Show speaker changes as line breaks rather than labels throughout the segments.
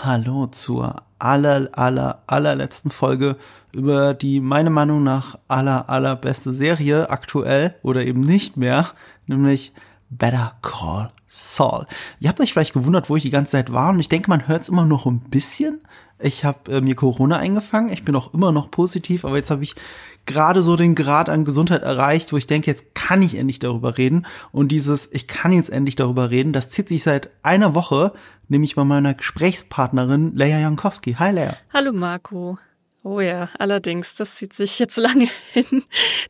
Hallo zur aller, aller, allerletzten Folge über die meiner Meinung nach aller, allerbeste Serie aktuell oder eben nicht mehr, nämlich Better Call Saul. Ihr habt euch vielleicht gewundert, wo ich die ganze Zeit war und ich denke, man hört es immer noch ein bisschen. Ich habe äh, mir Corona eingefangen, ich bin auch immer noch positiv, aber jetzt habe ich gerade so den Grad an Gesundheit erreicht, wo ich denke, jetzt kann ich endlich darüber reden. Und dieses, ich kann jetzt endlich darüber reden, das zieht sich seit einer Woche, nämlich bei meiner Gesprächspartnerin Leia Jankowski. Hi Leia.
Hallo Marco. Oh ja, allerdings, das zieht sich jetzt lange hin,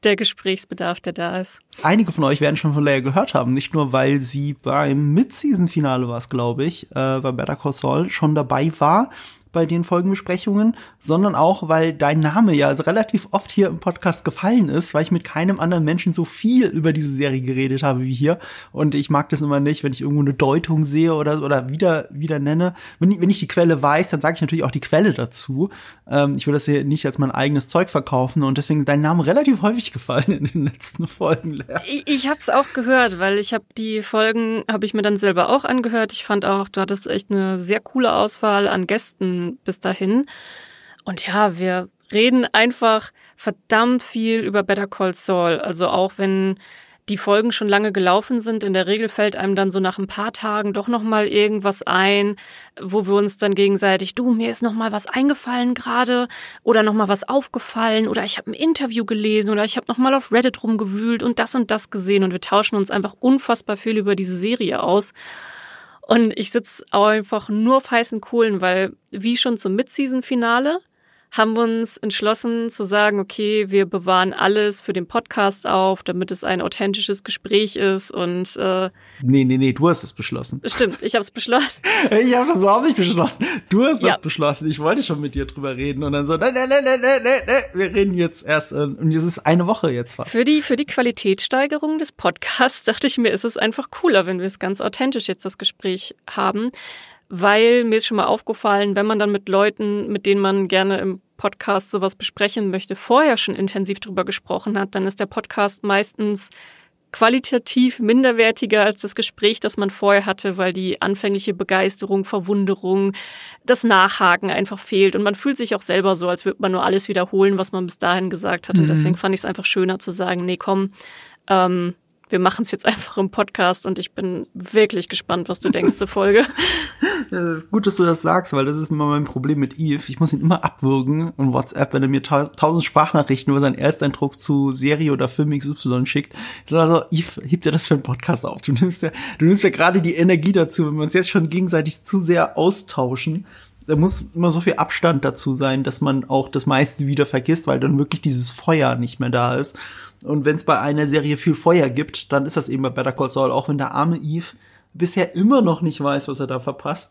der Gesprächsbedarf, der da ist.
Einige von euch werden schon von Leia gehört haben, nicht nur, weil sie beim Mid-Season-Finale war es, glaube ich, äh, bei Better Call Saul schon dabei war, bei den Folgenbesprechungen, sondern auch, weil dein Name ja also relativ oft hier im Podcast gefallen ist, weil ich mit keinem anderen Menschen so viel über diese Serie geredet habe wie hier. Und ich mag das immer nicht, wenn ich irgendwo eine Deutung sehe oder, oder wieder, wieder nenne. Wenn ich, wenn ich die Quelle weiß, dann sage ich natürlich auch die Quelle dazu. Ähm, ich will das hier nicht als mein eigenes Zeug verkaufen und deswegen ist dein Name relativ häufig gefallen in den letzten Folgen.
Ich, ich habe es auch gehört, weil ich habe die Folgen, habe ich mir dann selber auch angehört. Ich fand auch, du hattest echt eine sehr coole Auswahl an Gästen bis dahin. Und ja, wir reden einfach verdammt viel über Better Call Saul. Also auch wenn die Folgen schon lange gelaufen sind, in der Regel fällt einem dann so nach ein paar Tagen doch noch mal irgendwas ein, wo wir uns dann gegenseitig, du, mir ist noch mal was eingefallen gerade oder noch mal was aufgefallen oder ich habe ein Interview gelesen oder ich habe noch mal auf Reddit rumgewühlt und das und das gesehen und wir tauschen uns einfach unfassbar viel über diese Serie aus. Und ich sitze einfach nur auf heißen Kohlen, weil wie schon zum Mid-Season-Finale haben wir uns entschlossen zu sagen, okay, wir bewahren alles für den Podcast auf, damit es ein authentisches Gespräch ist und äh,
Nee, nee, nee, du hast es beschlossen.
Stimmt, ich habe es beschlossen.
ich habe das überhaupt nicht beschlossen. Du hast ja. das beschlossen. Ich wollte schon mit dir drüber reden und dann so, nein, nein, nein, nein, nein, nein. wir reden jetzt erst äh, und es ist eine Woche jetzt fast.
Für die für die Qualitätssteigerung des Podcasts dachte ich mir, ist es einfach cooler, wenn wir es ganz authentisch jetzt das Gespräch haben weil mir ist schon mal aufgefallen, wenn man dann mit Leuten, mit denen man gerne im Podcast sowas besprechen möchte, vorher schon intensiv drüber gesprochen hat, dann ist der Podcast meistens qualitativ minderwertiger als das Gespräch, das man vorher hatte, weil die anfängliche Begeisterung, Verwunderung, das Nachhaken einfach fehlt. Und man fühlt sich auch selber so, als würde man nur alles wiederholen, was man bis dahin gesagt hat. Und mhm. deswegen fand ich es einfach schöner zu sagen, nee, komm, ähm, wir machen es jetzt einfach im Podcast und ich bin wirklich gespannt, was du denkst zur Folge.
Ja, ist gut, dass du das sagst, weil das ist immer mein Problem mit Eve. Ich muss ihn immer abwürgen und WhatsApp, wenn er mir tausend Sprachnachrichten über seinen Ersteindruck zu Serie oder Film XY schickt. Ich sage so, Eve, hebt dir das für einen Podcast auf. Du nimmst ja, du nimmst ja gerade die Energie dazu, wenn wir uns jetzt schon gegenseitig zu sehr austauschen da muss immer so viel Abstand dazu sein, dass man auch das meiste wieder vergisst, weil dann wirklich dieses Feuer nicht mehr da ist. Und wenn es bei einer Serie viel Feuer gibt, dann ist das eben bei Better Call Saul, auch wenn der arme Eve bisher immer noch nicht weiß, was er da verpasst.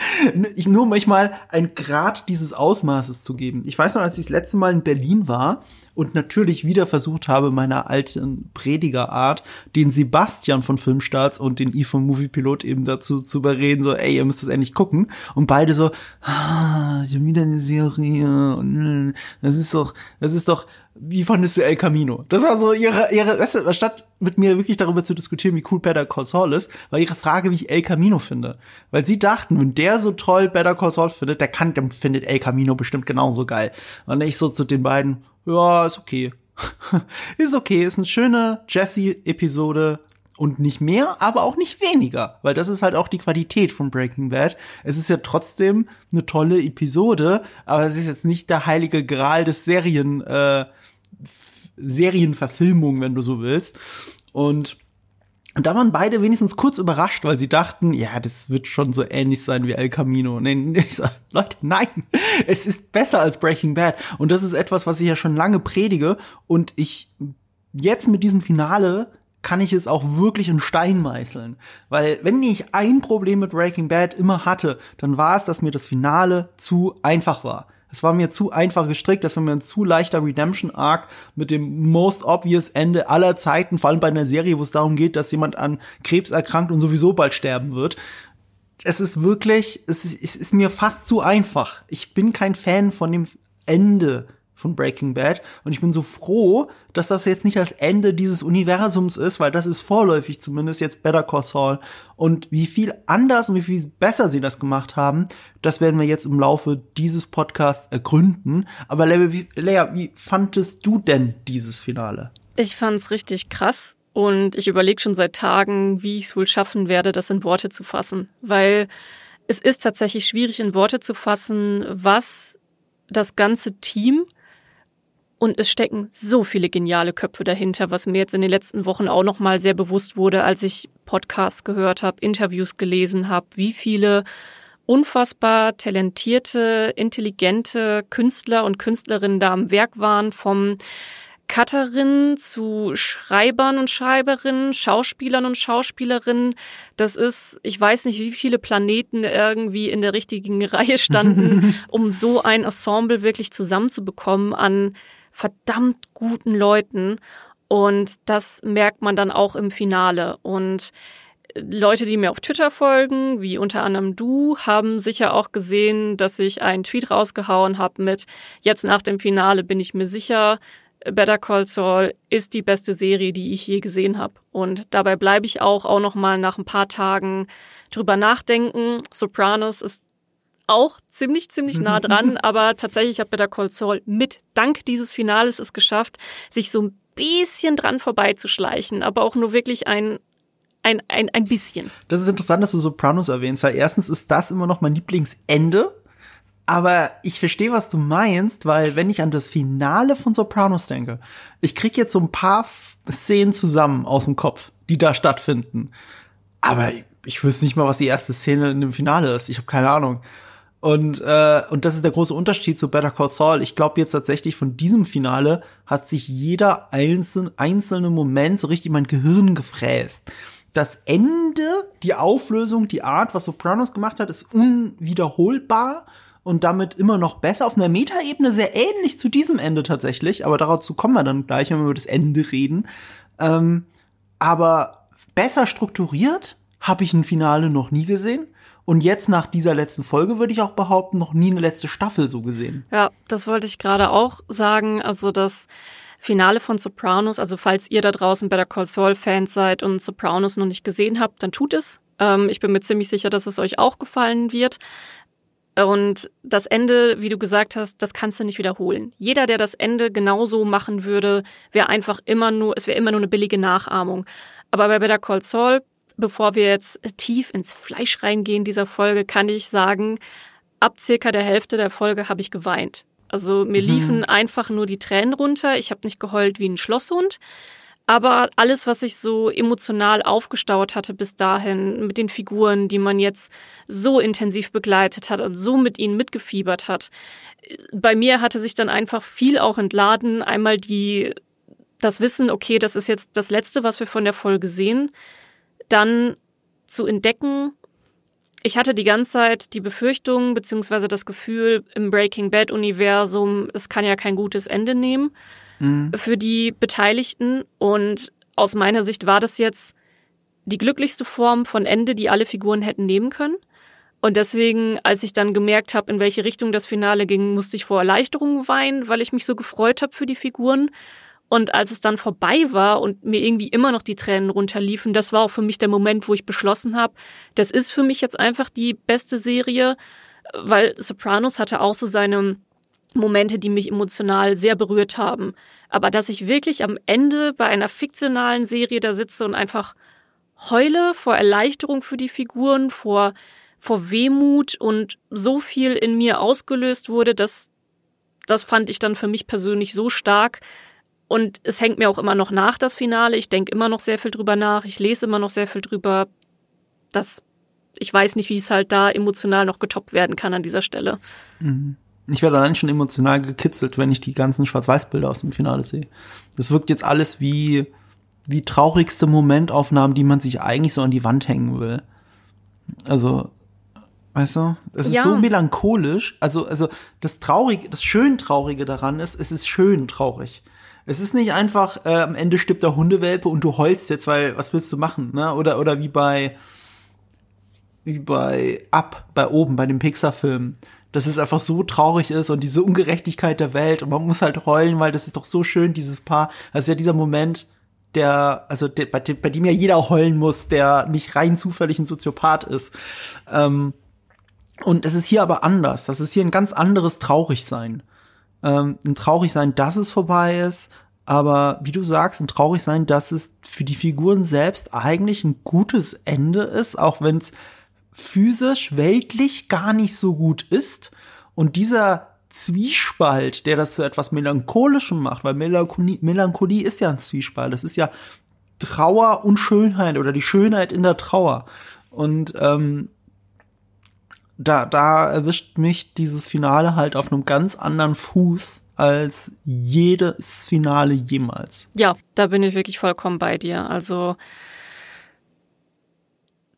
ich nur manchmal ein Grad dieses Ausmaßes zu geben. Ich weiß noch, als ich das letzte Mal in Berlin war und natürlich wieder versucht habe, meiner alten Predigerart, den Sebastian von Filmstarts und den I vom Moviepilot eben dazu zu überreden, so, ey, ihr müsst das endlich gucken. Und beide so, ah, schon wieder eine Serie. Das ist doch, das ist doch, wie fandest du El Camino? Das war so ihre, ihre, weißt du, statt mit mir wirklich darüber zu diskutieren, wie cool Better Call Saul ist, war ihre Frage, wie ich El Camino finde. Weil sie dachten, wenn der so toll Better Call Saul findet, der kann, der findet El Camino bestimmt genauso geil. Und ich so zu den beiden, ja, ist okay. ist okay, ist eine schöne Jesse-Episode, und nicht mehr, aber auch nicht weniger, weil das ist halt auch die Qualität von Breaking Bad. Es ist ja trotzdem eine tolle Episode, aber es ist jetzt nicht der heilige Gral des Serien äh, Serienverfilmung, wenn du so willst. Und und da waren beide wenigstens kurz überrascht, weil sie dachten, ja, das wird schon so ähnlich sein wie El Camino. Nee, ich Leute, nein, es ist besser als Breaking Bad. Und das ist etwas, was ich ja schon lange predige. Und ich jetzt mit diesem Finale kann ich es auch wirklich in Stein meißeln. Weil wenn ich ein Problem mit Breaking Bad immer hatte, dann war es, dass mir das Finale zu einfach war. Es war mir zu einfach gestrickt, das war mir ein zu leichter Redemption-Arc mit dem most obvious Ende aller Zeiten, vor allem bei einer Serie, wo es darum geht, dass jemand an Krebs erkrankt und sowieso bald sterben wird. Es ist wirklich, es ist, es ist mir fast zu einfach. Ich bin kein Fan von dem Ende von Breaking Bad. Und ich bin so froh, dass das jetzt nicht das Ende dieses Universums ist, weil das ist vorläufig zumindest jetzt Better Call Saul. Und wie viel anders und wie viel besser sie das gemacht haben, das werden wir jetzt im Laufe dieses Podcasts ergründen. Aber Lea, wie, Lea, wie fandest du denn dieses Finale?
Ich fand's richtig krass. Und ich überlege schon seit Tagen, wie ich es wohl schaffen werde, das in Worte zu fassen. Weil es ist tatsächlich schwierig in Worte zu fassen, was das ganze Team und es stecken so viele geniale Köpfe dahinter, was mir jetzt in den letzten Wochen auch noch mal sehr bewusst wurde, als ich Podcasts gehört habe, Interviews gelesen habe, wie viele unfassbar talentierte, intelligente Künstler und Künstlerinnen da am Werk waren, vom Cutterinnen zu Schreibern und Schreiberinnen, Schauspielern und Schauspielerinnen. Das ist, ich weiß nicht, wie viele Planeten irgendwie in der richtigen Reihe standen, um so ein Ensemble wirklich zusammenzubekommen an verdammt guten Leuten. Und das merkt man dann auch im Finale. Und Leute, die mir auf Twitter folgen, wie unter anderem du, haben sicher auch gesehen, dass ich einen Tweet rausgehauen habe mit jetzt nach dem Finale bin ich mir sicher, Better Call Saul ist die beste Serie, die ich je gesehen habe. Und dabei bleibe ich auch, auch noch mal nach ein paar Tagen drüber nachdenken. Sopranos ist auch ziemlich, ziemlich nah dran, aber tatsächlich hat Better Call Saul mit dank dieses Finales es geschafft, sich so ein bisschen dran vorbeizuschleichen, aber auch nur wirklich ein ein, ein, ein bisschen.
Das ist interessant, dass du Sopranos erwähnst, weil erstens ist das immer noch mein Lieblingsende aber ich verstehe, was du meinst, weil wenn ich an das Finale von Sopranos denke, ich krieg jetzt so ein paar Szenen zusammen aus dem Kopf, die da stattfinden. Aber ich, ich wüsste nicht mal, was die erste Szene in dem Finale ist. Ich habe keine Ahnung. Und, äh, und das ist der große Unterschied zu Better Call Saul. Ich glaube jetzt tatsächlich von diesem Finale hat sich jeder einzelne, einzelne Moment so richtig mein Gehirn gefräst. Das Ende, die Auflösung, die Art, was Sopranos gemacht hat, ist unwiederholbar und damit immer noch besser. Auf einer Metaebene sehr ähnlich zu diesem Ende tatsächlich, aber dazu kommen wir dann gleich, wenn wir über das Ende reden. Ähm, aber besser strukturiert habe ich ein Finale noch nie gesehen. Und jetzt nach dieser letzten Folge würde ich auch behaupten, noch nie eine letzte Staffel so gesehen.
Ja, das wollte ich gerade auch sagen. Also das Finale von Sopranos, also falls ihr da draußen Better Call Saul Fans seid und Sopranos noch nicht gesehen habt, dann tut es. Ähm, ich bin mir ziemlich sicher, dass es euch auch gefallen wird. Und das Ende, wie du gesagt hast, das kannst du nicht wiederholen. Jeder, der das Ende genauso machen würde, wäre einfach immer nur, es wäre immer nur eine billige Nachahmung. Aber bei Better Call Saul, bevor wir jetzt tief ins Fleisch reingehen dieser Folge, kann ich sagen, ab circa der Hälfte der Folge habe ich geweint. Also mir mhm. liefen einfach nur die Tränen runter. Ich habe nicht geheult wie ein Schlosshund. Aber alles, was sich so emotional aufgestaut hatte bis dahin, mit den Figuren, die man jetzt so intensiv begleitet hat und so mit ihnen mitgefiebert hat, bei mir hatte sich dann einfach viel auch entladen. Einmal die, das Wissen, okay, das ist jetzt das Letzte, was wir von der Folge sehen. Dann zu entdecken, ich hatte die ganze Zeit die Befürchtung beziehungsweise das Gefühl im Breaking Bad Universum, es kann ja kein gutes Ende nehmen mhm. für die Beteiligten. Und aus meiner Sicht war das jetzt die glücklichste Form von Ende, die alle Figuren hätten nehmen können. Und deswegen, als ich dann gemerkt habe, in welche Richtung das Finale ging, musste ich vor Erleichterung weinen, weil ich mich so gefreut habe für die Figuren. Und als es dann vorbei war und mir irgendwie immer noch die Tränen runterliefen, das war auch für mich der Moment, wo ich beschlossen habe, das ist für mich jetzt einfach die beste Serie, weil Sopranos hatte auch so seine Momente, die mich emotional sehr berührt haben. Aber dass ich wirklich am Ende bei einer fiktionalen Serie da sitze und einfach heule vor Erleichterung für die Figuren, vor, vor Wehmut und so viel in mir ausgelöst wurde, das, das fand ich dann für mich persönlich so stark. Und es hängt mir auch immer noch nach, das Finale. Ich denke immer noch sehr viel drüber nach. Ich lese immer noch sehr viel drüber. Das, ich weiß nicht, wie es halt da emotional noch getoppt werden kann an dieser Stelle.
Mhm. Ich werde allein schon emotional gekitzelt, wenn ich die ganzen Schwarz-Weiß-Bilder aus dem Finale sehe. Das wirkt jetzt alles wie, wie traurigste Momentaufnahmen, die man sich eigentlich so an die Wand hängen will. Also, weißt du, es ist ja. so melancholisch. Also, also, das Traurige, das schön Traurige daran ist, es ist schön traurig. Es ist nicht einfach, äh, am Ende stirbt der Hundewelpe und du heulst jetzt, weil, was willst du machen, ne? Oder, oder wie bei, wie bei Up, bei oben, bei dem Pixar-Film dass es einfach so traurig ist und diese Ungerechtigkeit der Welt und man muss halt heulen, weil das ist doch so schön, dieses Paar. Das ist ja dieser Moment, der, also der, bei, dem, bei dem ja jeder heulen muss, der nicht rein zufällig ein Soziopath ist. Ähm, und es ist hier aber anders. Das ist hier ein ganz anderes Traurigsein. Ähm, ein Traurigsein, dass es vorbei ist, aber wie du sagst, ein Traurigsein, dass es für die Figuren selbst eigentlich ein gutes Ende ist, auch wenn es physisch, weltlich gar nicht so gut ist. Und dieser Zwiespalt, der das zu etwas Melancholischem macht, weil Melancholie, Melancholie ist ja ein Zwiespalt. Das ist ja Trauer und Schönheit oder die Schönheit in der Trauer. Und ähm, da, da erwischt mich dieses Finale halt auf einem ganz anderen Fuß als jedes Finale jemals.
Ja, da bin ich wirklich vollkommen bei dir. Also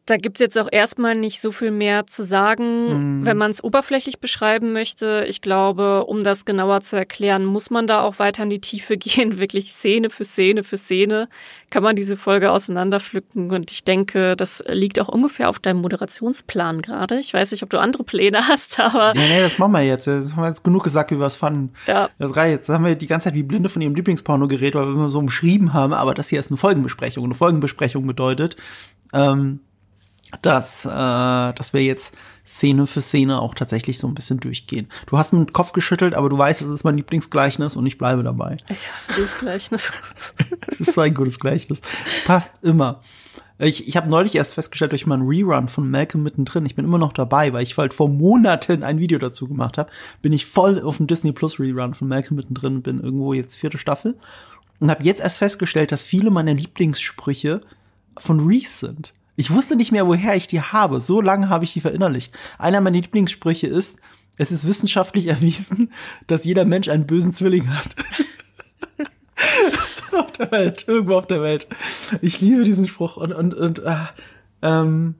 da gibt's jetzt auch erstmal nicht so viel mehr zu sagen, mhm. wenn man es oberflächlich beschreiben möchte. Ich glaube, um das genauer zu erklären, muss man da auch weiter in die Tiefe gehen. Wirklich Szene für Szene für Szene kann man diese Folge auseinanderpflücken. Und ich denke, das liegt auch ungefähr auf deinem Moderationsplan gerade. Ich weiß nicht, ob du andere Pläne hast, aber.
Nee, nee, das machen wir jetzt. Das haben wir jetzt genug gesagt, wie wir es fanden. Ja. Das reicht jetzt. Das haben wir die ganze Zeit wie Blinde von ihrem Lieblingsporno geredet, weil wir immer so umschrieben haben. Aber das hier ist eine Folgenbesprechung. Eine Folgenbesprechung bedeutet, ähm, dass, äh, dass wir jetzt Szene für Szene auch tatsächlich so ein bisschen durchgehen. Du hast mit dem Kopf geschüttelt, aber du weißt, es ist mein Lieblingsgleichnis und ich bleibe dabei.
Ich hasse dieses Gleichnis.
Es ist so ein gutes Gleichnis. Es passt immer. Ich, ich habe neulich erst festgestellt durch meinen Rerun von Malcolm mittendrin, ich bin immer noch dabei, weil ich halt vor Monaten ein Video dazu gemacht habe, bin ich voll auf dem Disney Plus Rerun von Malcolm mittendrin, bin irgendwo jetzt vierte Staffel und habe jetzt erst festgestellt, dass viele meiner Lieblingssprüche von Reese sind. Ich wusste nicht mehr, woher ich die habe. So lange habe ich die verinnerlicht. Einer meiner Lieblingssprüche ist, es ist wissenschaftlich erwiesen, dass jeder Mensch einen bösen Zwilling hat. auf der Welt, irgendwo auf der Welt. Ich liebe diesen Spruch und, und, und äh, ähm,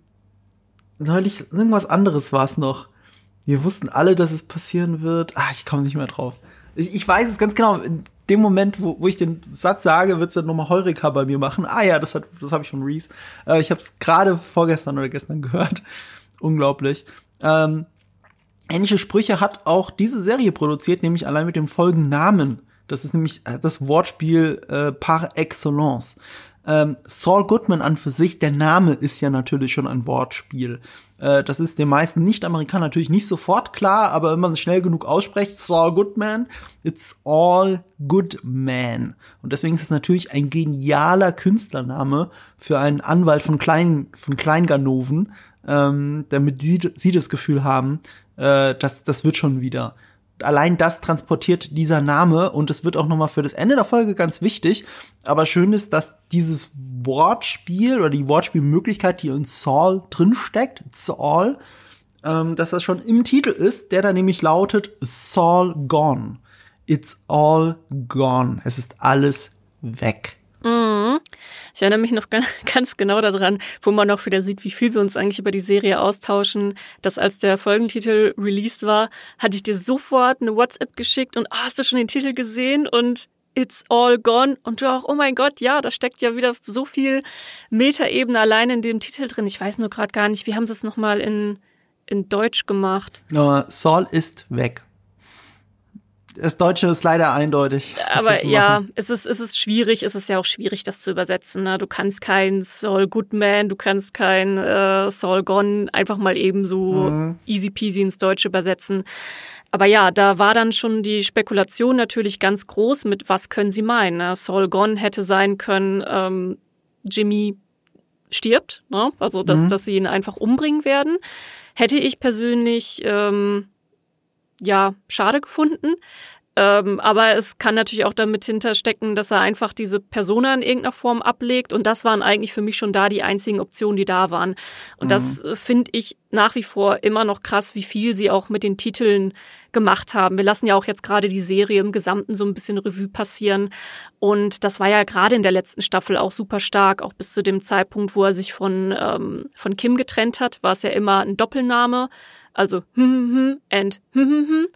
neulich irgendwas anderes war es noch. Wir wussten alle, dass es passieren wird. Ah, ich komme nicht mehr drauf. Ich, ich weiß es ganz genau dem Moment, wo, wo ich den Satz sage, wird es dann nochmal Heureka bei mir machen. Ah ja, das, hat, das habe ich von Reese. Äh, ich habe es gerade vorgestern oder gestern gehört. Unglaublich. Ähm, ähnliche Sprüche hat auch diese Serie produziert, nämlich allein mit dem Folgennamen. Das ist nämlich äh, das Wortspiel äh, par excellence. Ähm, Saul Goodman an für sich, der Name ist ja natürlich schon ein Wortspiel. Äh, das ist den meisten Nicht-Amerikanern natürlich nicht sofort klar, aber wenn man es schnell genug ausspricht, Saul Goodman, it's all good man. Und deswegen ist es natürlich ein genialer Künstlername für einen Anwalt von Klein, von Kleinganoven, ähm, damit sie, sie das Gefühl haben, äh, dass das wird schon wieder allein das transportiert dieser Name und es wird auch nochmal für das Ende der Folge ganz wichtig. Aber schön ist, dass dieses Wortspiel oder die Wortspielmöglichkeit, die in Saul drinsteckt, Saul, ähm, dass das schon im Titel ist, der da nämlich lautet Saul gone. It's all gone. Es ist alles weg.
Mhm. Ich erinnere mich noch ganz genau daran, wo man auch wieder sieht, wie viel wir uns eigentlich über die Serie austauschen, dass als der Folgentitel released war, hatte ich dir sofort eine WhatsApp geschickt und oh, hast du schon den Titel gesehen und It's all gone und du auch, oh mein Gott, ja, da steckt ja wieder so viel Metaebene allein in dem Titel drin. Ich weiß nur gerade gar nicht, wie haben sie es nochmal in, in Deutsch gemacht?
No, Saul ist weg das Deutsche ist leider eindeutig.
Aber ja, es ist, es ist schwierig, es ist ja auch schwierig, das zu übersetzen. Ne? Du kannst kein Saul Goodman, du kannst kein äh, Saul Gone einfach mal eben so mhm. easy peasy ins Deutsche übersetzen. Aber ja, da war dann schon die Spekulation natürlich ganz groß mit, was können sie meinen. Ne? Saul Gone hätte sein können, ähm, Jimmy stirbt, ne? also dass, mhm. dass sie ihn einfach umbringen werden. Hätte ich persönlich ähm, ja, schade gefunden. Ähm, aber es kann natürlich auch damit hinterstecken, dass er einfach diese Persona in irgendeiner Form ablegt. Und das waren eigentlich für mich schon da die einzigen Optionen, die da waren. Und mhm. das äh, finde ich nach wie vor immer noch krass, wie viel sie auch mit den Titeln gemacht haben. Wir lassen ja auch jetzt gerade die Serie im Gesamten so ein bisschen Revue passieren. Und das war ja gerade in der letzten Staffel auch super stark. Auch bis zu dem Zeitpunkt, wo er sich von, ähm, von Kim getrennt hat, war es ja immer ein Doppelname also and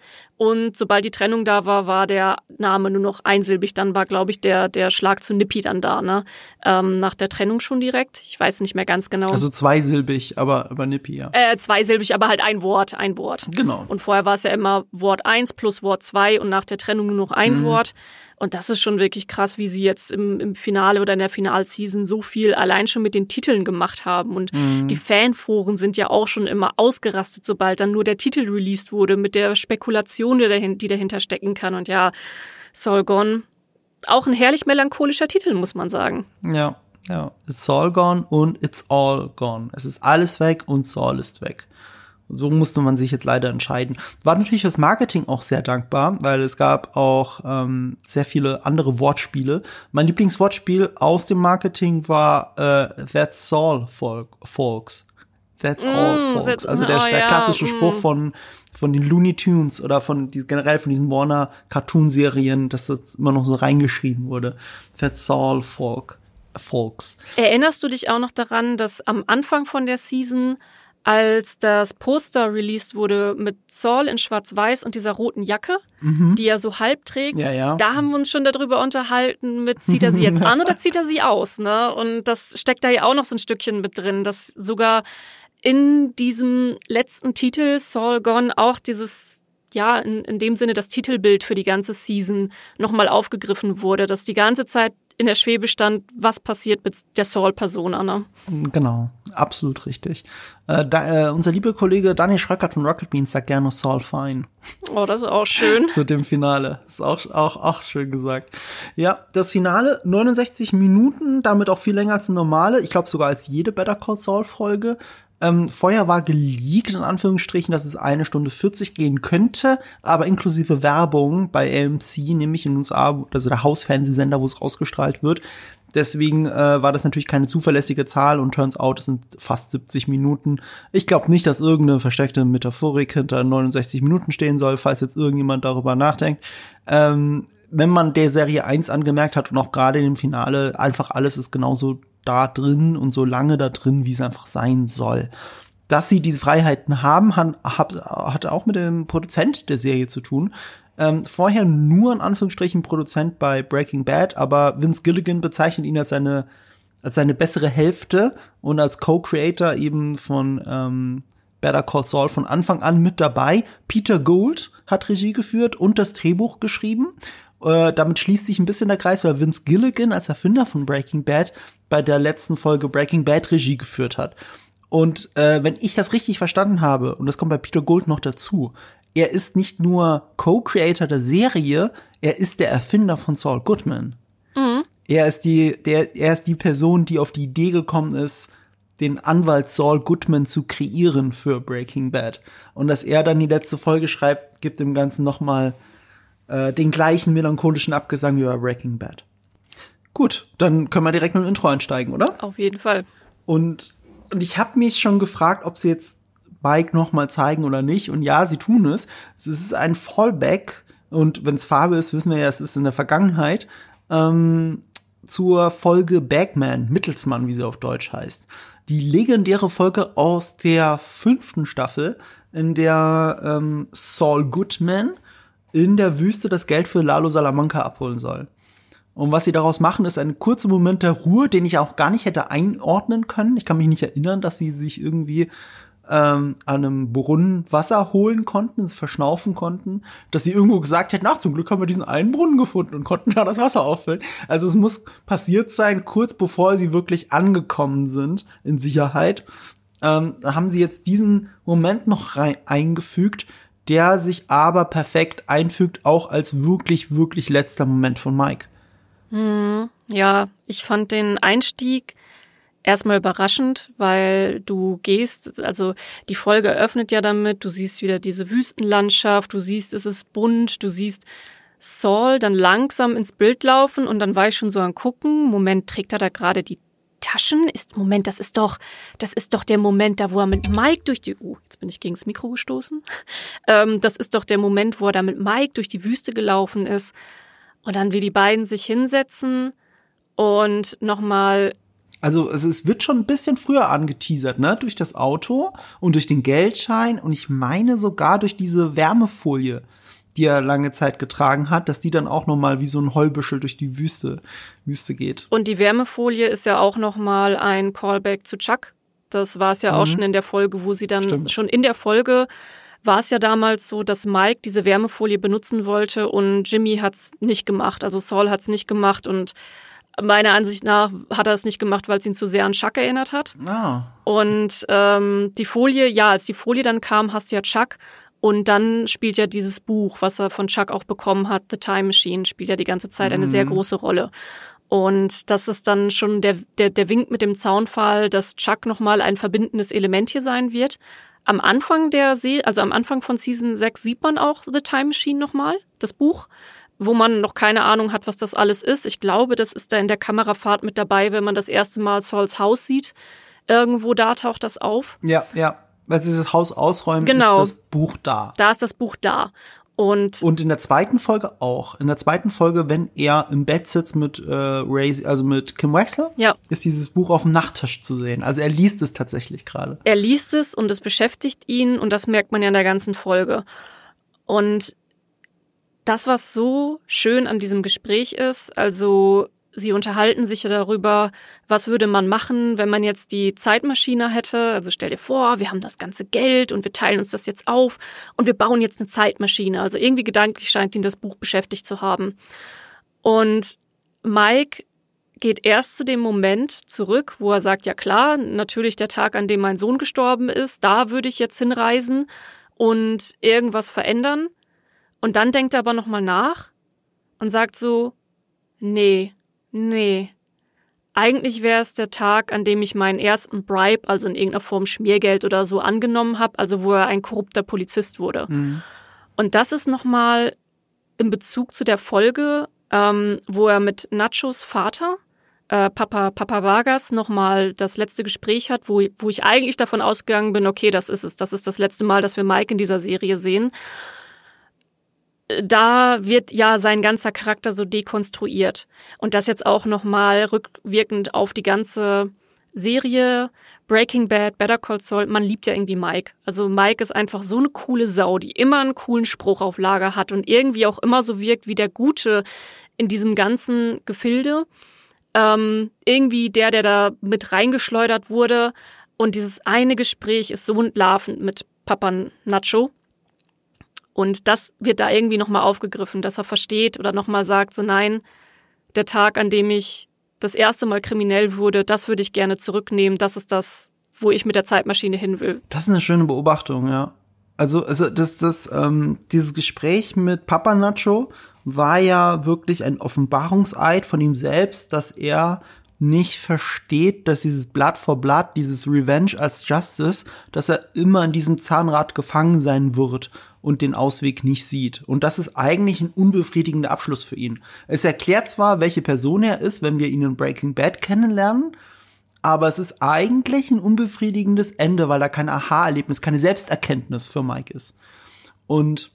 Und sobald die Trennung da war, war der Name nur noch einsilbig. Dann war, glaube ich, der, der Schlag zu Nippi dann da, ne? Ähm, nach der Trennung schon direkt. Ich weiß nicht mehr ganz genau.
Also zweisilbig, aber, aber Nippi, ja.
Äh, zweisilbig, aber halt ein Wort, ein Wort.
Genau.
Und vorher war es ja immer Wort eins plus Wort zwei und nach der Trennung nur noch ein mhm. Wort. Und das ist schon wirklich krass, wie sie jetzt im, im Finale oder in der Finalseason so viel allein schon mit den Titeln gemacht haben. Und mhm. die Fanforen sind ja auch schon immer ausgerastet, sobald dann nur der Titel released wurde, mit der Spekulation, die, dahin, die dahinter stecken kann. Und ja, Soul Gone, auch ein herrlich melancholischer Titel, muss man sagen.
Ja, ja. It's all gone und it's all gone. Es ist alles weg und Saul ist weg. So musste man sich jetzt leider entscheiden. War natürlich fürs Marketing auch sehr dankbar, weil es gab auch ähm, sehr viele andere Wortspiele. Mein Lieblingswortspiel aus dem Marketing war äh, That's all, folks. That's all, mm, folks. Also der, oh, der klassische ja, mm. Spruch von von den Looney Tunes oder von die, generell von diesen Warner Cartoon Serien, dass das immer noch so reingeschrieben wurde. That's all, folk, folks.
Erinnerst du dich auch noch daran, dass am Anfang von der Season als das Poster released wurde mit Saul in Schwarz-Weiß und dieser roten Jacke, mhm. die er so halb trägt,
ja, ja.
da haben wir uns schon darüber unterhalten, mit zieht er sie jetzt an oder zieht er sie aus, ne? Und das steckt da ja auch noch so ein Stückchen mit drin, dass sogar in diesem letzten Titel Saul Gone auch dieses ja, in, in dem Sinne das Titelbild für die ganze Season nochmal aufgegriffen wurde, dass die ganze Zeit in der Schwebe stand, was passiert mit der Saul-Persona. Ne?
Genau, absolut richtig. Äh, da, äh, unser lieber Kollege Daniel Schröckert von Rocket Beans sagt gerne Saul Fine.
Oh, das ist auch schön.
Zu dem Finale. Ist auch, auch, auch schön gesagt. Ja, das Finale, 69 Minuten, damit auch viel länger als eine normale. Ich glaube sogar als jede Better Call Saul Folge. Ähm, vorher war geleakt, in Anführungsstrichen, dass es eine Stunde 40 gehen könnte, aber inklusive Werbung bei AMC, nämlich in USA, also der Hausfernsehsender, wo es ausgestrahlt wird. Deswegen äh, war das natürlich keine zuverlässige Zahl und turns out, es sind fast 70 Minuten. Ich glaube nicht, dass irgendeine versteckte Metaphorik hinter 69 Minuten stehen soll, falls jetzt irgendjemand darüber nachdenkt. Ähm, wenn man der Serie 1 angemerkt hat und auch gerade in dem Finale, einfach alles ist genauso da drin und so lange da drin, wie es einfach sein soll. Dass sie diese Freiheiten haben, hat, hat auch mit dem Produzent der Serie zu tun. Ähm, vorher nur in Anführungsstrichen Produzent bei Breaking Bad, aber Vince Gilligan bezeichnet ihn als seine, als seine bessere Hälfte und als Co-Creator eben von ähm, Better Call Saul von Anfang an mit dabei. Peter Gould hat Regie geführt und das Drehbuch geschrieben. Äh, damit schließt sich ein bisschen der Kreis, weil Vince Gilligan als Erfinder von Breaking Bad bei der letzten Folge Breaking Bad Regie geführt hat. Und äh, wenn ich das richtig verstanden habe, und das kommt bei Peter Gold noch dazu, er ist nicht nur Co-Creator der Serie, er ist der Erfinder von Saul Goodman. Mhm. Er ist die, der, er ist die Person, die auf die Idee gekommen ist, den Anwalt Saul Goodman zu kreieren für Breaking Bad. Und dass er dann die letzte Folge schreibt, gibt dem Ganzen nochmal äh, den gleichen melancholischen Abgesang wie bei Breaking Bad. Gut, dann können wir direkt mit dem Intro einsteigen, oder?
Auf jeden Fall.
Und, und ich habe mich schon gefragt, ob sie jetzt Bike noch mal zeigen oder nicht. Und ja, sie tun es. Es ist ein Fallback. Und wenn es Farbe ist, wissen wir ja, es ist in der Vergangenheit. Ähm, zur Folge Bagman, Mittelsmann, wie sie auf Deutsch heißt. Die legendäre Folge aus der fünften Staffel, in der ähm, Saul Goodman in der Wüste das Geld für Lalo Salamanca abholen soll. Und was sie daraus machen, ist ein kurzer Moment der Ruhe, den ich auch gar nicht hätte einordnen können. Ich kann mich nicht erinnern, dass sie sich irgendwie ähm, an einem Brunnen Wasser holen konnten, es verschnaufen konnten, dass sie irgendwo gesagt hätten, ach, zum Glück haben wir diesen einen Brunnen gefunden und konnten da das Wasser auffüllen. Also es muss passiert sein, kurz bevor sie wirklich angekommen sind in Sicherheit. Ähm, haben sie jetzt diesen Moment noch rein eingefügt, der sich aber perfekt einfügt, auch als wirklich, wirklich letzter Moment von Mike.
Hm, ja, ich fand den Einstieg erstmal überraschend, weil du gehst, also die Folge eröffnet ja damit, du siehst wieder diese Wüstenlandschaft, du siehst, es ist bunt, du siehst Saul dann langsam ins Bild laufen und dann war ich schon so an gucken, Moment, trägt er da gerade die Taschen? Ist, Moment, das ist doch, das ist doch der Moment da, wo er mit Mike durch die, uh, jetzt bin ich gegen das Mikro gestoßen. Ähm, das ist doch der Moment, wo er da mit Mike durch die Wüste gelaufen ist und dann wie die beiden sich hinsetzen und nochmal
Also es, es wird schon ein bisschen früher angeteasert, ne? Durch das Auto und durch den Geldschein und ich meine sogar durch diese Wärmefolie, die er lange Zeit getragen hat, dass die dann auch noch mal wie so ein Heubüschel durch die Wüste Wüste geht.
Und die Wärmefolie ist ja auch noch mal ein Callback zu Chuck. Das war es ja auch
Mhm.
schon in der Folge, wo sie dann
Stimmt.
schon in der Folge war es ja damals so, dass Mike diese Wärmefolie benutzen wollte und Jimmy hat's nicht gemacht. Also Saul hat's nicht gemacht und meiner Ansicht nach hat er es nicht gemacht, weil es ihn zu sehr an Chuck erinnert hat.
Ah,
Und ähm, die Folie, ja, als die Folie dann kam, hast du ja Chuck. Und dann spielt ja dieses Buch, was er von Chuck auch bekommen hat, The Time Machine, spielt ja die ganze Zeit eine sehr große Rolle. Und das ist dann schon der, der, der Wink mit dem Zaunfall, dass Chuck nochmal ein verbindendes Element hier sein wird. Am Anfang der Serie, also am Anfang von Season 6 sieht man auch The Time Machine nochmal, das Buch, wo man noch keine Ahnung hat, was das alles ist. Ich glaube, das ist da in der Kamerafahrt mit dabei, wenn man das erste Mal Sauls Haus sieht. Irgendwo da taucht das auf.
ja, ja. Weil sie das Haus ausräumen,
Genau.
ist das Buch da.
Da ist das Buch da. Und
Und in der zweiten Folge auch. In der zweiten Folge, wenn er im Bett sitzt mit äh, Ray, also mit Kim Wexler,
ja,
ist dieses Buch auf dem Nachttisch zu sehen. Also er liest es tatsächlich gerade.
er liest es und es beschäftigt ihn und das merkt man ja in der ganzen Folge. Und das, was so schön an diesem Gespräch ist, also sie unterhalten sich ja darüber, was würde man machen, wenn man jetzt die Zeitmaschine hätte. Also stell dir vor, wir haben das ganze Geld und wir teilen uns das jetzt auf und wir bauen jetzt eine Zeitmaschine. Also irgendwie gedanklich scheint ihn das Buch beschäftigt zu haben. Und Mike geht erst zu dem Moment zurück, wo er sagt, ja klar, natürlich der Tag, an dem mein Sohn gestorben ist, da würde ich jetzt hinreisen und irgendwas verändern. Und dann denkt er aber nochmal nach und sagt so, nee, nee. Eigentlich wäre es der Tag, an dem ich meinen ersten Bribe, also in irgendeiner Form Schmiergeld oder so, angenommen habe, also wo er ein korrupter Polizist wurde. Und das ist nochmal in Bezug zu der Folge, ähm, wo er mit Nachos Vater, äh, Papa, Papa Vargas, nochmal das letzte Gespräch hat, wo, wo ich eigentlich davon ausgegangen bin, okay, das ist es, das ist das letzte Mal, dass wir Mike in dieser Serie sehen. Da wird ja sein ganzer Charakter so dekonstruiert. Und das jetzt auch nochmal rückwirkend auf die ganze Serie Breaking Bad, Better Call Saul, man liebt ja irgendwie Mike. Also Mike ist einfach so eine coole Sau, die immer einen coolen Spruch auf Lager hat und irgendwie auch immer so wirkt wie der Gute in diesem ganzen Gefilde. Ähm, irgendwie der, der da mit reingeschleudert wurde. Und dieses eine Gespräch ist so entlarvend mit Papa Nacho. Und das wird da irgendwie nochmal aufgegriffen, dass er versteht oder nochmal sagt, so nein, der Tag, an dem ich das erste Mal kriminell wurde, das würde ich gerne zurücknehmen. Das ist das, wo ich mit der Zeitmaschine hin will.
Das ist eine schöne Beobachtung, ja. Also, also das, das, ähm, dieses Gespräch mit Papa Nacho war ja wirklich ein Offenbarungseid von ihm selbst, dass er nicht versteht, dass dieses Blood for Blood, dieses Revenge als Justice, dass er immer in diesem Zahnrad gefangen sein wird und den Ausweg nicht sieht. Und das ist eigentlich ein unbefriedigender Abschluss für ihn. Es erklärt zwar, welche Person er ist, wenn wir ihn in Breaking Bad kennenlernen, aber es ist eigentlich ein unbefriedigendes Ende, weil da kein Aha-Erlebnis, keine Selbsterkenntnis für Mike ist. Und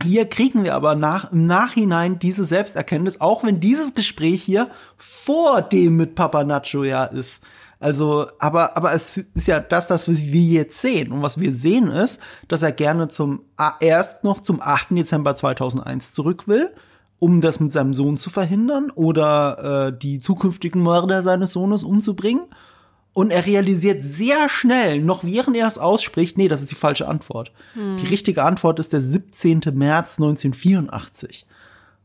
hier kriegen wir aber nach, im Nachhinein diese Selbsterkenntnis, auch wenn dieses Gespräch hier vor dem mit Papa Nacho ja ist. Also, aber, aber es ist ja das, das wir jetzt sehen. Und was wir sehen ist, dass er gerne zum, erst noch zum 8. Dezember 2001 zurück will, um das mit seinem Sohn zu verhindern oder äh, die zukünftigen Mörder seines Sohnes umzubringen. Und er realisiert sehr schnell, noch während er es ausspricht, nee, das ist die falsche Antwort. Die richtige Antwort ist der 17. März 1984.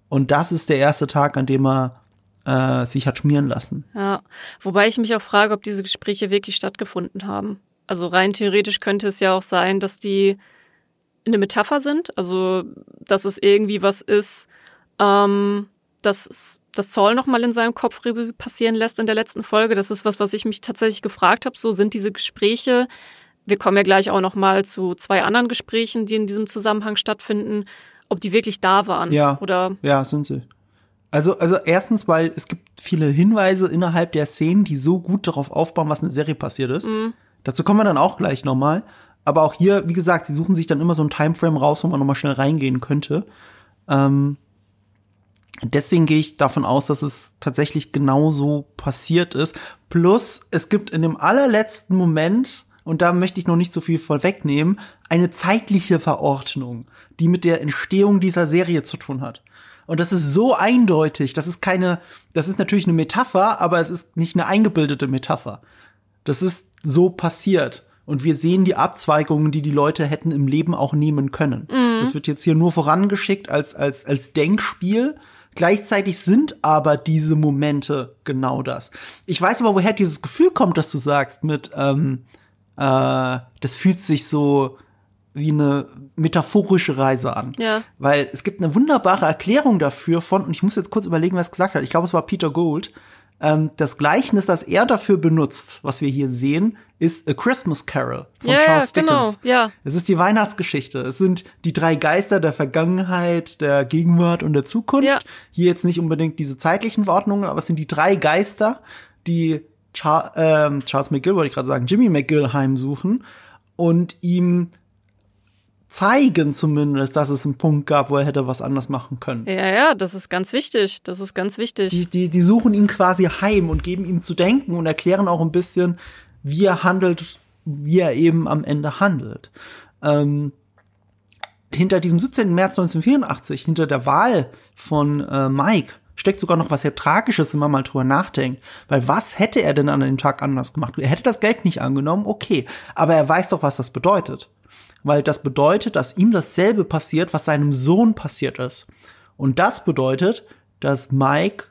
Und das ist der erste Tag, an dem er äh, sich hat schmieren lassen.
Ja, wobei ich mich auch frage, ob diese Gespräche wirklich stattgefunden haben. Also rein theoretisch könnte es ja auch sein, dass die eine Metapher sind, also dass es irgendwie was ist, ähm, dass das Saul noch mal in seinem Kopf passieren lässt in der letzten Folge. Das ist was, was ich mich tatsächlich gefragt habe. So sind diese Gespräche. Wir kommen ja gleich auch noch mal zu zwei anderen Gesprächen, die in diesem Zusammenhang stattfinden, ob die wirklich da waren
Ja.
oder
Ja, sind sie. Also, also erstens, weil es gibt viele Hinweise innerhalb der Szenen, die so gut darauf aufbauen, was in der Serie passiert ist. Dazu kommen wir dann auch gleich nochmal. Aber auch hier, wie gesagt, sie suchen sich dann immer so ein Timeframe raus, wo man nochmal schnell reingehen könnte. Ähm, deswegen gehe ich davon aus, dass es tatsächlich genauso passiert ist. Plus, es gibt in dem allerletzten Moment, und da möchte ich noch nicht so viel vorwegnehmen, eine zeitliche Verordnung, die mit der Entstehung dieser Serie zu tun hat. Und das ist so eindeutig, das ist keine, das ist natürlich eine Metapher, aber es ist nicht eine eingebildete Metapher. Das ist so passiert. Und wir sehen die Abzweigungen, die die Leute hätten im Leben auch nehmen können. Mhm. Das wird jetzt hier nur vorangeschickt als, als, als Denkspiel. Gleichzeitig sind aber diese Momente genau das. Ich weiß aber, woher dieses Gefühl kommt, dass du sagst, mit, ähm, äh, das fühlt sich so wie eine metaphorische Reise an.
Ja.
Weil es gibt eine wunderbare Erklärung dafür von, und ich muss jetzt kurz überlegen, wer es gesagt hat. Ich glaube, es war Peter Gould. Ähm, das Gleichnis, das er dafür benutzt, was wir hier sehen, ist A Christmas Carol von
ja,
Charles
ja, genau,
Dickens.
ja.
Es ist die Weihnachtsgeschichte. Es sind die drei Geister der Vergangenheit, der Gegenwart und der Zukunft.
Ja.
Hier jetzt nicht unbedingt diese zeitlichen Verordnungen, aber es sind die drei Geister, die Char ähm, Charles McGill, wollte ich gerade sagen, Jimmy McGill heimsuchen und ihm zeigen zumindest, dass es einen Punkt gab, wo er hätte was anders machen können.
Ja, ja, das ist ganz wichtig. Das ist ganz wichtig.
Die, die, die suchen ihn quasi heim und geben ihm zu denken und erklären auch ein bisschen, wie er handelt, wie er eben am Ende handelt. Ähm, hinter diesem 17. März 1984, hinter der Wahl von äh, Mike, steckt sogar noch was sehr Tragisches, wenn man mal drüber nachdenkt. Weil was hätte er denn an dem Tag anders gemacht? Er hätte das Geld nicht angenommen, okay. Aber er weiß doch, was das bedeutet. Weil das bedeutet, dass ihm dasselbe passiert, was seinem Sohn passiert ist. Und das bedeutet, dass Mike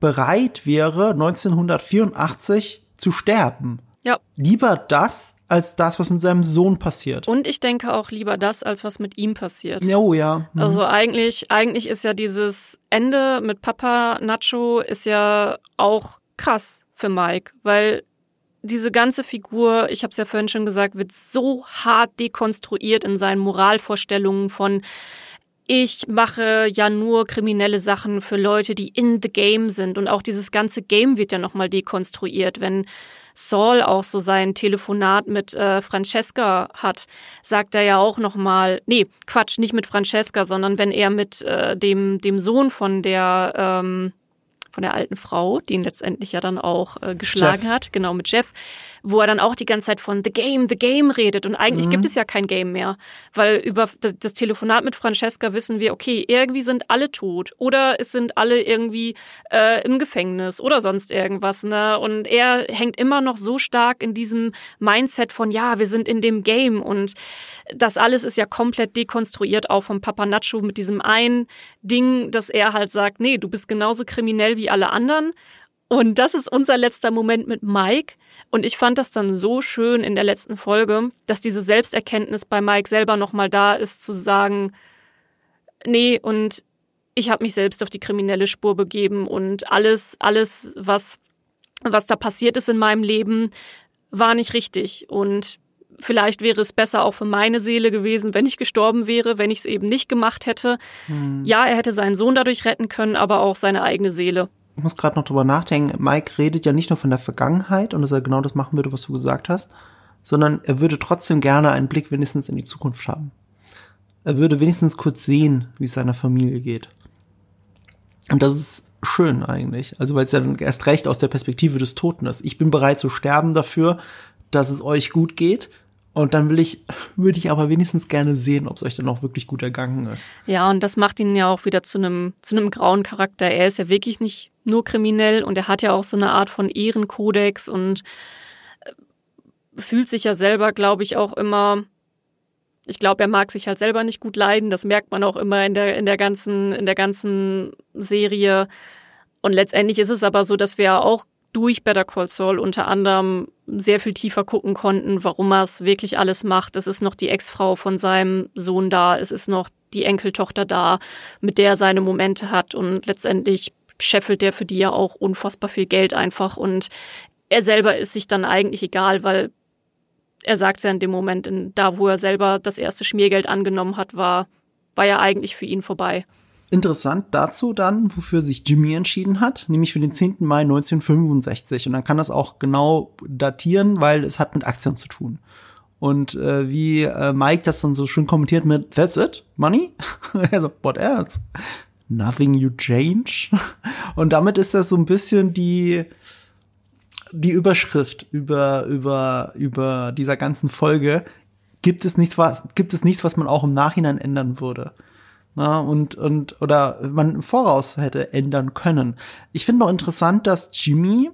bereit wäre, 1984 zu sterben.
Ja.
Lieber das, als das, was mit seinem Sohn passiert.
Und ich denke auch lieber das, als was mit ihm passiert.
Oh ja. Mhm.
Also eigentlich, eigentlich ist ja dieses Ende mit Papa Nacho ist ja auch krass für Mike, weil diese ganze Figur, ich habe es ja vorhin schon gesagt, wird so hart dekonstruiert in seinen Moralvorstellungen von ich mache ja nur kriminelle Sachen für Leute, die in the game sind. Und auch dieses ganze Game wird ja nochmal dekonstruiert, wenn Saul auch so sein Telefonat mit äh, Francesca hat, sagt er ja auch nochmal, nee, Quatsch, nicht mit Francesca, sondern wenn er mit äh, dem dem Sohn von der ähm, von der alten Frau, die ihn letztendlich ja dann auch äh, geschlagen
Jeff.
hat, genau mit Jeff, wo er dann auch die ganze Zeit von The Game, The Game redet und eigentlich
Mhm.
gibt es ja kein Game mehr, weil über das, das Telefonat mit Francesca wissen wir, okay, irgendwie sind alle tot oder es sind alle irgendwie äh, im Gefängnis oder sonst irgendwas, ne? Und er hängt immer noch so stark in diesem Mindset von ja, wir sind in dem Game und das alles ist ja komplett dekonstruiert auch vom Papa Nacho mit diesem einen Ding, dass er halt sagt, nee, du bist genauso kriminell wie alle anderen. Und das ist unser letzter Moment mit Mike. Und ich fand das dann so schön in der letzten Folge, dass diese Selbsterkenntnis bei Mike selber nochmal da ist, zu sagen, nee, und ich habe mich selbst auf die kriminelle Spur begeben und alles, alles, was, was da passiert ist in meinem Leben, war nicht richtig. Und vielleicht wäre es besser auch für meine Seele gewesen, wenn ich gestorben wäre, wenn ich es eben nicht gemacht hätte. Ja, er hätte seinen Sohn dadurch retten können, aber auch seine eigene Seele.
Ich muss gerade noch drüber nachdenken. Mike redet ja nicht nur von der Vergangenheit und dass er genau das machen würde, was du gesagt hast, sondern er würde trotzdem gerne einen Blick wenigstens in die Zukunft haben. Er würde wenigstens kurz sehen, wie es seiner Familie geht. Und das ist schön eigentlich. Also weil es ja dann erst recht aus der Perspektive des Toten ist. Ich bin bereit zu sterben dafür, dass es euch gut geht. Und dann will ich, würde ich aber wenigstens gerne sehen, ob es euch dann auch wirklich gut ergangen ist.
Ja, und das macht ihn ja auch wieder zu einem, zu einem grauen Charakter. Er ist ja wirklich nicht nur kriminell und er hat ja auch so eine Art von Ehrenkodex und äh, fühlt sich ja selber, glaube ich, auch immer, ich glaube, er mag sich halt selber nicht gut leiden. Das merkt man auch immer in der, in der ganzen, in der ganzen Serie. Und letztendlich ist es aber so, dass wir auch durch Better Call Saul unter anderem sehr viel tiefer gucken konnten, warum er es wirklich alles macht. Es ist noch die Ex-Frau von seinem Sohn da, es ist noch die Enkeltochter da, mit der er seine Momente hat und letztendlich scheffelt der für die ja auch unfassbar viel Geld einfach und er selber ist sich dann eigentlich egal, weil er sagt ja in dem Moment, in, da wo er selber das erste Schmiergeld angenommen hat, war, war ja eigentlich für ihn vorbei.
Interessant dazu dann, wofür sich Jimmy entschieden hat, nämlich für den 10. Mai 1965. Und dann kann das auch genau datieren, weil es hat mit Aktien zu tun. Und äh, wie äh, Mike das dann so schön kommentiert mit That's it? Money? also, what else? Nothing You Change. Und damit ist das so ein bisschen die, die Überschrift über, über, über dieser ganzen Folge. Gibt es nichts, was, gibt es nichts, was man auch im Nachhinein ändern würde? Na, und, und, oder man im Voraus hätte ändern können. Ich finde noch interessant, dass Jimmy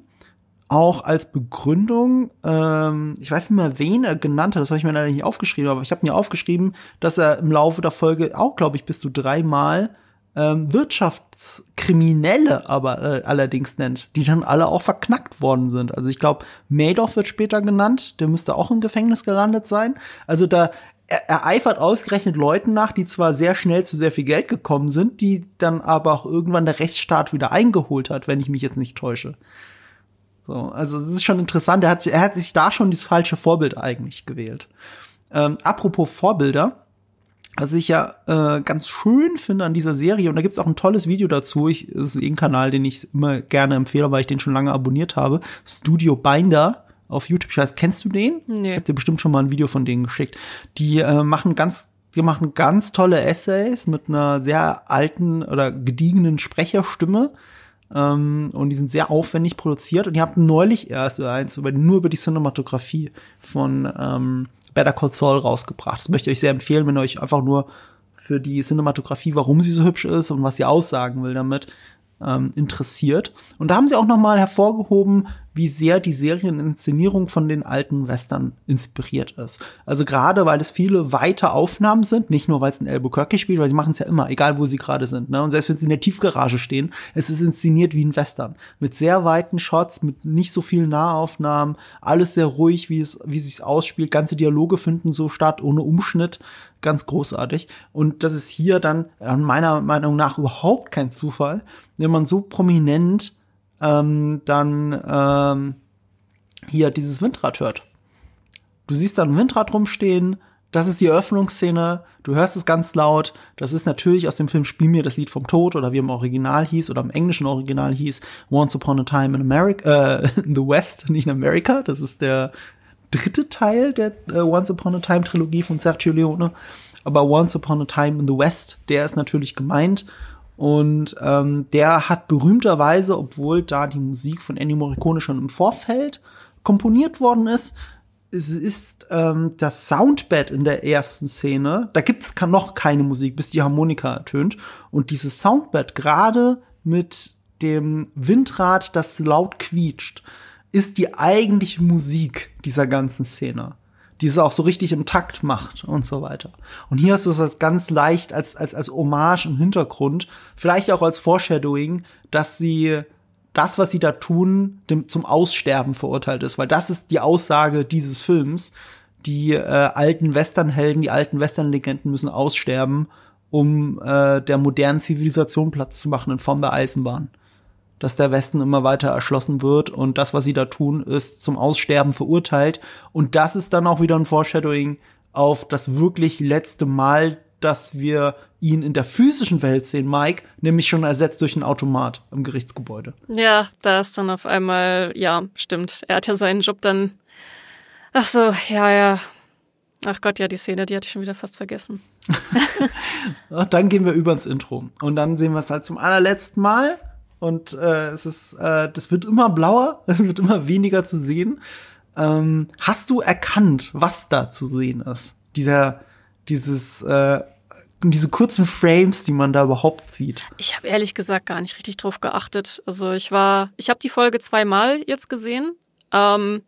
auch als Begründung, ähm, ich weiß nicht mehr, wen er genannt hat, das habe ich mir leider nicht aufgeschrieben, aber ich habe mir aufgeschrieben, dass er im Laufe der Folge auch, glaube ich, bis zu dreimal ähm, Wirtschaftskriminelle aber äh, allerdings nennt, die dann alle auch verknackt worden sind. Also ich glaube, Madoff wird später genannt, der müsste auch im Gefängnis gelandet sein. Also da er, er eifert ausgerechnet Leuten nach, die zwar sehr schnell zu sehr viel Geld gekommen sind, die dann aber auch irgendwann der Rechtsstaat wieder eingeholt hat, wenn ich mich jetzt nicht täusche. So, also es ist schon interessant. Er hat, er hat sich da schon das falsche Vorbild eigentlich gewählt. Ähm, apropos Vorbilder, was ich ja äh, ganz schön finde an dieser Serie, und da gibt's auch ein tolles Video dazu, ich, das ist eh ein Kanal, den ich immer gerne empfehle, weil ich den schon lange abonniert habe, Studio Binder auf YouTube. Ich weiß, kennst du den? Nee. Ich habe dir bestimmt schon mal ein Video von denen geschickt. Die äh, machen ganz die machen ganz tolle Essays mit einer sehr alten oder gediegenen Sprecherstimme. Ähm, und die sind sehr aufwendig produziert. Und die haben neulich erst eins über, nur über die Cinematografie von ähm, Better Call Saul rausgebracht. Das möchte ich euch sehr empfehlen, wenn ihr euch einfach nur für die Cinematografie, warum sie so hübsch ist und was sie aussagen will damit, ähm, interessiert. Und da haben sie auch noch mal hervorgehoben, wie sehr die Serieninszenierung von den alten Western inspiriert ist. Also gerade, weil es viele weite Aufnahmen sind, nicht nur, weil es in Albuquerque spielt, weil sie machen es ja immer, egal wo sie gerade sind. Ne? Und selbst wenn sie in der Tiefgarage stehen, es ist inszeniert wie ein Western. Mit sehr weiten Shots, mit nicht so vielen Nahaufnahmen, alles sehr ruhig, wie es, wie sich's ausspielt. Ganze Dialoge finden so statt, ohne Umschnitt. Ganz großartig. Und das ist hier dann meiner Meinung nach überhaupt kein Zufall, wenn man so prominent ähm, dann ähm, hier dieses Windrad hört. Du siehst da ein Windrad rumstehen, das ist die Eröffnungsszene, du hörst es ganz laut. Das ist natürlich aus dem Film Spiel mir das Lied vom Tod oder wie im Original hieß oder im englischen Original hieß Once Upon a Time in America, äh, in the West, nicht in America. Das ist der dritte Teil der äh, Once Upon a Time Trilogie von Sergio Leone. Aber Once Upon a Time in the West, der ist natürlich gemeint. Und ähm, der hat berühmterweise, obwohl da die Musik von Ennio Morricone schon im Vorfeld komponiert worden ist, es ist ähm, das Soundbed in der ersten Szene. Da gibt es noch keine Musik, bis die Harmonika ertönt. Und dieses Soundbed, gerade mit dem Windrad, das laut quietscht, ist die eigentliche Musik dieser ganzen Szene die es auch so richtig im Takt macht und so weiter. Und hier hast du es ganz leicht als, als, als Hommage im Hintergrund, vielleicht auch als Foreshadowing, dass sie das, was sie da tun, dem, zum Aussterben verurteilt ist, weil das ist die Aussage dieses Films. Die äh, alten Westernhelden, die alten Westernlegenden müssen aussterben, um äh, der modernen Zivilisation Platz zu machen in Form der Eisenbahn dass der Westen immer weiter erschlossen wird und das, was sie da tun, ist zum Aussterben verurteilt. Und das ist dann auch wieder ein Foreshadowing auf das wirklich letzte Mal, dass wir ihn in der physischen Welt sehen, Mike, nämlich schon ersetzt durch einen Automat im Gerichtsgebäude.
Ja, da ist dann auf einmal, ja, stimmt. Er hat ja seinen Job dann. Ach so, ja, ja. Ach Gott, ja, die Szene, die hatte ich schon wieder fast vergessen.
dann gehen wir über ins Intro. Und dann sehen wir es halt zum allerletzten Mal und äh, es ist, äh, das wird immer blauer, es wird immer weniger zu sehen. Ähm, hast du erkannt, was da zu sehen ist? Dieser, dieses, äh, diese kurzen Frames, die man da überhaupt sieht.
Ich habe ehrlich gesagt gar nicht richtig drauf geachtet. Also ich war, ich habe die Folge zweimal jetzt gesehen. Ähm,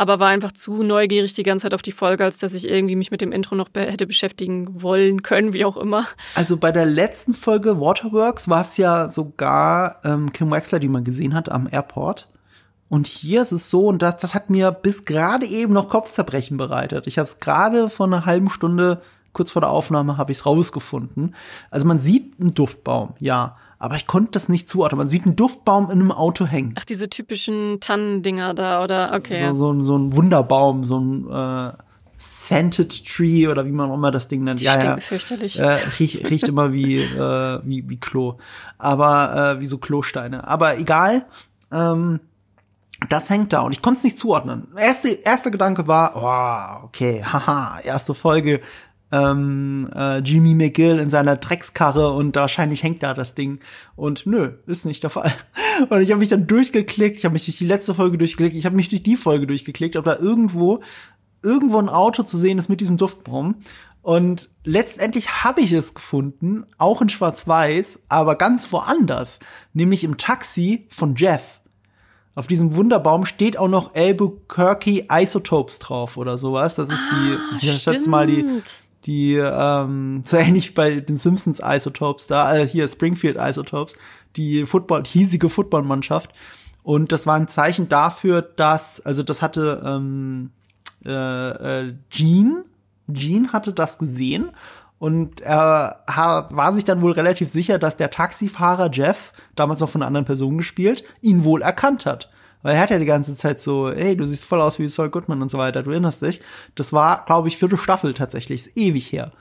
aber war einfach zu neugierig die ganze Zeit auf die Folge, als dass ich irgendwie mich mit dem Intro noch be hätte beschäftigen wollen können, wie auch immer.
Also bei der letzten Folge Waterworks war es ja sogar ähm, Kim Wexler, die man gesehen hat am Airport. Und hier ist es so, und das, das hat mir bis gerade eben noch Kopfzerbrechen bereitet. Ich habe es gerade vor einer halben Stunde, kurz vor der Aufnahme, habe ich es rausgefunden. Also man sieht einen Duftbaum, ja aber ich konnte das nicht zuordnen. Man sieht einen Duftbaum in einem Auto hängen.
Ach, diese typischen Tannendinger da, oder? Okay.
So, so, so ein Wunderbaum, so ein äh, Scented Tree oder wie man auch immer das Ding nennt.
Die ja, ja. fürchterlich.
Äh, riecht, riecht immer wie, äh, wie, wie Klo. Aber äh, wie so Klosteine. Aber egal. Ähm, das hängt da und ich konnte es nicht zuordnen. Erste, erster Gedanke war, oh, okay, haha, erste Folge, ähm, äh, Jimmy McGill in seiner Dreckskarre und wahrscheinlich hängt da das Ding. Und nö, ist nicht der Fall. Und ich habe mich dann durchgeklickt, ich habe mich durch die letzte Folge durchgeklickt, ich habe mich durch die Folge durchgeklickt, ob da irgendwo irgendwo ein Auto zu sehen ist mit diesem Duftbaum. Und letztendlich habe ich es gefunden, auch in Schwarz-Weiß, aber ganz woanders, nämlich im Taxi von Jeff. Auf diesem Wunderbaum steht auch noch Albuquerque Isotopes drauf oder sowas. Das ist die,
Ah,
ich schätze mal die. Die ähm, so ähnlich bei den Simpsons Isotopes da, äh, hier Springfield Isotopes, die Football, hiesige Footballmannschaft. Und das war ein Zeichen dafür, dass, also das hatte ähm, äh, äh, Gene, Gene hatte das gesehen und er war sich dann wohl relativ sicher, dass der Taxifahrer Jeff, damals noch von einer anderen Person gespielt, ihn wohl erkannt hat. Weil er hat ja die ganze Zeit so, hey, du siehst voll aus wie Saul Goodman und so weiter, du erinnerst dich. Das war, glaube ich, vierte Staffel tatsächlich, ist ewig her.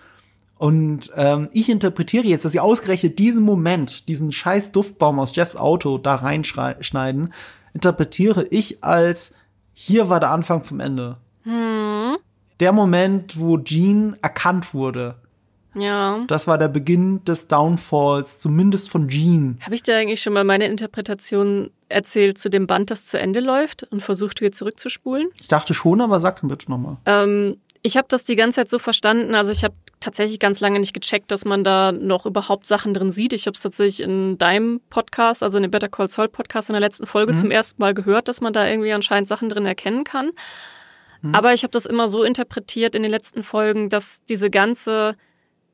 Und ähm, ich interpretiere jetzt, dass sie ausgerechnet diesen Moment, diesen scheiß Duftbaum aus Jeffs Auto da reinschneiden, interpretiere ich als, hier war der Anfang vom Ende. Der Moment, wo Gene erkannt wurde.
Ja.
Das war der Beginn des Downfalls, zumindest von Gene.
Habe ich dir eigentlich schon mal meine Interpretation erzählt zu dem Band, das zu Ende läuft und versucht, wieder zurückzuspulen?
Ich dachte schon, aber sag's mir bitte nochmal.
Ähm, ich habe das die ganze Zeit so verstanden. Also ich habe tatsächlich ganz lange nicht gecheckt, dass man da noch überhaupt Sachen drin sieht. Ich habe es tatsächlich in deinem Podcast, also in dem Better Call Saul Podcast in der letzten Folge zum ersten Mal gehört, dass man da irgendwie anscheinend Sachen drin erkennen kann. Aber ich habe das immer so interpretiert in den letzten Folgen, dass diese ganze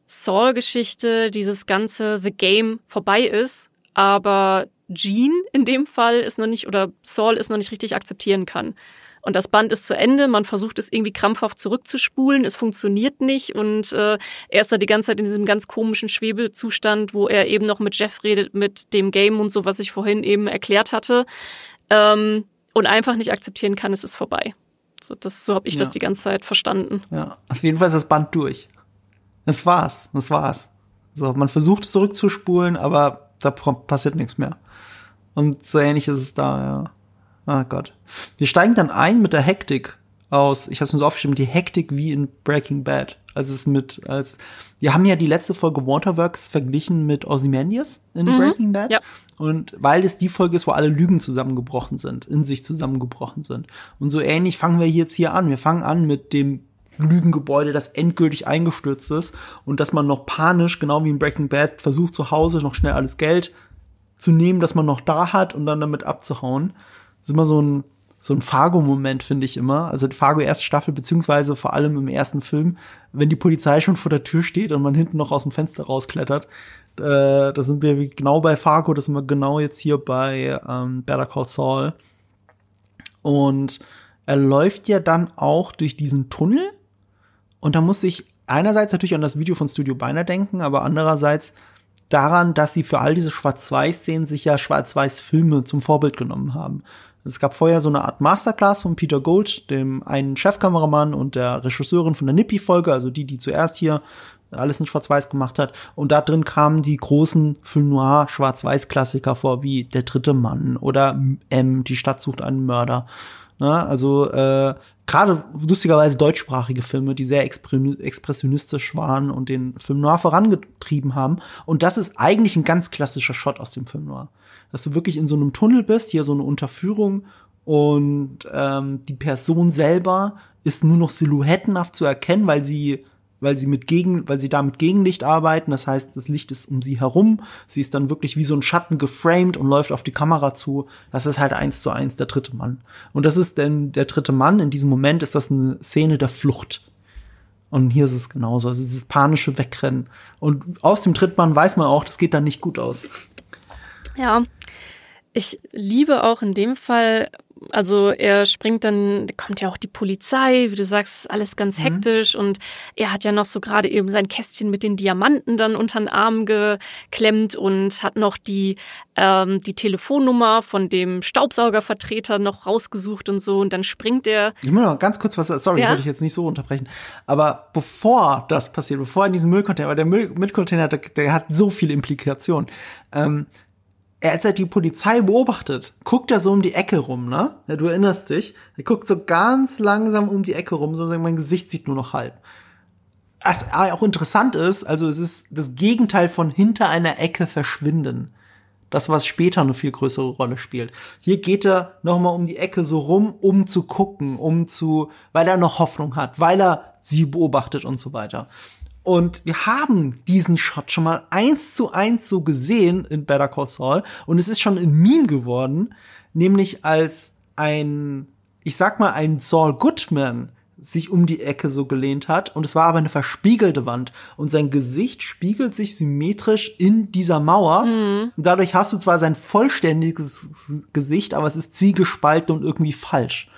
Saul-Geschichte, dieses ganze The Game vorbei ist, aber Gene in dem Fall ist noch nicht oder Saul ist noch nicht richtig akzeptieren kann. Und das Band ist zu Ende, man versucht es irgendwie krampfhaft zurückzuspulen, es funktioniert nicht und äh, er ist da die ganze Zeit in diesem ganz komischen Schwebezustand, wo er eben noch mit Jeff redet, mit dem Game und so, was ich vorhin eben erklärt hatte ähm, und einfach nicht akzeptieren kann, es ist vorbei. So, das, so habe ich
Ja.
das die ganze Zeit verstanden.
Ja, auf jeden Fall ist das Band durch. Das war's, das war's. So, man versucht zurückzuspulen, aber da passiert nichts mehr. Und so ähnlich ist es da, ja. Ah Gott. Wir steigen dann ein mit der Hektik aus, ich habe es mir so aufgeschrieben, die Hektik wie in Breaking Bad. Also es mit, als, wir haben ja die letzte Folge Waterworks verglichen mit Ozymandias in Breaking Bad.
ja.
Und weil es die Folge ist, wo alle Lügen zusammengebrochen sind, in sich zusammengebrochen sind. Und so ähnlich fangen wir jetzt hier an. Wir fangen an mit dem Lügengebäude, das endgültig eingestürzt ist und dass man noch panisch, genau wie in Breaking Bad, versucht zu Hause noch schnell alles Geld zu nehmen, das man noch da hat und dann damit abzuhauen. Das ist immer so ein, so ein Fargo-Moment, finde ich immer. Also die Fargo erste Staffel, beziehungsweise vor allem im ersten Film, wenn die Polizei schon vor der Tür steht und man hinten noch aus dem Fenster rausklettert. Äh, da sind wir genau bei Fargo, das sind wir genau jetzt hier bei ähm, Better Call Saul. Und er läuft ja dann auch durch diesen Tunnel. Und da muss ich einerseits natürlich an das Video von Studio Beiner denken, aber andererseits daran, dass sie für all diese Schwarz-Weiß-Szenen sich ja Schwarz-Weiß-Filme zum Vorbild genommen haben. Es gab vorher so eine Art Masterclass von Peter Gold, dem einen Chefkameramann und der Regisseurin von der Nippy-Folge, also die, die zuerst hier alles in Schwarz-Weiß gemacht hat. Und da drin kamen die großen Film Noir Schwarz-Weiß-Klassiker vor, wie Der dritte Mann oder M, Die Stadt sucht einen Mörder. Ne? Also äh, gerade lustigerweise deutschsprachige Filme, die sehr expre- expressionistisch waren und den Film Noir vorangetrieben haben. Und das ist eigentlich ein ganz klassischer Shot aus dem Film Noir. Dass du wirklich in so einem Tunnel bist, hier so eine Unterführung und ähm, die Person selber ist nur noch silhouettenhaft zu erkennen, weil sie weil sie mit gegen, weil sie da mit Gegenlicht arbeiten. Das heißt, das Licht ist um sie herum. Sie ist dann wirklich wie so ein Schatten geframed und läuft auf die Kamera zu. Das ist halt eins zu eins der dritte Mann. Und das ist denn der dritte Mann. In diesem Moment ist das eine Szene der Flucht. Und hier ist es genauso. Also dieses panische Wegrennen. Und aus dem Drittmann weiß man auch, das geht dann nicht gut aus.
Ja, ich liebe auch in dem Fall, also er springt dann, da kommt ja auch die Polizei, wie du sagst, alles ganz hektisch und er hat ja noch so gerade eben sein Kästchen mit den Diamanten dann unter den Arm geklemmt und hat noch die, ähm, die Telefonnummer von dem Staubsaugervertreter noch rausgesucht und so und dann springt er
Ich muss noch ganz kurz was, sorry,
Ja?
wollte ich jetzt nicht so unterbrechen. Aber bevor das passiert, bevor er in diesem Müllcontainer, weil der Müll, Müllcontainer, der, der hat so viele Implikationen. Ähm, er, als er die Polizei beobachtet, guckt er so um die Ecke rum, ne? Ja, du erinnerst dich. Er guckt so ganz langsam um die Ecke rum, so mein Gesicht sieht nur noch halb. was auch interessant ist, also es ist das Gegenteil von hinter einer Ecke verschwinden. Das, was später eine viel größere Rolle spielt. Hier geht er nochmal um die Ecke so rum, um zu gucken, um zu, weil er noch Hoffnung hat, weil er sie beobachtet und so weiter. Und wir haben diesen Shot schon mal eins zu eins so gesehen in Better Call Saul. Und es ist schon ein Meme geworden, nämlich als ein, ich sag mal, ein Saul Goodman sich um die Ecke so gelehnt hat und es war aber eine verspiegelte Wand und sein Gesicht spiegelt sich symmetrisch in dieser Mauer mhm. und dadurch hast du zwar sein vollständiges Gesicht, aber es ist zwiegespalten und irgendwie falsch.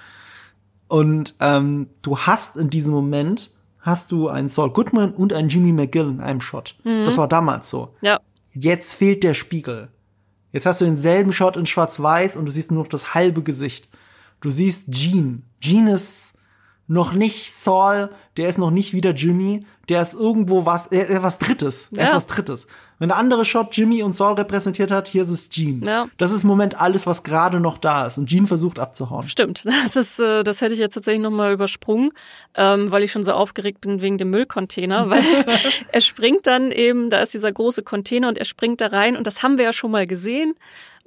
Und ähm, du hast in diesem Moment hast du einen Saul Goodman und einen Jimmy McGill in einem Shot. Mhm. Das war damals so.
Ja.
Jetzt fehlt der Spiegel. Jetzt hast du denselben Shot in Schwarz-Weiß und du siehst nur noch das halbe Gesicht. Du siehst Gene. Gene ist noch nicht Saul, der ist noch nicht wieder Jimmy, der ist irgendwo was, er, er was Drittes, er ja. ist was Drittes. Wenn der andere Shot Jimmy und Saul repräsentiert hat, hier ist es Gene. Ja. Das ist im Moment alles, was gerade noch da ist und Gene versucht abzuhauen.
Stimmt, das ist, äh, das hätte ich jetzt tatsächlich noch mal übersprungen, ähm, weil ich schon so aufgeregt bin wegen dem Müllcontainer, weil er springt dann eben, da ist dieser große Container und er springt da rein und das haben wir ja schon mal gesehen.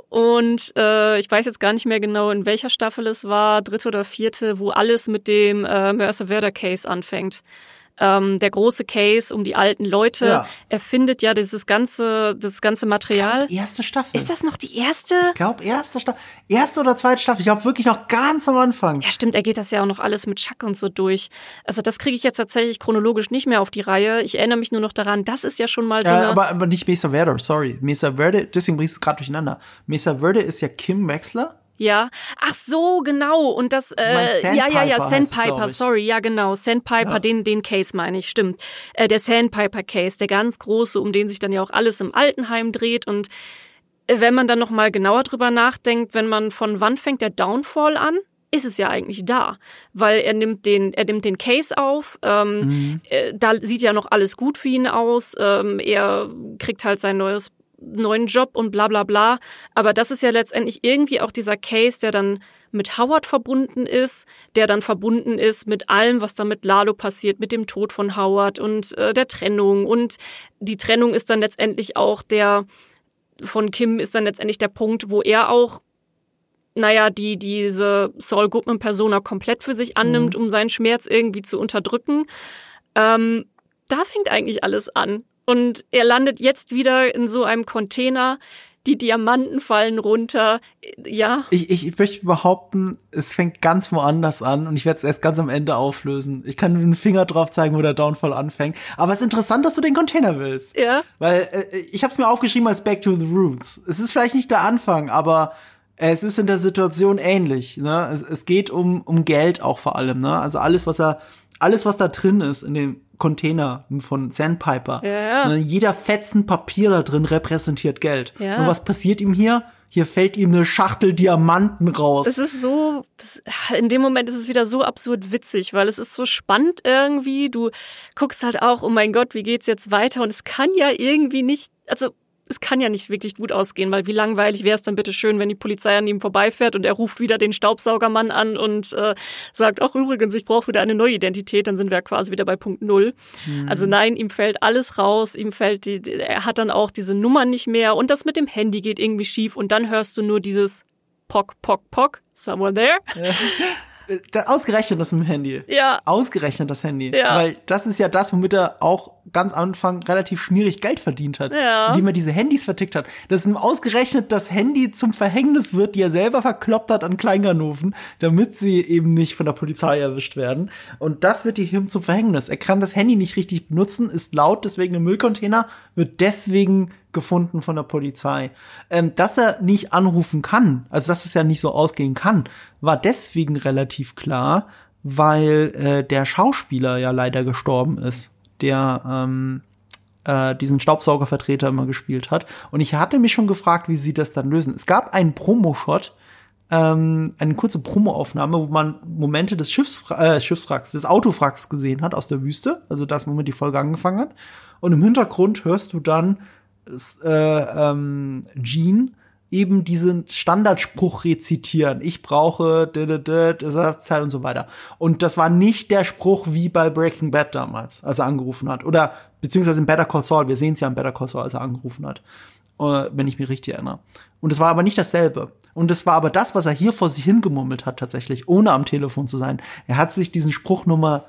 Und äh, ich weiß jetzt gar nicht mehr genau, in welcher Staffel es war, dritte oder vierte, wo alles mit dem äh, Mercer Werder Case anfängt ähm, der große Case um die alten Leute. Ja. Er findet ja dieses ganze, das ganze Material.
Glaub, erste Staffel.
Ist das noch die erste?
Ich glaube, erste Staffel. Erste oder zweite Staffel. Ich glaube wirklich noch ganz am Anfang.
Ja, stimmt. Er geht das ja auch noch alles mit Chuck und so durch. Also das kriege ich jetzt tatsächlich chronologisch nicht mehr auf die Reihe. Ich erinnere mich nur noch daran, das ist ja schon mal so
ja, aber, aber nicht Mesa Verde, sorry. Mesa Verde, deswegen bringst du es gerade durcheinander. Mesa Verde ist ja Kim Wexler
ja. Ach so, genau. Und das, äh, ja, ja, ja, Sandpiper, sorry, ja, genau. Sandpiper, ja. den, den Case meine ich, stimmt. Äh, der Sandpiper Case, der ganz große, um den sich dann ja auch alles im Altenheim dreht. Und äh, wenn man dann nochmal genauer drüber nachdenkt, wenn man von wann fängt der Downfall an? ist es ja eigentlich da, weil er nimmt den, er nimmt den Case auf. Ähm, mhm. äh, da sieht ja noch alles gut für ihn aus. Ähm, er kriegt halt sein neues neuen Job und bla bla bla. Aber das ist ja letztendlich irgendwie auch dieser Case, der dann mit Howard verbunden ist, der dann verbunden ist mit allem, was da mit Lalo passiert, mit dem Tod von Howard und äh, der Trennung. Und die Trennung ist dann letztendlich auch der von Kim ist dann letztendlich der Punkt, wo er auch naja, die diese Saul Goodman Persona komplett für sich annimmt, mhm. um seinen Schmerz irgendwie zu unterdrücken. Ähm, da fängt eigentlich alles an. Und er landet jetzt wieder in so einem Container. Die Diamanten fallen runter. Ja.
Ich, ich möchte behaupten, es fängt ganz woanders an und ich werde es erst ganz am Ende auflösen. Ich kann mit dem Finger drauf zeigen, wo der Downfall anfängt. Aber es ist interessant, dass du den Container willst.
Ja.
Weil äh, ich habe es mir aufgeschrieben als Back to the Roots. Es ist vielleicht nicht der Anfang, aber es ist in der Situation ähnlich. Ne? Es, es geht um, um Geld auch vor allem. Ne? Also alles, was er, alles, was da drin ist in dem Container von Sandpiper.
Ja.
Ne, jeder Fetzen Papier da drin repräsentiert Geld.
Ja.
Und was passiert ihm hier? Hier fällt ihm eine Schachtel Diamanten raus.
Es ist so, in dem Moment ist es wieder so absurd witzig, weil es ist so spannend irgendwie. Du guckst halt auch, oh mein Gott, wie geht's jetzt weiter? Und es kann ja irgendwie nicht, also es kann ja nicht wirklich gut ausgehen, weil wie langweilig wäre es dann bitte schön, wenn die Polizei an ihm vorbeifährt und er ruft wieder den Staubsaugermann an und äh, sagt, ach übrigens, ich brauche wieder eine neue Identität, dann sind wir quasi wieder bei Punkt Null. Mhm. Also nein, ihm fällt alles raus, ihm fällt die, er hat dann auch diese Nummer nicht mehr und das mit dem Handy geht irgendwie schief und dann hörst du nur dieses Pock, Pock, Pock, someone there. Ja.
Ausgerechnet das mit dem Handy.
Ja.
Ausgerechnet das Handy.
Ja.
Weil das ist ja das, womit er auch ganz am Anfang relativ schmierig Geld verdient hat.
Ja.
Indem er diese Handys vertickt hat. Dass ihm ausgerechnet das Handy zum Verhängnis wird, die er selber verkloppt hat an Kleinganoven, damit sie eben nicht von der Polizei erwischt werden. Und das wird ihm zum Verhängnis. Er kann das Handy nicht richtig benutzen, ist laut, deswegen im Müllcontainer, wird deswegen gefunden von der Polizei. Ähm, dass er nicht anrufen kann, also dass es ja nicht so ausgehen kann, war deswegen relativ klar, weil äh, der Schauspieler ja leider gestorben ist, der ähm, äh, diesen Staubsaugervertreter immer gespielt hat. Und ich hatte mich schon gefragt, wie sie das dann lösen. Es gab einen Promo-Shot, ähm, eine kurze Promo-Aufnahme, wo man Momente des Schiffs, äh, Schiffswracks, des Autowracks gesehen hat aus der Wüste, also das, womit die Folge angefangen hat. Und im Hintergrund hörst du dann äh, ähm, Gene eben diesen Standardspruch rezitieren. Ich brauche Ersatzteil und so weiter. Und das war nicht der Spruch wie bei Breaking Bad damals, als er angerufen hat. Oder beziehungsweise in Better Call Saul. Wir sehen es ja in Better Call Saul, als er angerufen hat. Äh, wenn ich mich richtig erinnere. Und es war aber nicht dasselbe. Und es war aber das, was er hier vor sich hingemummelt hat, tatsächlich, ohne am Telefon zu sein. Er hat sich diesen Spruch nochmal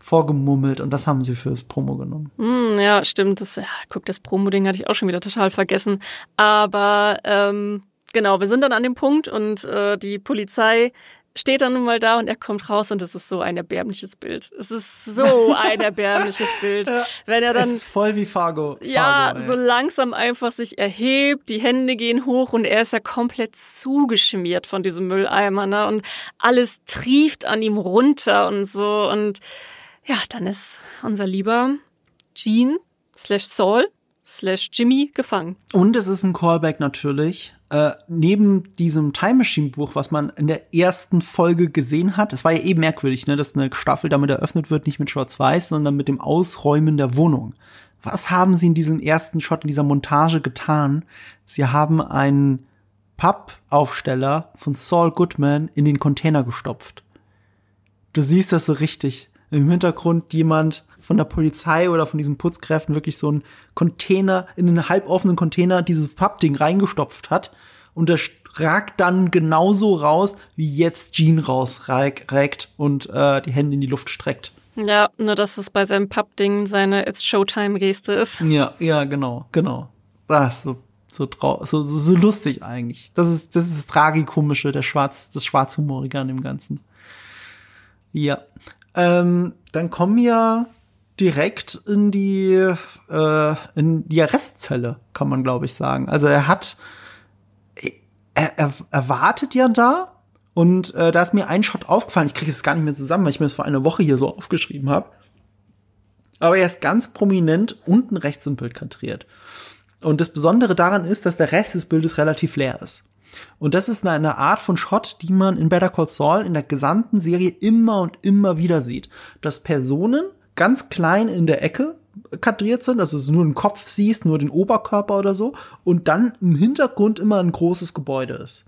vorgemummelt und das haben sie fürs Promo genommen.
Mm, ja, stimmt. Das, ja, guck, das Promo-Ding hatte ich auch schon wieder total vergessen. Aber ähm, genau, wir sind dann an dem Punkt und äh, die Polizei steht dann nun mal da und er kommt raus und es ist so ein erbärmliches Bild. Es ist so ein erbärmliches Bild. Ja, Wenn er dann
voll wie Fargo. Fargo
ja, ey. so langsam einfach sich erhebt, die Hände gehen hoch und er ist ja komplett zugeschmiert von diesem Mülleimer, ne? Und alles trieft an ihm runter und so und ja, dann ist unser lieber Gene slash Saul slash Jimmy gefangen.
Und es ist ein Callback natürlich. Äh, neben diesem Time Machine Buch, was man in der ersten Folge gesehen hat, es war ja eh merkwürdig, ne, dass eine Staffel damit eröffnet wird, nicht mit Schwarz-Weiß, sondern mit dem Ausräumen der Wohnung. Was haben sie in diesem ersten Shot, in dieser Montage getan? Sie haben einen Pappaufsteller von Saul Goodman in den Container gestopft. Du siehst das so richtig im Hintergrund jemand von der Polizei oder von diesen Putzkräften wirklich so einen Container, in einen halboffenen Container dieses Pappding reingestopft hat und das ragt dann genauso raus, wie jetzt Jean rausragt und äh, die Hände in die Luft streckt.
Ja, nur dass es bei seinem Pappding seine It's Showtime-Geste ist.
Ja, ja, genau, genau. Das ist so so, so, so, so lustig eigentlich. Das ist, das ist das Tragikomische, der Schwarz, das Schwarzhumorige an dem Ganzen. Ja. Ähm, dann kommen wir direkt in die äh, in die Arrestzelle, kann man glaube ich sagen. Also er hat er, er, er wartet ja da und äh, da ist mir ein Shot aufgefallen. Ich kriege es gar nicht mehr zusammen, weil ich mir das vor einer Woche hier so aufgeschrieben habe. Aber er ist ganz prominent unten rechts im Bild kadriert. Und das Besondere daran ist, dass der Rest des Bildes relativ leer ist. Und das ist eine Art von Shot, die man in Better Call Saul in der gesamten Serie immer und immer wieder sieht. Dass Personen ganz klein in der Ecke kadriert sind, also du nur den Kopf siehst, nur den Oberkörper oder so, und dann im Hintergrund immer ein großes Gebäude ist.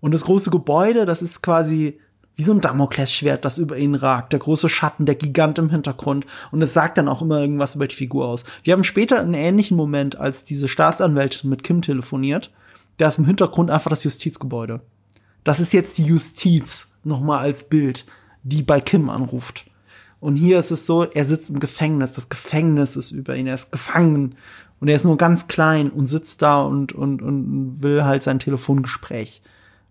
Und das große Gebäude, das ist quasi wie so ein Damoklesschwert, das über ihn ragt, der große Schatten, der Gigant im Hintergrund. Und es sagt dann auch immer irgendwas über die Figur aus. Wir haben später einen ähnlichen Moment, als diese Staatsanwältin mit Kim telefoniert da ist im Hintergrund einfach das Justizgebäude. Das ist jetzt die Justiz nochmal als Bild, die bei Kim anruft. Und hier ist es so, er sitzt im Gefängnis, das Gefängnis ist über ihn, er ist gefangen und er ist nur ganz klein und sitzt da und, und, und will halt sein Telefongespräch.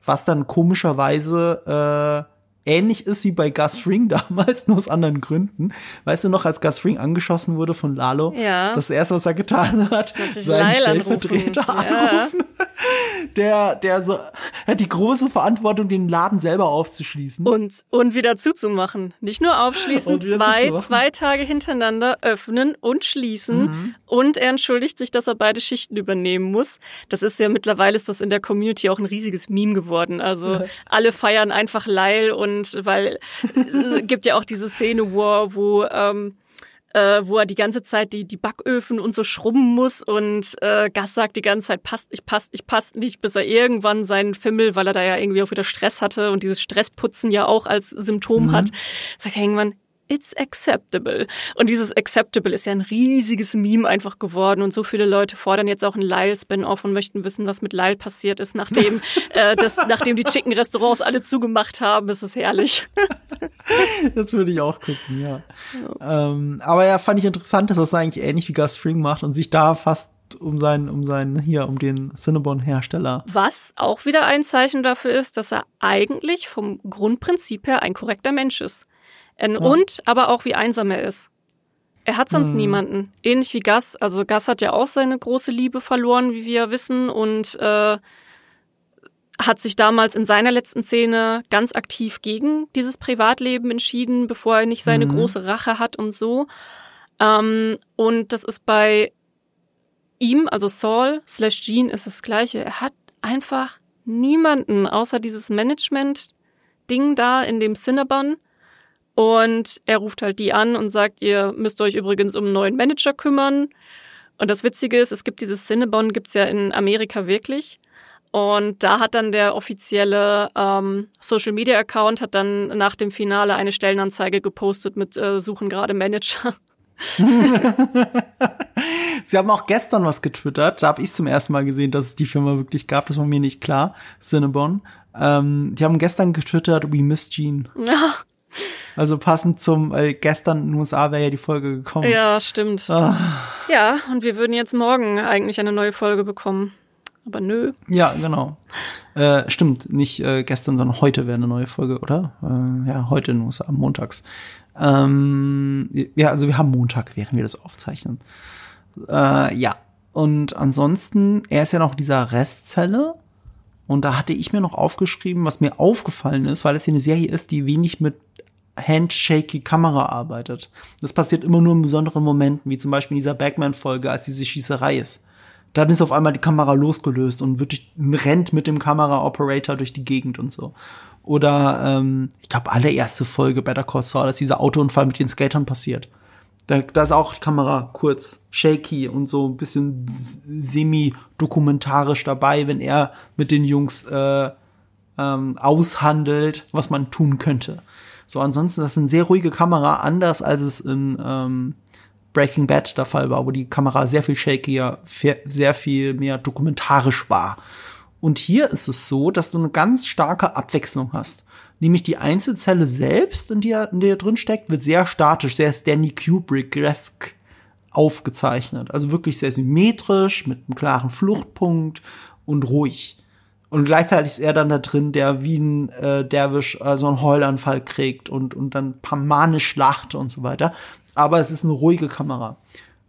Was dann komischerweise äh, ähnlich ist wie bei Gus Fring damals, nur aus anderen Gründen. Weißt du noch, als Gus Fring angeschossen wurde von Lalo?
Ja.
Das erste, was er getan hat, seinen Stellvertreter anrufen. Ja. Der, der so, hat die große Verantwortung, den Laden selber aufzuschließen.
Und, und wieder zuzumachen. Nicht nur aufschließen, zwei, zwei Tage hintereinander öffnen und schließen. Mhm. Und er entschuldigt sich, dass er beide Schichten übernehmen muss. Das ist ja mittlerweile ist das in der Community auch ein riesiges Meme geworden. Also ja. alle feiern einfach Lyle und und weil äh, gibt ja auch diese Szene, wo, wo ähm, äh, wo er die ganze Zeit die, die Backöfen und so schrubben muss und äh, Gas sagt die ganze Zeit, passt nicht, passt nicht, passt nicht, bis er irgendwann seinen Fimmel, weil er da ja irgendwie auch wieder Stress hatte und dieses Stressputzen ja auch als Symptom mhm. hat, sagt er irgendwann, it's acceptable. Und dieses acceptable ist ja ein riesiges Meme einfach geworden und so viele Leute fordern jetzt auch einen Lyle-Spin-Off und möchten wissen, was mit Lyle passiert ist, nachdem, äh, das, nachdem die Chicken-Restaurants alle zugemacht haben. Das ist herrlich.
das würde ich auch gucken, ja. ja. Ähm, aber ja, fand ich interessant, dass das eigentlich ähnlich wie Gus Fring macht und sich da fast um seinen, um seinen, hier, um den Cinnabon-Hersteller.
Was auch wieder ein Zeichen dafür ist, dass er eigentlich vom Grundprinzip her ein korrekter Mensch ist. Ja. Und aber auch wie einsam er ist. Er hat sonst hm. niemanden. Ähnlich wie Gas. Also Gas hat ja auch seine große Liebe verloren, wie wir wissen, und äh, hat sich damals in seiner letzten Szene ganz aktiv gegen dieses Privatleben entschieden, bevor er nicht seine mhm. große Rache hat und so. Ähm, und das ist bei ihm, also Saul slash Jean, ist das Gleiche. Er hat einfach niemanden außer dieses Management-Ding da in dem Cinnabon. Und er ruft halt die an und sagt, ihr müsst euch übrigens um einen neuen Manager kümmern. Und das Witzige ist, es gibt dieses Cinnabon, gibt's ja in Amerika wirklich. Und da hat dann der offizielle ähm, Social Media Account hat dann nach dem Finale eine Stellenanzeige gepostet mit äh, Suchen gerade Manager.
Sie haben auch gestern was getwittert. Da habe ich zum ersten Mal gesehen, dass es die Firma wirklich gab. Das war mir nicht klar. Cinnabon. Ähm, die haben gestern getwittert, we miss Gene. Also passend zum, äh, gestern in den USA wäre ja die Folge gekommen.
Ja, stimmt.
Ah.
Ja, und wir würden jetzt morgen eigentlich eine neue Folge bekommen. Aber nö.
Ja, genau. Äh, stimmt, nicht äh, gestern, sondern heute wäre eine neue Folge, oder? Äh, ja, heute in den USA, montags. Ähm, ja, also wir haben Montag, während wir das aufzeichnen. Äh, ja, und ansonsten, er ist ja noch dieser Restzelle. Und da hatte ich mir noch aufgeschrieben, was mir aufgefallen ist, weil es hier eine Serie ist, die wenig mit handshaky Kamera arbeitet. Das passiert immer nur in besonderen Momenten, wie zum Beispiel in dieser Bagman-Folge, als diese Schießerei ist dann ist auf einmal die Kamera losgelöst und wird durch, rennt mit dem Kamera-Operator durch die Gegend und so. Oder ähm, ich glaube, allererste Folge Better Call Saul, dass dieser Autounfall mit den Skatern passiert. Da, da ist auch die Kamera kurz shaky und so ein bisschen semi-dokumentarisch dabei, wenn er mit den Jungs äh, ähm, aushandelt, was man tun könnte. So, ansonsten, das ist eine sehr ruhige Kamera, anders als es in ähm, Breaking Bad der Fall war, wo die Kamera sehr viel shakier, sehr viel mehr dokumentarisch war. Und hier ist es so, dass du eine ganz starke Abwechslung hast. Nämlich die Einzelzelle selbst, in der, in der drin steckt, wird sehr statisch, sehr Stanley Kubrick-esque aufgezeichnet. Also wirklich sehr symmetrisch, mit einem klaren Fluchtpunkt und ruhig. Und gleichzeitig ist er dann da drin, der wie ein äh, Derwisch äh, so einen Heulanfall kriegt und, und dann manisch lacht und so weiter aber es ist eine ruhige Kamera.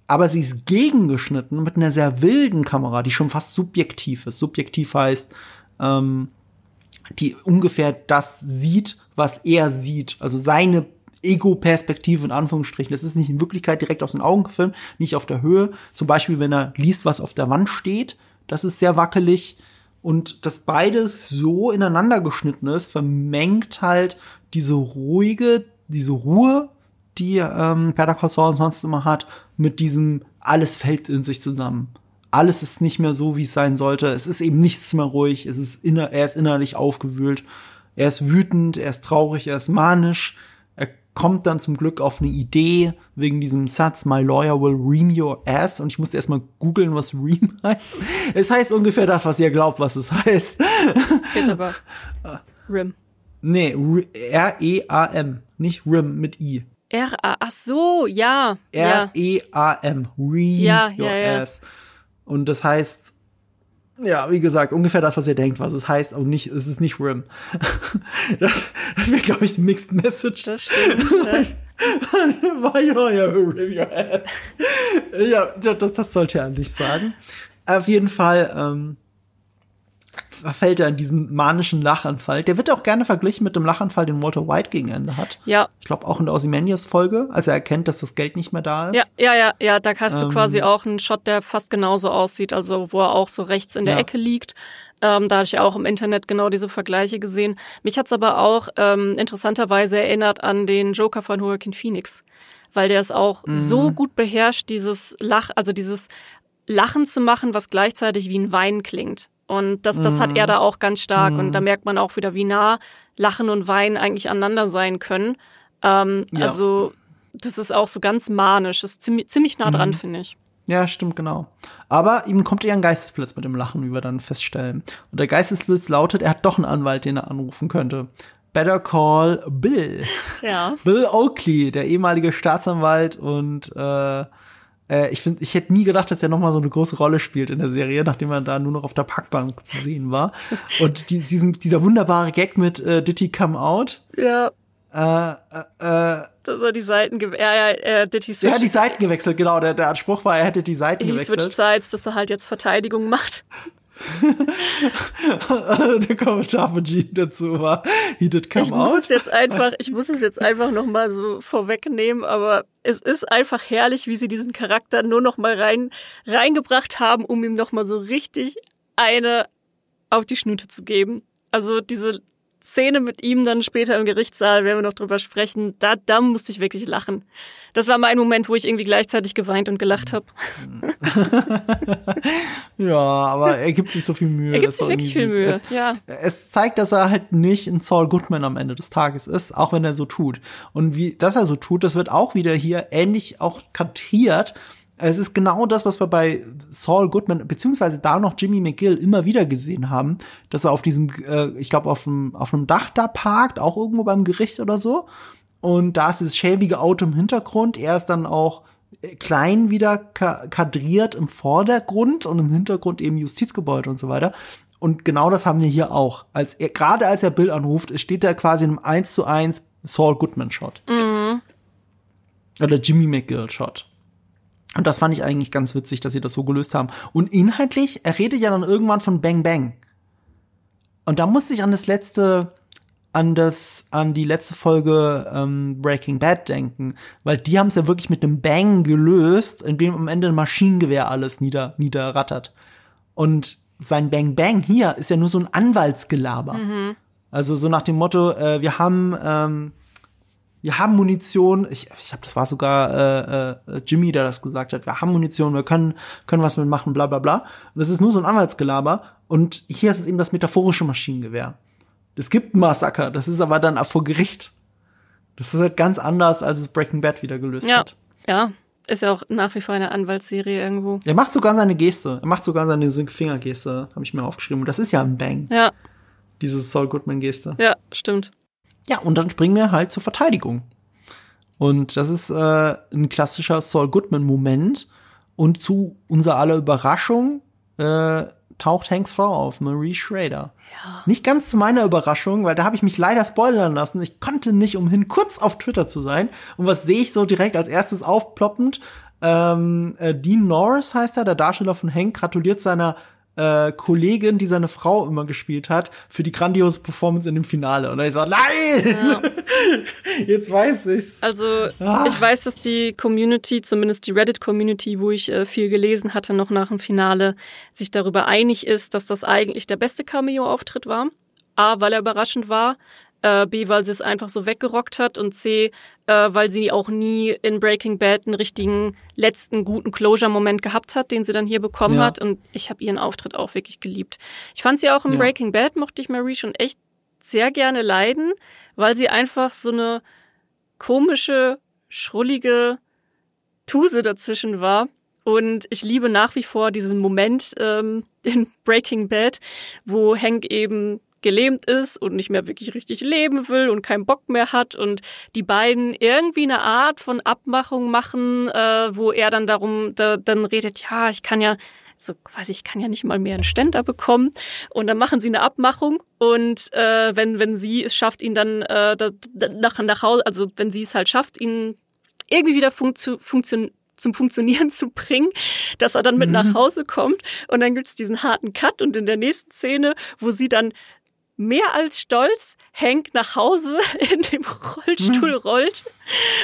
Aber sie ist gegengeschnitten mit einer sehr wilden Kamera, die schon fast subjektiv ist. Subjektiv heißt, ähm, die ungefähr das sieht, was er sieht. Also seine Ego-Perspektive in Anführungsstrichen. Das ist nicht in Wirklichkeit direkt aus den Augen gefilmt, nicht auf der Höhe. Zum Beispiel, wenn er liest, was auf der Wand steht. Das ist sehr wackelig. Und dass beides so ineinander geschnitten ist, vermengt halt diese ruhige, diese Ruhe die ähm, Saul sonst immer hat, mit diesem alles fällt in sich zusammen. Alles ist nicht mehr so, wie es sein sollte. Es ist eben nichts mehr ruhig. Es ist inner, er ist innerlich aufgewühlt. Er ist wütend, er ist traurig, er ist manisch. Kommt dann zum Glück auf eine Idee wegen diesem Satz, My lawyer will ream your ass. Und ich musste erstmal googeln, was ream heißt. Es heißt ungefähr das, was ihr glaubt, was es heißt.
Geht aber. Rim.
Nee, R-E-A-M. Nicht Rim mit I.
R-A, ach so, ja.
R-E-A-M. Ream
ja,
your
ja, ja.
ass. Und das heißt, ja, wie gesagt, ungefähr das, was ihr denkt, was es heißt, und nicht, es ist nicht Rim. das das wäre, glaube ich, Mixed Message.
Das stimmt.
War ja, ja, Rim your ass. ja, das, das sollte er nicht sagen. Auf jeden Fall, ähm, verfällt er in diesen manischen Lachanfall. Der wird auch gerne verglichen mit dem Lachanfall, den Walter White gegen Ende hat.
Ja.
Ich glaube auch in der Ozymandias-Folge, als er erkennt, dass das Geld nicht mehr da ist.
Ja, ja, ja, ja. Da hast du
Ähm.
quasi auch einen Shot, der fast genauso aussieht, also wo er auch so rechts in der
Ja.
Ecke liegt. Ähm, da hatte ich auch im Internet genau diese Vergleiche gesehen. Mich hat's aber auch ähm, interessanterweise erinnert an den Joker von Joaquin Phoenix, weil der es auch
Mhm.
so gut beherrscht, dieses Lach, also dieses Lachen zu machen, was gleichzeitig wie ein Wein klingt. Und das, das hat
Mhm.
er da auch ganz stark. Und da merkt man auch wieder, wie nah Lachen und Wein eigentlich aneinander sein können. Ähm,
Ja.
Also das ist auch so ganz manisch. Das ist ziemlich, ziemlich nah
Mhm.
dran, finde ich.
Ja, stimmt, genau. Aber ihm kommt eher ein Geistesblitz mit dem Lachen, wie wir dann feststellen. Und der Geistesblitz lautet, er hat doch einen Anwalt, den er anrufen könnte. Better call Bill.
Ja.
Bill Oakley, der ehemalige Staatsanwalt und äh, äh, ich finde, ich hätte nie gedacht, dass er noch mal so eine große Rolle spielt in der Serie, nachdem er da nur noch auf der Parkbank zu sehen war. Und die, diesem, dieser wunderbare Gag mit äh, Did he come out?
Ja.
Äh, äh, äh,
Dass er die Seiten, ge ja, ja, äh, did he
er
switch,
hat die Seiten gewechselt, genau. Der, der Spruch war, er hätte die Seiten
he switched
gewechselt.
sides, dass er halt jetzt Verteidigung macht.
Der Kommentar von Gene dazu war, he did come
Ich muss
out.
es jetzt einfach, ich muss es jetzt einfach noch mal so vorwegnehmen, aber es ist einfach herrlich, wie sie diesen Charakter nur noch mal rein reingebracht haben, um ihm noch mal so richtig eine auf die Schnute zu geben. Also diese Szene mit ihm dann später im Gerichtssaal, werden wir noch drüber sprechen, da, da musste ich wirklich lachen. Das war mein Moment, wo ich irgendwie gleichzeitig geweint und gelacht habe.
Ja, aber er gibt sich so viel Mühe.
Er gibt sich wirklich viel Mühe,
es, ja. Es zeigt, dass er halt nicht ein Saul Goodman am Ende des Tages ist, auch wenn er so tut. Und wie, dass er so tut, das wird auch wieder hier ähnlich auch kantiert. Es ist genau das, was wir bei Saul Goodman, beziehungsweise da noch Jimmy McGill immer wieder gesehen haben, dass er auf diesem, äh, ich glaube, auf einem, auf einem Dach da parkt, auch irgendwo beim Gericht oder so. Und da ist das schäbige Auto im Hintergrund. Er ist dann auch klein wieder kadriert im Vordergrund und im Hintergrund eben Justizgebäude und so weiter. Und genau das haben wir hier auch. Als er, gerade als er Bill anruft, steht er quasi in einem 1 zu 1 Saul Goodman Shot. Mhm. Oder Jimmy McGill Shot. Und das fand ich eigentlich ganz witzig, dass sie das so gelöst haben. Und inhaltlich, er redet ja dann irgendwann von Bang Bang. Und da musste ich an das letzte, an das, an die letzte Folge ähm, Breaking Bad denken, weil die haben es ja wirklich mit einem Bang gelöst, in dem am Ende ein Maschinengewehr alles nieder, niederrattert. Und sein Bang Bang hier ist ja nur so ein Anwaltsgelaber. Mhm. Also so nach dem Motto, äh, wir haben ähm, wir haben Munition, ich, ich habe, das war sogar äh, äh, Jimmy, der das gesagt hat, wir haben Munition, wir können, können was mitmachen, bla bla bla. Und das ist nur so ein Anwaltsgelaber. Und hier ist es eben das metaphorische Maschinengewehr. Es gibt ein Massaker, das ist aber dann vor Gericht. Das ist halt ganz anders, als es Breaking Bad wieder gelöst
ja.
hat.
Ja, ist ja auch nach wie vor eine Anwaltsserie irgendwo.
Er macht sogar seine Geste. Er macht sogar seine Fingergeste, habe ich mir aufgeschrieben. Und das ist ja ein Bang.
Ja.
Diese Saul Goodman-Geste.
Ja, stimmt.
Ja, und dann springen wir halt zur Verteidigung. Und das ist äh, ein klassischer Saul Goodman-Moment. Und zu unserer aller Überraschung äh, taucht Hanks Frau auf, Marie Schrader. Ja. Nicht ganz zu meiner Überraschung, weil da habe ich mich leider spoilern lassen. Ich konnte nicht umhin, kurz auf Twitter zu sein. Und was sehe ich so direkt als erstes aufploppend? Ähm, äh, Dean Norris heißt er, der Darsteller von Hank, gratuliert seiner äh, Kollegin, die seine Frau immer gespielt hat, für die grandiose Performance in dem Finale. Und dann ich so, nein! Ja. Jetzt weiß ich's.
Also, ah. ich weiß, dass die Community, zumindest die Reddit-Community, wo ich äh, viel gelesen hatte, noch nach dem Finale, sich darüber einig ist, dass das eigentlich der beste Cameo-Auftritt war. A, weil er überraschend war äh, B, weil sie es einfach so weggerockt hat und C, äh, weil sie auch nie in Breaking Bad einen richtigen letzten guten Closure-Moment gehabt hat, den sie dann hier bekommen ja. hat und ich habe ihren Auftritt auch wirklich geliebt. Ich fand sie auch im ja. Breaking Bad, mochte ich Marie schon echt sehr gerne leiden, weil sie einfach so eine komische, schrullige Tuse dazwischen war. Und ich liebe nach wie vor diesen Moment ähm, in Breaking Bad, wo Hank eben gelähmt ist und nicht mehr wirklich richtig leben will und keinen Bock mehr hat und die beiden irgendwie eine Art von Abmachung machen, äh, wo er dann darum da, dann redet, ja, ich kann ja so quasi, ich kann ja nicht mal mehr einen Ständer bekommen. Und dann machen sie eine Abmachung und äh, wenn, wenn sie es schafft, ihn dann äh, da, nach, nach Hause, also wenn sie es halt schafft, ihn irgendwie wieder funktio funktion zum Funktionieren zu bringen, dass er dann mit mhm. nach Hause kommt und dann gibt's diesen harten Cut und in der nächsten Szene, wo sie dann mehr als stolz Hank nach Hause in dem Rollstuhl hm. rollt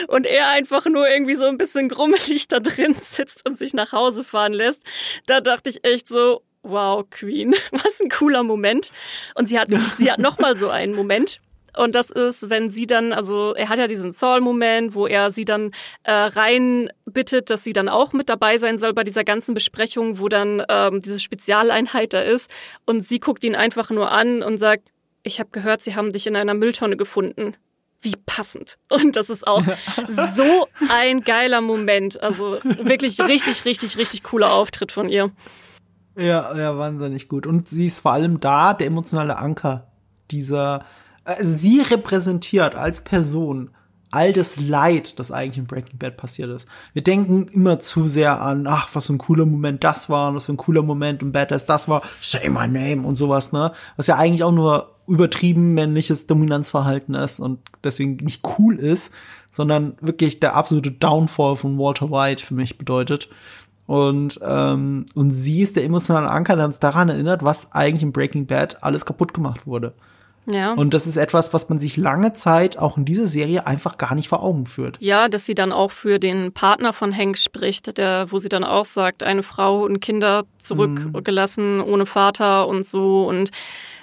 und er einfach nur irgendwie so ein bisschen grummelig da drin sitzt und sich nach Hause fahren lässt. Da dachte ich echt so, wow, Queen, was ein cooler Moment. Und sie hat, sie hat nochmal so einen Moment, und das ist, wenn sie dann, also er hat ja diesen Saul-Moment, wo er sie dann äh, rein bittet, dass sie dann auch mit dabei sein soll bei dieser ganzen Besprechung, wo dann ähm, diese Spezialeinheit da ist. Und sie guckt ihn einfach nur an und sagt, ich habe gehört, sie haben dich in einer Mülltonne gefunden. Wie passend. Und das ist auch so ein geiler Moment. Also wirklich richtig, richtig, richtig cooler Auftritt von ihr.
Ja, ja, wahnsinnig gut. Und sie ist vor allem da der emotionale Anker dieser sie repräsentiert als Person all das Leid, das eigentlich in Breaking Bad passiert ist. Wir denken immer zu sehr an, ach, was für ein cooler Moment das war und was für ein cooler Moment im Badass das war, say my name und sowas, ne? Was ja eigentlich auch nur übertrieben männliches Dominanzverhalten ist und deswegen nicht cool ist, sondern wirklich der absolute Downfall von Walter White für mich bedeutet. Und, ähm, und sie ist der emotionale Anker, der uns daran erinnert, was eigentlich in Breaking Bad alles kaputt gemacht wurde.
Ja.
Und das ist etwas, was man sich lange Zeit auch in dieser Serie einfach gar nicht vor Augen führt.
Ja, dass sie dann auch für den Partner von Hank spricht, der, wo sie dann auch sagt, eine Frau und Kinder zurückgelassen, mhm. ohne Vater und so. Und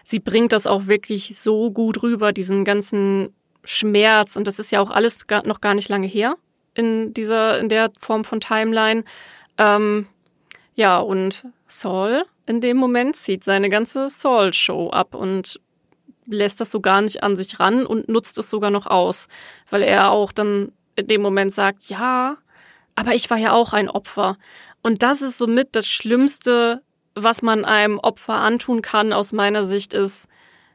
sie bringt das auch wirklich so gut rüber, diesen ganzen Schmerz. Und das ist ja auch alles gar, noch gar nicht lange her in dieser, in der Form von Timeline. Ähm, Ja, und Saul in dem Moment zieht seine ganze Saul-Show ab und lässt das so gar nicht an sich ran und nutzt es sogar noch aus, weil er auch dann in dem Moment sagt, ja, aber ich war ja auch ein Opfer. Und das ist somit das Schlimmste, was man einem Opfer antun kann, aus meiner Sicht, ist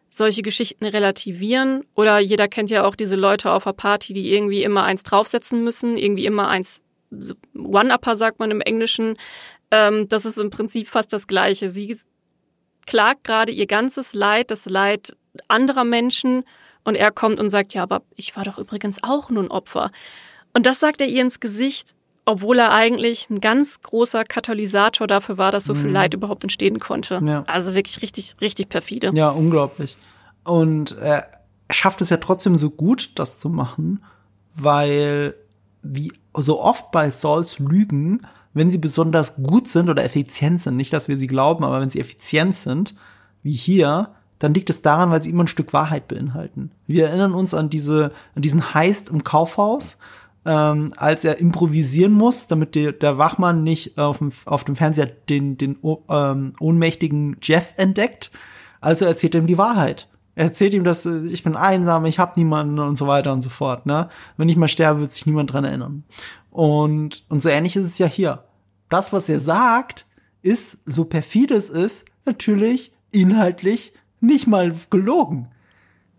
solche Geschichten relativieren. Oder jeder kennt ja auch diese Leute auf der Party, die irgendwie immer eins draufsetzen müssen, irgendwie immer eins One-Upper sagt man im Englischen. Ähm, das ist im Prinzip fast das Gleiche. Sie klagt gerade ihr ganzes Leid, das Leid anderer Menschen und er kommt und sagt, ja, aber ich war doch übrigens auch nur ein Opfer. Und das sagt er ihr ins Gesicht, obwohl er eigentlich ein ganz großer Katalysator dafür war, dass so viel mhm. Leid überhaupt entstehen konnte. Ja. Also wirklich richtig, richtig perfide.
Ja, unglaublich. Und er schafft es ja trotzdem so gut, das zu machen, weil wie so oft bei Sauls Lügen, wenn sie besonders gut sind oder effizient sind, nicht, dass wir sie glauben, aber wenn sie effizient sind, wie hier, dann liegt es daran, weil sie immer ein Stück Wahrheit beinhalten. Wir erinnern uns an diese, an diesen Heist im Kaufhaus, ähm, als er improvisieren muss, damit die, der Wachmann nicht auf dem, auf dem Fernseher den, den ähm, ohnmächtigen Jeff entdeckt. Also erzählt er ihm die Wahrheit. Er erzählt ihm, dass äh, ich bin einsam, ich habe niemanden und so weiter und so fort. Ne? Wenn ich mal sterbe, wird sich niemand dran erinnern. Und, und so ähnlich ist es ja hier. Das, was er sagt, ist, so perfide es ist, natürlich inhaltlich nicht mal gelogen.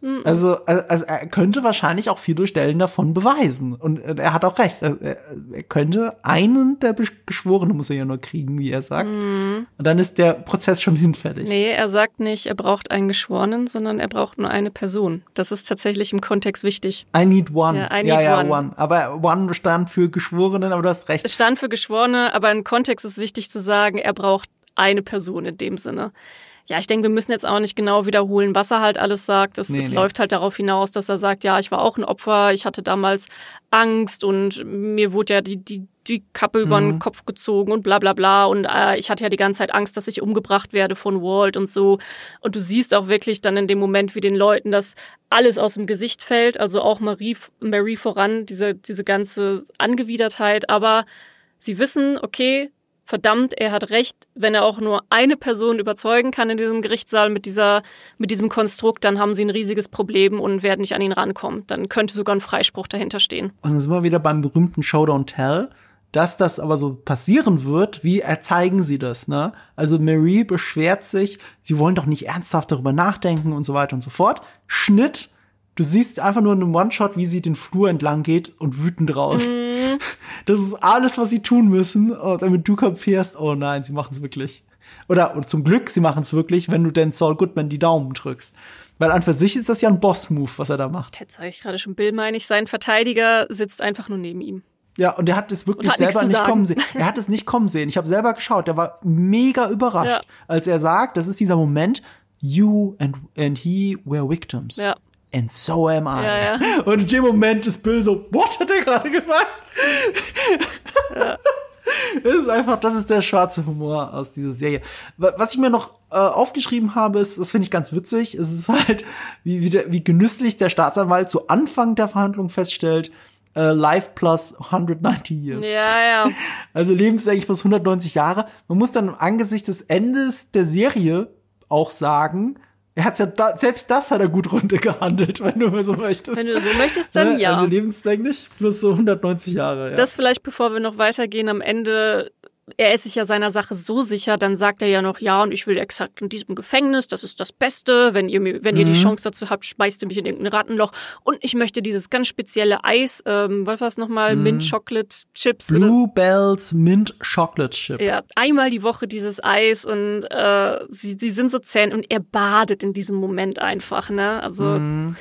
Mhm. Also, also er könnte wahrscheinlich auch viel durch Stellen davon beweisen. Und er hat auch recht. Er, er könnte einen der Geschworenen muss er ja nur kriegen, wie er sagt. Mhm. Und dann ist der Prozess schon hinfällig.
Nee, er sagt nicht, er braucht einen Geschworenen, sondern er braucht nur eine Person. Das ist tatsächlich im Kontext wichtig.
I need one. Ja, need ja, ja, one. one. Aber one stand für Geschworenen, aber du hast recht.
Es stand für Geschworene, aber im Kontext ist wichtig zu sagen, er braucht eine Person in dem Sinne. Ja, ich denke, wir müssen jetzt auch nicht genau wiederholen, was er halt alles sagt. Es, nee, es nee. läuft halt darauf hinaus, dass er sagt, ja, ich war auch ein Opfer, ich hatte damals Angst und mir wurde ja die, die, die Kappe mhm. über den mhm. Kopf gezogen und bla bla bla. Und äh, ich hatte ja die ganze Zeit Angst, dass ich umgebracht werde von Walt und so. Und du siehst auch wirklich dann in dem Moment, wie den Leuten das alles aus dem Gesicht fällt. Also auch Marie, Marie voran, diese, diese ganze Angewidertheit. Aber sie wissen, okay, verdammt, er hat recht, wenn er auch nur eine Person überzeugen kann in diesem Gerichtssaal mit dieser, mit diesem Konstrukt, dann haben sie ein riesiges Problem und werden nicht an ihn rankommen. Dann könnte sogar ein Freispruch dahinter stehen.
Und dann sind wir wieder beim berühmten Showdown Tell. Dass das aber so passieren wird, wie erzeigen sie das, ne? Also Marie beschwert sich, sie wollen doch nicht ernsthaft darüber nachdenken und so weiter und so fort. Schnitt, du siehst einfach nur in einem One-Shot, wie sie den Flur entlang geht und wütend raus. Mm das ist alles, was sie tun müssen, oh, damit du kapierst, oh nein, sie machen es wirklich. Oder, oder zum Glück, sie machen es wirklich, wenn du denn Saul Goodman die Daumen drückst. Weil an für sich ist das ja ein Boss-Move, was er da macht.
Jetzt sage ich gerade schon Bill, meine ich, sein Verteidiger sitzt einfach nur neben ihm.
Ja, und er hat es wirklich hat selber nicht kommen sehen. Er hat es nicht kommen sehen. Ich habe selber geschaut, der war mega überrascht, ja. als er sagt, das ist dieser Moment, you and, and he were victims. Ja and so am I. Ja, ja. Und in dem Moment ist Bill so, what hat er gerade gesagt? Ja. Das ist einfach, das ist der schwarze Humor aus dieser Serie. Was ich mir noch äh, aufgeschrieben habe, ist, das finde ich ganz witzig, es ist halt, wie, wie, der, wie genüsslich der Staatsanwalt zu Anfang der Verhandlung feststellt, äh, Life plus 190 years.
Ja, ja.
Also lebenslänglich plus 190 Jahre. Man muss dann angesichts des Endes der Serie auch sagen, er hat ja da, selbst das hat er gut runtergehandelt, wenn du so möchtest.
Wenn du so möchtest, dann ne? ja.
Also lebenslänglich plus so 190 Jahre. Ja.
Das vielleicht, bevor wir noch weitergehen, am Ende er ist sich ja seiner Sache so sicher, dann sagt er ja noch, ja, und ich will exakt in diesem Gefängnis, das ist das Beste. Wenn ihr mir, wenn mhm. ihr die mhm. Chance dazu habt, schmeißt ihr mich in irgendein Rattenloch. Und ich möchte dieses ganz spezielle Eis, ähm, was war es nochmal? Mhm. Mint Chocolate Chips.
Blue Bells Mint Chocolate Chip.
Ja, einmal die Woche dieses Eis und äh, sie, sie sind so zäh und er badet in diesem Moment einfach, ne? Also. Mhm.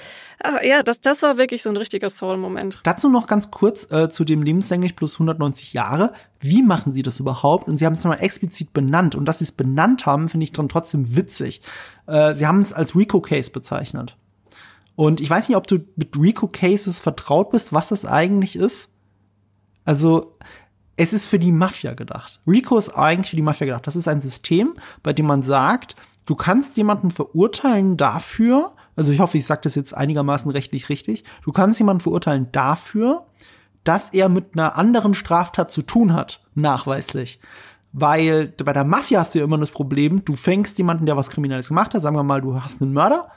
Ach, ja, das, das war wirklich so ein richtiger Soul-Moment.
Dazu noch ganz kurz äh, zu dem lebenslänglich plus 190 Jahre. Wie machen sie das überhaupt? Und sie haben es mal explizit benannt. Und dass sie es benannt haben, finde ich dann trotzdem witzig. Äh, sie haben es als Rico-Case bezeichnet. Und ich weiß nicht, ob du mit Rico-Cases vertraut bist, was das eigentlich ist. Also, es ist für die Mafia gedacht. Rico ist eigentlich für die Mafia gedacht. Das ist ein System, bei dem man sagt, du kannst jemanden verurteilen dafür, also ich hoffe, ich sage das jetzt einigermaßen rechtlich richtig, du kannst jemanden verurteilen dafür, dass er mit einer anderen Straftat zu tun hat, nachweislich. Weil bei der Mafia hast du ja immer das Problem, du fängst jemanden, der was Kriminelles gemacht hat, sagen wir mal, du hast einen Mörder,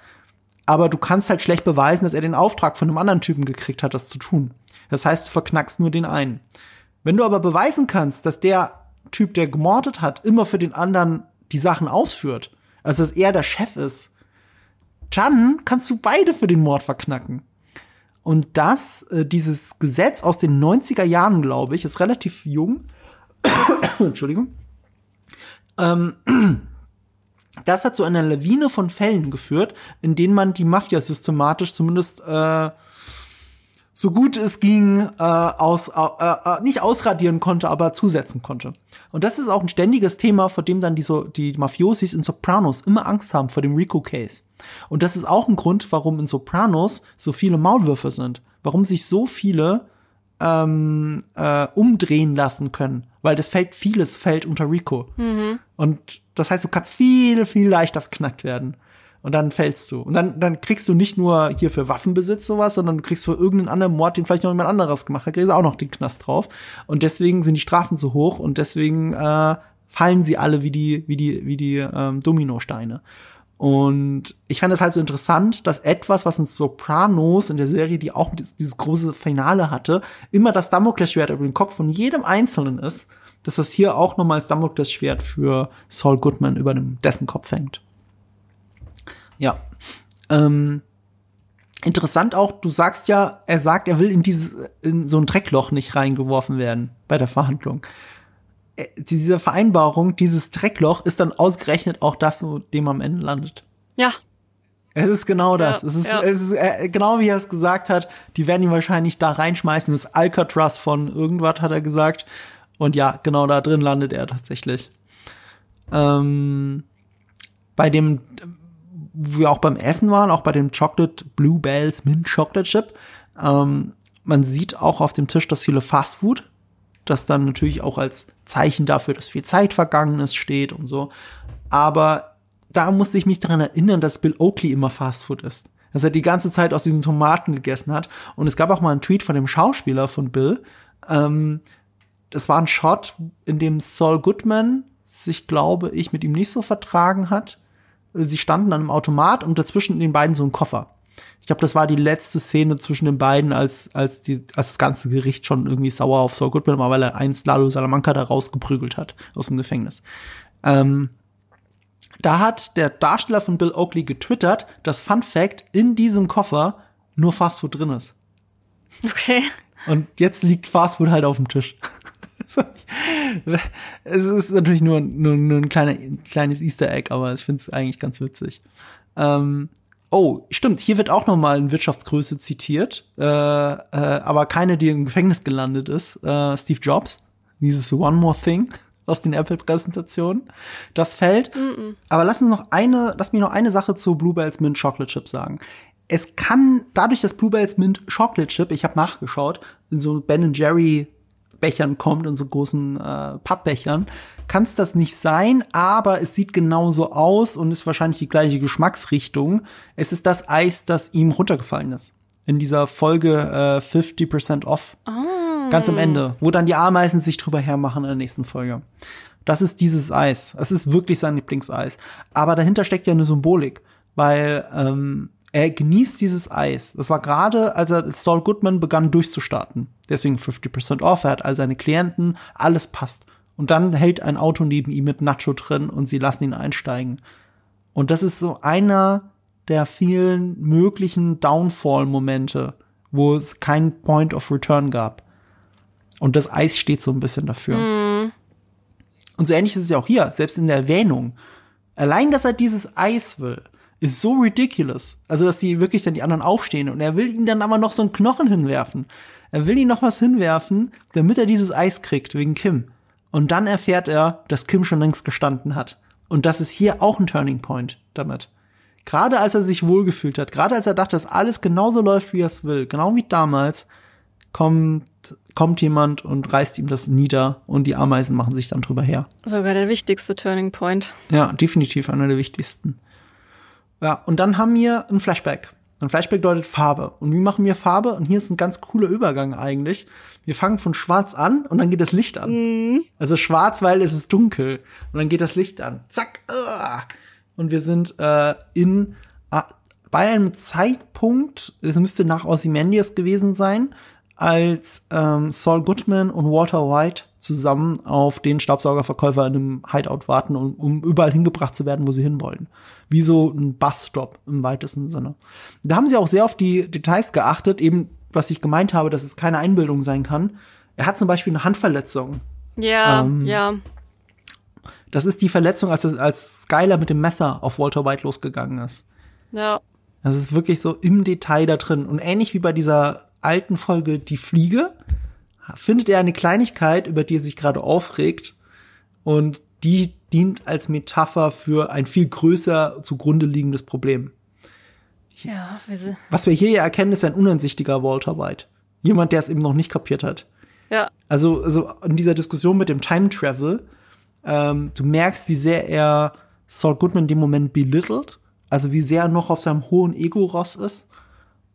aber du kannst halt schlecht beweisen, dass er den Auftrag von einem anderen Typen gekriegt hat, das zu tun. Das heißt, du verknackst nur den einen. Wenn du aber beweisen kannst, dass der Typ, der gemordet hat, immer für den anderen die Sachen ausführt, also dass er der Chef ist, dann kannst du beide für den Mord verknacken. Und das, äh, dieses Gesetz aus den 90er Jahren, glaube ich, ist relativ jung. Entschuldigung. Ähm, das hat zu einer Lawine von Fällen geführt, in denen man die Mafia systematisch zumindest äh, so gut es ging, äh, aus, äh, äh, nicht ausradieren konnte, aber zusetzen konnte. Und das ist auch ein ständiges Thema, vor dem dann die, so, die Mafiosis in Sopranos immer Angst haben vor dem Rico-Case. Und das ist auch ein Grund, warum in Sopranos so viele Maulwürfe sind. Warum sich so viele ähm, äh, umdrehen lassen können. Weil das fällt, vieles fällt unter Rico. Mhm. Und das heißt, du kannst viel, viel leichter verknackt werden und dann fällst du. Und dann, dann kriegst du nicht nur hier für Waffenbesitz sowas, sondern du kriegst für irgendeinen anderen Mord, den vielleicht noch jemand anderes gemacht hat, kriegst du auch noch den Knast drauf. Und deswegen sind die Strafen so hoch und deswegen äh, fallen sie alle wie die, wie die, wie die ähm, Dominosteine. Und ich fand es halt so interessant, dass etwas, was in Sopranos in der Serie, die auch dieses große Finale hatte, immer das Damoklesschwert über den Kopf von jedem Einzelnen ist, dass das hier auch nochmal das Damoklesschwert für Saul Goodman über dem, dessen Kopf hängt. Ja. Ähm, interessant auch, du sagst ja, er sagt, er will in dieses, in so ein Dreckloch nicht reingeworfen werden bei der Verhandlung. Äh, diese Vereinbarung, dieses Dreckloch ist dann ausgerechnet auch das, wo dem am Ende landet.
Ja.
Es ist genau das. Ja, es ist, ja. es ist äh, genau wie er es gesagt hat. Die werden ihn wahrscheinlich da reinschmeißen. Das Alcatraz von irgendwas hat er gesagt. Und ja, genau da drin landet er tatsächlich. Ähm, bei dem wir auch beim Essen waren, auch bei dem Chocolate Bluebells Mint Chocolate Chip, ähm, man sieht auch auf dem Tisch das viele Fast Food, das dann natürlich auch als Zeichen dafür, dass viel Zeit vergangen ist, steht und so. Aber da musste ich mich daran erinnern, dass Bill Oakley immer Fast Food ist. Dass er die ganze Zeit aus diesen Tomaten gegessen hat. Und es gab auch mal einen Tweet von dem Schauspieler von Bill. Ähm, das war ein Shot, in dem Saul Goodman sich, glaube ich, mit ihm nicht so vertragen hat sie standen an einem Automat und dazwischen den beiden so ein Koffer. Ich glaube, das war die letzte Szene zwischen den beiden, als, als, die, als das ganze Gericht schon irgendwie sauer auf Saul Goodman war, weil er einst Lalo Salamanca da rausgeprügelt hat aus dem Gefängnis. Ähm, da hat der Darsteller von Bill Oakley getwittert, dass Fun Fact in diesem Koffer nur Fastfood drin ist.
Okay.
Und jetzt liegt Fastfood halt auf dem Tisch. es ist natürlich nur, nur, nur ein kleiner, kleines Easter Egg, aber ich finde es eigentlich ganz witzig. Ähm, oh, stimmt, hier wird auch noch mal eine Wirtschaftsgröße zitiert, äh, äh, aber keine, die im Gefängnis gelandet ist. Äh, Steve Jobs, dieses One More Thing aus den Apple-Präsentationen. Das fällt. Mm -mm. Aber lass uns noch eine, lass mich noch eine Sache zu Bluebells Mint Chocolate Chip sagen. Es kann dadurch, dass Bluebells Mint Chocolate Chip, ich habe nachgeschaut, in so Ben Jerry Bechern kommt, in so großen äh, Pappbechern, kann es das nicht sein, aber es sieht genauso aus und ist wahrscheinlich die gleiche Geschmacksrichtung. Es ist das Eis, das ihm runtergefallen ist. In dieser Folge äh, 50% off. Oh. Ganz am Ende, wo dann die Ameisen sich drüber hermachen in der nächsten Folge. Das ist dieses Eis. Es ist wirklich sein Lieblingseis. Aber dahinter steckt ja eine Symbolik, weil ähm, er genießt dieses Eis. Das war gerade, als er Saul Goodman begann durchzustarten. Deswegen 50% off, er hat all seine Klienten, alles passt. Und dann hält ein Auto neben ihm mit Nacho drin und sie lassen ihn einsteigen. Und das ist so einer der vielen möglichen Downfall-Momente, wo es keinen Point of Return gab. Und das Eis steht so ein bisschen dafür. Mm. Und so ähnlich ist es ja auch hier, selbst in der Erwähnung. Allein, dass er dieses Eis will, ist so ridiculous. Also, dass die wirklich dann die anderen aufstehen und er will ihm dann aber noch so einen Knochen hinwerfen. Er will ihm noch was hinwerfen, damit er dieses Eis kriegt, wegen Kim. Und dann erfährt er, dass Kim schon längst gestanden hat. Und das ist hier auch ein Turning Point damit. Gerade als er sich wohlgefühlt hat, gerade als er dachte, dass alles genauso läuft, wie er es will, genau wie damals, kommt, kommt jemand und reißt ihm das nieder und die Ameisen machen sich dann drüber her.
Sogar der wichtigste Turning Point.
Ja, definitiv einer der wichtigsten. Ja, und dann haben wir ein Flashback. Und Flashback bedeutet Farbe. Und wie machen wir Farbe? Und hier ist ein ganz cooler Übergang eigentlich. Wir fangen von schwarz an und dann geht das Licht an.
Mhm.
Also schwarz, weil es ist dunkel. Und dann geht das Licht an. Zack. Uh. Und wir sind äh, in äh, bei einem Zeitpunkt, es müsste nach Ozymandias gewesen sein, als ähm, Saul Goodman und Walter White zusammen auf den Staubsaugerverkäufer in einem Hideout warten, um, um überall hingebracht zu werden, wo sie hinwollen. Wie so ein Busstop im weitesten Sinne. Da haben sie auch sehr auf die Details geachtet, eben was ich gemeint habe, dass es keine Einbildung sein kann. Er hat zum Beispiel eine Handverletzung.
Ja,
Ähm,
ja.
Das ist die Verletzung, als, als Skyler mit dem Messer auf Walter White losgegangen ist.
Ja.
Das ist wirklich so im Detail da drin. Und ähnlich wie bei dieser alten Folge Die Fliege, findet er eine Kleinigkeit, über die er sich gerade aufregt. Und die dient als Metapher für ein viel größer zugrunde liegendes Problem.
Ja,
Was wir hier ja erkennen, ist ein uneinsichtiger Walter White. Jemand, der es eben noch nicht kapiert hat.
ja,
Also, also in dieser Diskussion mit dem Time Travel, ähm, du merkst, wie sehr er Saul Goodman in dem Moment belittelt. Also wie sehr er noch auf seinem hohen Ego-Ross ist.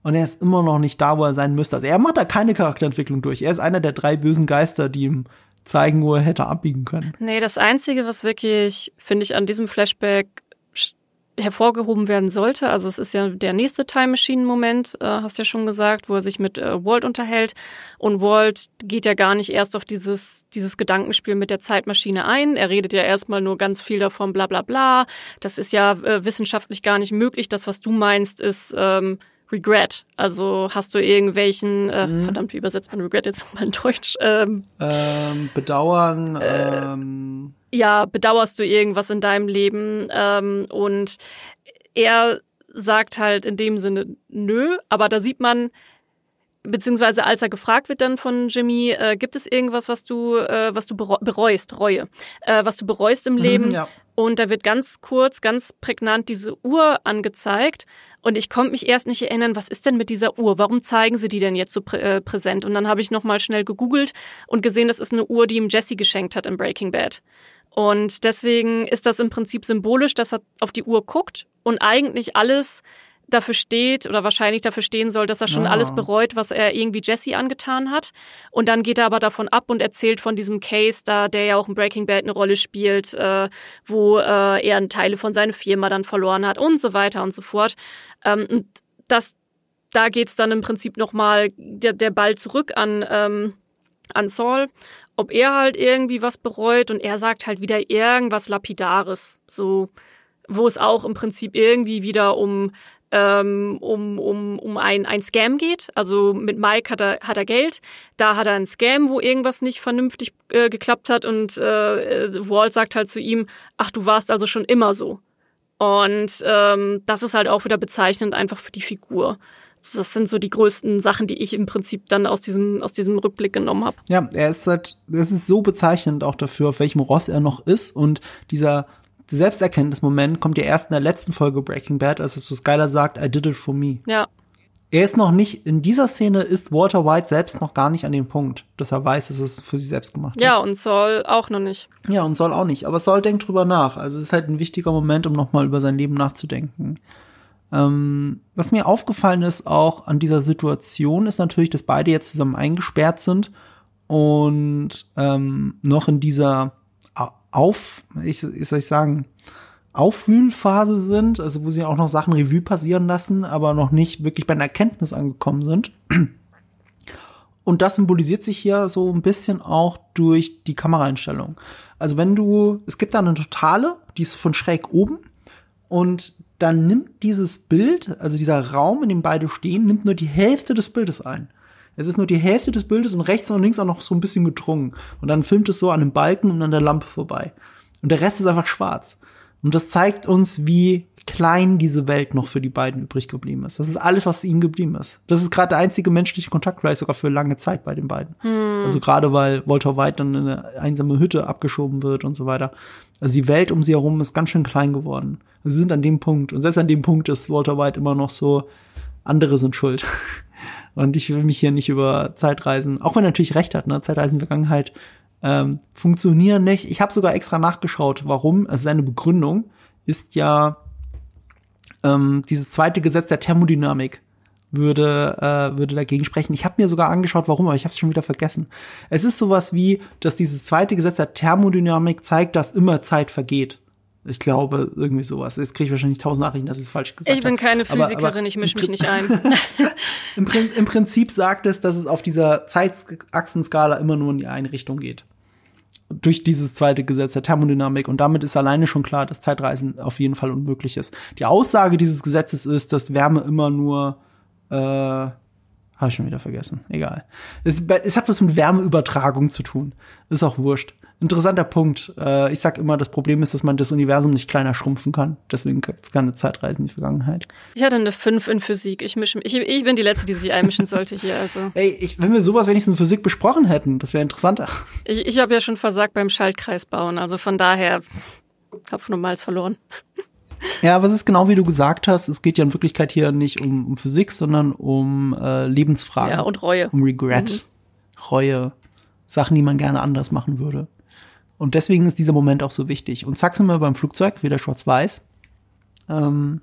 Und er ist immer noch nicht da, wo er sein müsste. Also er macht da keine Charakterentwicklung durch. Er ist einer der drei bösen Geister, die ihm zeigen, wo er hätte abbiegen können.
Nee, das Einzige, was wirklich, finde ich, an diesem Flashback hervorgehoben werden sollte, also es ist ja der nächste Time Machine Moment, äh, hast ja schon gesagt, wo er sich mit äh, Walt unterhält und Walt geht ja gar nicht erst auf dieses dieses Gedankenspiel mit der Zeitmaschine ein. Er redet ja erstmal nur ganz viel davon, bla bla bla. Das ist ja äh, wissenschaftlich gar nicht möglich. Das, was du meinst, ist ähm, Regret. Also hast du irgendwelchen, äh, verdammt, wie übersetzt man Regret jetzt mal in Deutsch? Ähm,
Ähm, bedauern, ähm,
ja, bedauerst du irgendwas in deinem Leben? Ähm, und er sagt halt in dem Sinne nö, aber da sieht man, beziehungsweise als er gefragt wird dann von Jimmy, äh, gibt es irgendwas, was du, äh, was du bereu bereust, Reue, äh, was du bereust im Leben?
ja.
Und da wird ganz kurz, ganz prägnant diese Uhr angezeigt. Und ich konnte mich erst nicht erinnern, was ist denn mit dieser Uhr? Warum zeigen sie die denn jetzt so prä äh, präsent? Und dann habe ich nochmal schnell gegoogelt und gesehen, das ist eine Uhr, die ihm Jesse geschenkt hat in Breaking Bad. Und deswegen ist das im Prinzip symbolisch, dass er auf die Uhr guckt und eigentlich alles dafür steht oder wahrscheinlich dafür stehen soll, dass er schon
Ah.
alles bereut, was er irgendwie Jesse angetan hat. Und dann geht er aber davon ab und erzählt von diesem Case da, der ja auch in Breaking Bad eine Rolle spielt, äh, wo äh, er Teile von seiner Firma dann verloren hat und so weiter und so fort. Ähm, und das, da geht's dann im Prinzip nochmal der, der Ball zurück an, ähm, an Saul, ob er halt irgendwie was bereut und er sagt halt wieder irgendwas Lapidares, so wo es auch im Prinzip irgendwie wieder um ähm, um, um, um ein, ein Scam geht. Also mit Mike hat er, hat er Geld, da hat er einen Scam, wo irgendwas nicht vernünftig äh, geklappt hat und äh, äh, Walt sagt halt zu ihm, ach, du warst also schon immer so. Und ähm, das ist halt auch wieder bezeichnend einfach für die Figur. Das sind so die größten Sachen, die ich im Prinzip dann aus diesem, aus diesem Rückblick genommen habe.
Ja, er ist halt, es ist so bezeichnend auch dafür, auf welchem Ross er noch ist und dieser Selbsterkenntnismoment kommt ja erst in der letzten Folge Breaking Bad, als es zu Skyler sagt, I did it for me.
Ja,
Er ist noch nicht, in dieser Szene ist Walter White selbst noch gar nicht an dem Punkt, dass er weiß, dass es für sich selbst gemacht hat.
ja, und Saul auch noch nicht.
Ja, und Saul auch nicht. Aber Saul denkt drüber nach. Also es ist halt ein wichtiger Moment, um nochmal über sein Leben nachzudenken. Ähm, was mir aufgefallen ist auch an dieser Situation, ist natürlich, dass beide jetzt zusammen eingesperrt sind und ähm, noch in dieser Auf, ich, wie soll ich sagen, Aufwühlphase sind, also wo sie auch noch Sachen Revue passieren lassen, aber noch nicht wirklich bei einer Erkenntnis angekommen sind. Und das symbolisiert sich hier so ein bisschen auch durch die Kameraeinstellung. Also wenn du, es gibt da eine Totale, die ist von schräg oben und dann nimmt dieses Bild, also dieser Raum, in dem beide stehen, nimmt nur die Hälfte des Bildes ein. Es ist nur die Hälfte des Bildes und rechts und links auch noch so ein bisschen gedrungen. Und dann filmt es so an dem Balken und an der Lampe vorbei. Und der Rest ist einfach schwarz. Und das zeigt uns, wie klein diese Welt noch für die beiden übrig geblieben ist. Das ist alles, was ihnen geblieben ist. Das ist gerade der einzige menschliche Kontakt, vielleicht sogar für lange Zeit bei den beiden. Also gerade weil Walter White dann in eine einsame Hütte abgeschoben wird und so weiter. Also die Welt um sie herum ist ganz schön klein geworden. Sie sind an dem Punkt. Und selbst an dem Punkt ist Walter White immer noch so, andere sind schuld. Und ich will mich hier nicht über Zeitreisen, auch wenn er natürlich recht hat, ne, Zeitreisen in Vergangenheit ähm, funktionieren nicht. Ich habe sogar extra nachgeschaut, warum. Also seine Begründung ist ja, Ähm, dieses zweite Gesetz der Thermodynamik würde, äh, würde dagegen sprechen. Ich habe mir sogar angeschaut, warum, aber ich habe es schon wieder vergessen. Es ist sowas wie, dass dieses zweite Gesetz der Thermodynamik zeigt, dass immer Zeit vergeht. Ich glaube, irgendwie sowas. Jetzt kriege ich wahrscheinlich tausend Nachrichten, dass ich es falsch gesagt habe.
Ich bin keine Physikerin, aber, aber ich mische mich nicht ein.
Im, Im, Prinzip sagt es, dass es auf dieser Zeitachsenskala immer nur in die eine Richtung geht. Durch dieses zweite Gesetz der Thermodynamik. Und damit ist alleine schon klar, dass Zeitreisen auf jeden Fall unmöglich ist. Die Aussage dieses Gesetzes ist, dass Wärme immer nur äh, habe ich schon wieder vergessen. Egal. Es, es, hat was mit Wärmeübertragung zu tun. Ist auch wurscht interessanter Punkt. Äh, ich sag immer, das Problem ist, dass man das Universum nicht kleiner schrumpfen kann. Deswegen gibt es keine Zeitreisen in die Vergangenheit.
Ich hatte eine 5 in Physik. Ich, mische, ich, ich bin die Letzte, die sich einmischen sollte hier. Also.
Ey, ich, wenn wir sowas wenigstens in Physik besprochen hätten, das wäre interessanter.
Ich, ich habe ja schon versagt beim Schaltkreis bauen. Also von daher, Kopf normals verloren.
Ja, aber es ist genau wie du gesagt hast, es geht ja in Wirklichkeit hier nicht um, um Physik, sondern um äh, Lebensfragen.
Ja, und Reue.
Um Regret, mhm. Reue, Sachen, die man gerne anders machen würde. Und deswegen ist dieser Moment auch so wichtig. Und zack sind wir beim Flugzeug, wieder schwarz-weiß. Ähm,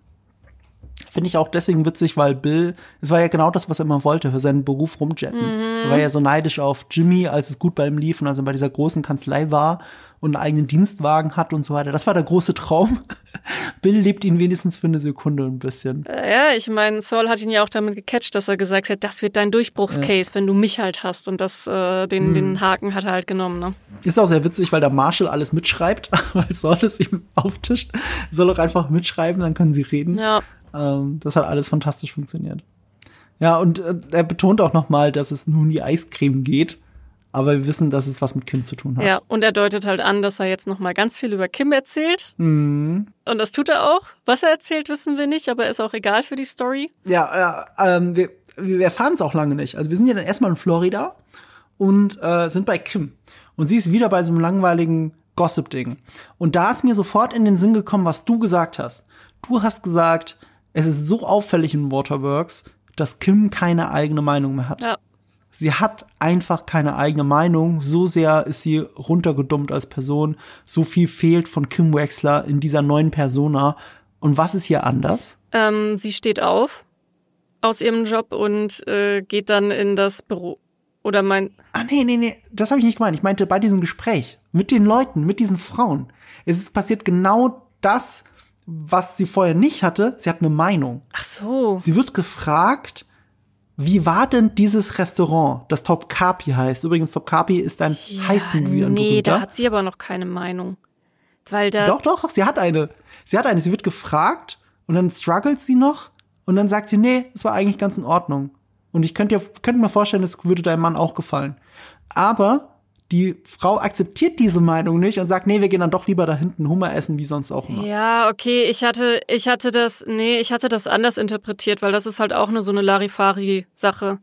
Finde ich auch deswegen witzig, weil Bill, es war ja genau das, was er immer wollte, für seinen Beruf rumjetten. Mhm. Er war ja so neidisch auf Jimmy, als es gut bei ihm lief und als er bei dieser großen Kanzlei war und einen eigenen Dienstwagen hat und so weiter. Das war der große Traum. Bill lebt ihn wenigstens für eine Sekunde ein bisschen.
Äh, ja, ich meine, Saul hat ihn ja auch damit gecatcht, dass er gesagt hat, das wird dein Durchbruchscase, ja. wenn du mich halt hast. Und das, äh, den, mhm. den Haken hat er halt genommen, ne?
Ist auch sehr witzig, weil der Marshall alles mitschreibt, weil Saul es ihm auftischt. Soll auch einfach mitschreiben, dann können sie reden.
Ja.
Ähm, das hat alles fantastisch funktioniert. Ja, und äh, er betont auch noch mal, dass es nun um die Eiscreme geht aber wir wissen, dass es was mit Kim zu tun hat.
Ja, und er deutet halt an, dass er jetzt noch mal ganz viel über Kim erzählt.
Mhm.
Und das tut er auch. Was er erzählt, wissen wir nicht, aber ist auch egal für die Story.
Ja, äh, ähm, wir, wir erfahren es auch lange nicht. Also wir sind ja dann erstmal in Florida und äh, sind bei Kim. Und sie ist wieder bei so einem langweiligen Gossip-Ding. Und da ist mir sofort in den Sinn gekommen, was du gesagt hast. Du hast gesagt, es ist so auffällig in Waterworks, dass Kim keine eigene Meinung mehr hat.
Ja.
Sie hat einfach keine eigene Meinung. So sehr ist sie runtergedummt als Person. So viel fehlt von Kim Wexler in dieser neuen Persona. Und was ist hier anders?
Ähm, sie steht auf aus ihrem Job und äh, geht dann in das Büro. Oder mein.
Ah, nee, nee, nee. Das habe ich nicht gemeint. Ich meinte bei diesem Gespräch mit den Leuten, mit diesen Frauen. Es ist passiert genau das, was sie vorher nicht hatte. Sie hat eine Meinung.
Ach so.
Sie wird gefragt, wie war denn dieses Restaurant, das Top Kapi heißt? Übrigens, Top Kapi ist ein ja, Heißmovie.
Nee, da hat sie aber noch keine Meinung. Weil da.
Doch, doch, sie hat eine. Sie hat eine. Sie wird gefragt und dann struggelt sie noch und dann sagt sie, nee, es war eigentlich ganz in Ordnung. Und ich könnte, könnte mir vorstellen, es würde deinem Mann auch gefallen. Aber die Frau akzeptiert diese Meinung nicht und sagt, nee, wir gehen dann doch lieber da hinten Hummer essen, wie sonst auch immer.
Ja, okay, ich hatte, ich hatte das, nee, ich hatte das anders interpretiert, weil das ist halt auch nur so eine Larifari-Sache.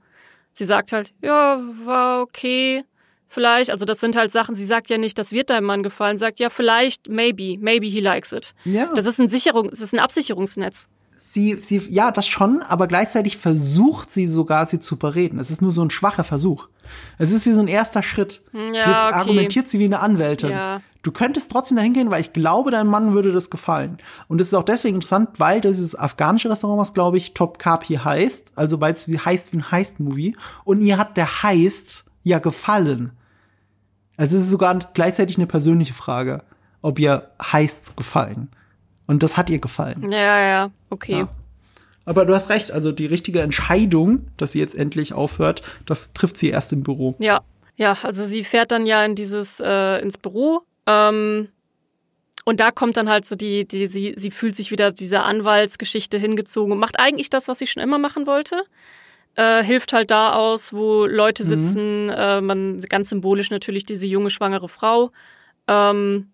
Sie sagt halt, ja, war okay, vielleicht, also das sind halt Sachen, sie sagt ja nicht, das wird deinem Mann gefallen, sagt ja, vielleicht, maybe, maybe he likes it.
Ja.
Das ist ein Sicherung, das ist ein Absicherungsnetz
sie, sie, ja, das schon, aber gleichzeitig versucht sie sogar, sie zu überreden. Es ist nur so ein schwacher Versuch. Es ist wie so ein erster Schritt.
Ja,
Jetzt
okay.
argumentiert sie wie eine Anwältin.
Ja.
Du könntest trotzdem dahin gehen, weil ich glaube, dein Mann würde das gefallen. Und es ist auch deswegen interessant, weil dieses afghanische Restaurant, was glaube ich Top Kapi heißt, also weil es wie heißt wie ein Heist-Movie, und ihr hat der Heist ja gefallen. Also es ist sogar gleichzeitig eine persönliche Frage, ob ihr Heists gefallen. Und das hat ihr gefallen.
Ja, ja, okay. Ja.
Aber du hast recht, also die richtige Entscheidung, dass sie jetzt endlich aufhört, das trifft sie erst im Büro.
Ja, ja, also sie fährt dann ja in dieses, äh, ins Büro. Ähm, und da kommt dann halt so die, die, sie, sie fühlt sich wieder dieser Anwaltsgeschichte hingezogen und macht eigentlich das, was sie schon immer machen wollte. Äh, hilft halt da aus, wo Leute mhm. sitzen, mhm. äh, man ganz symbolisch natürlich diese junge schwangere Frau. Ähm,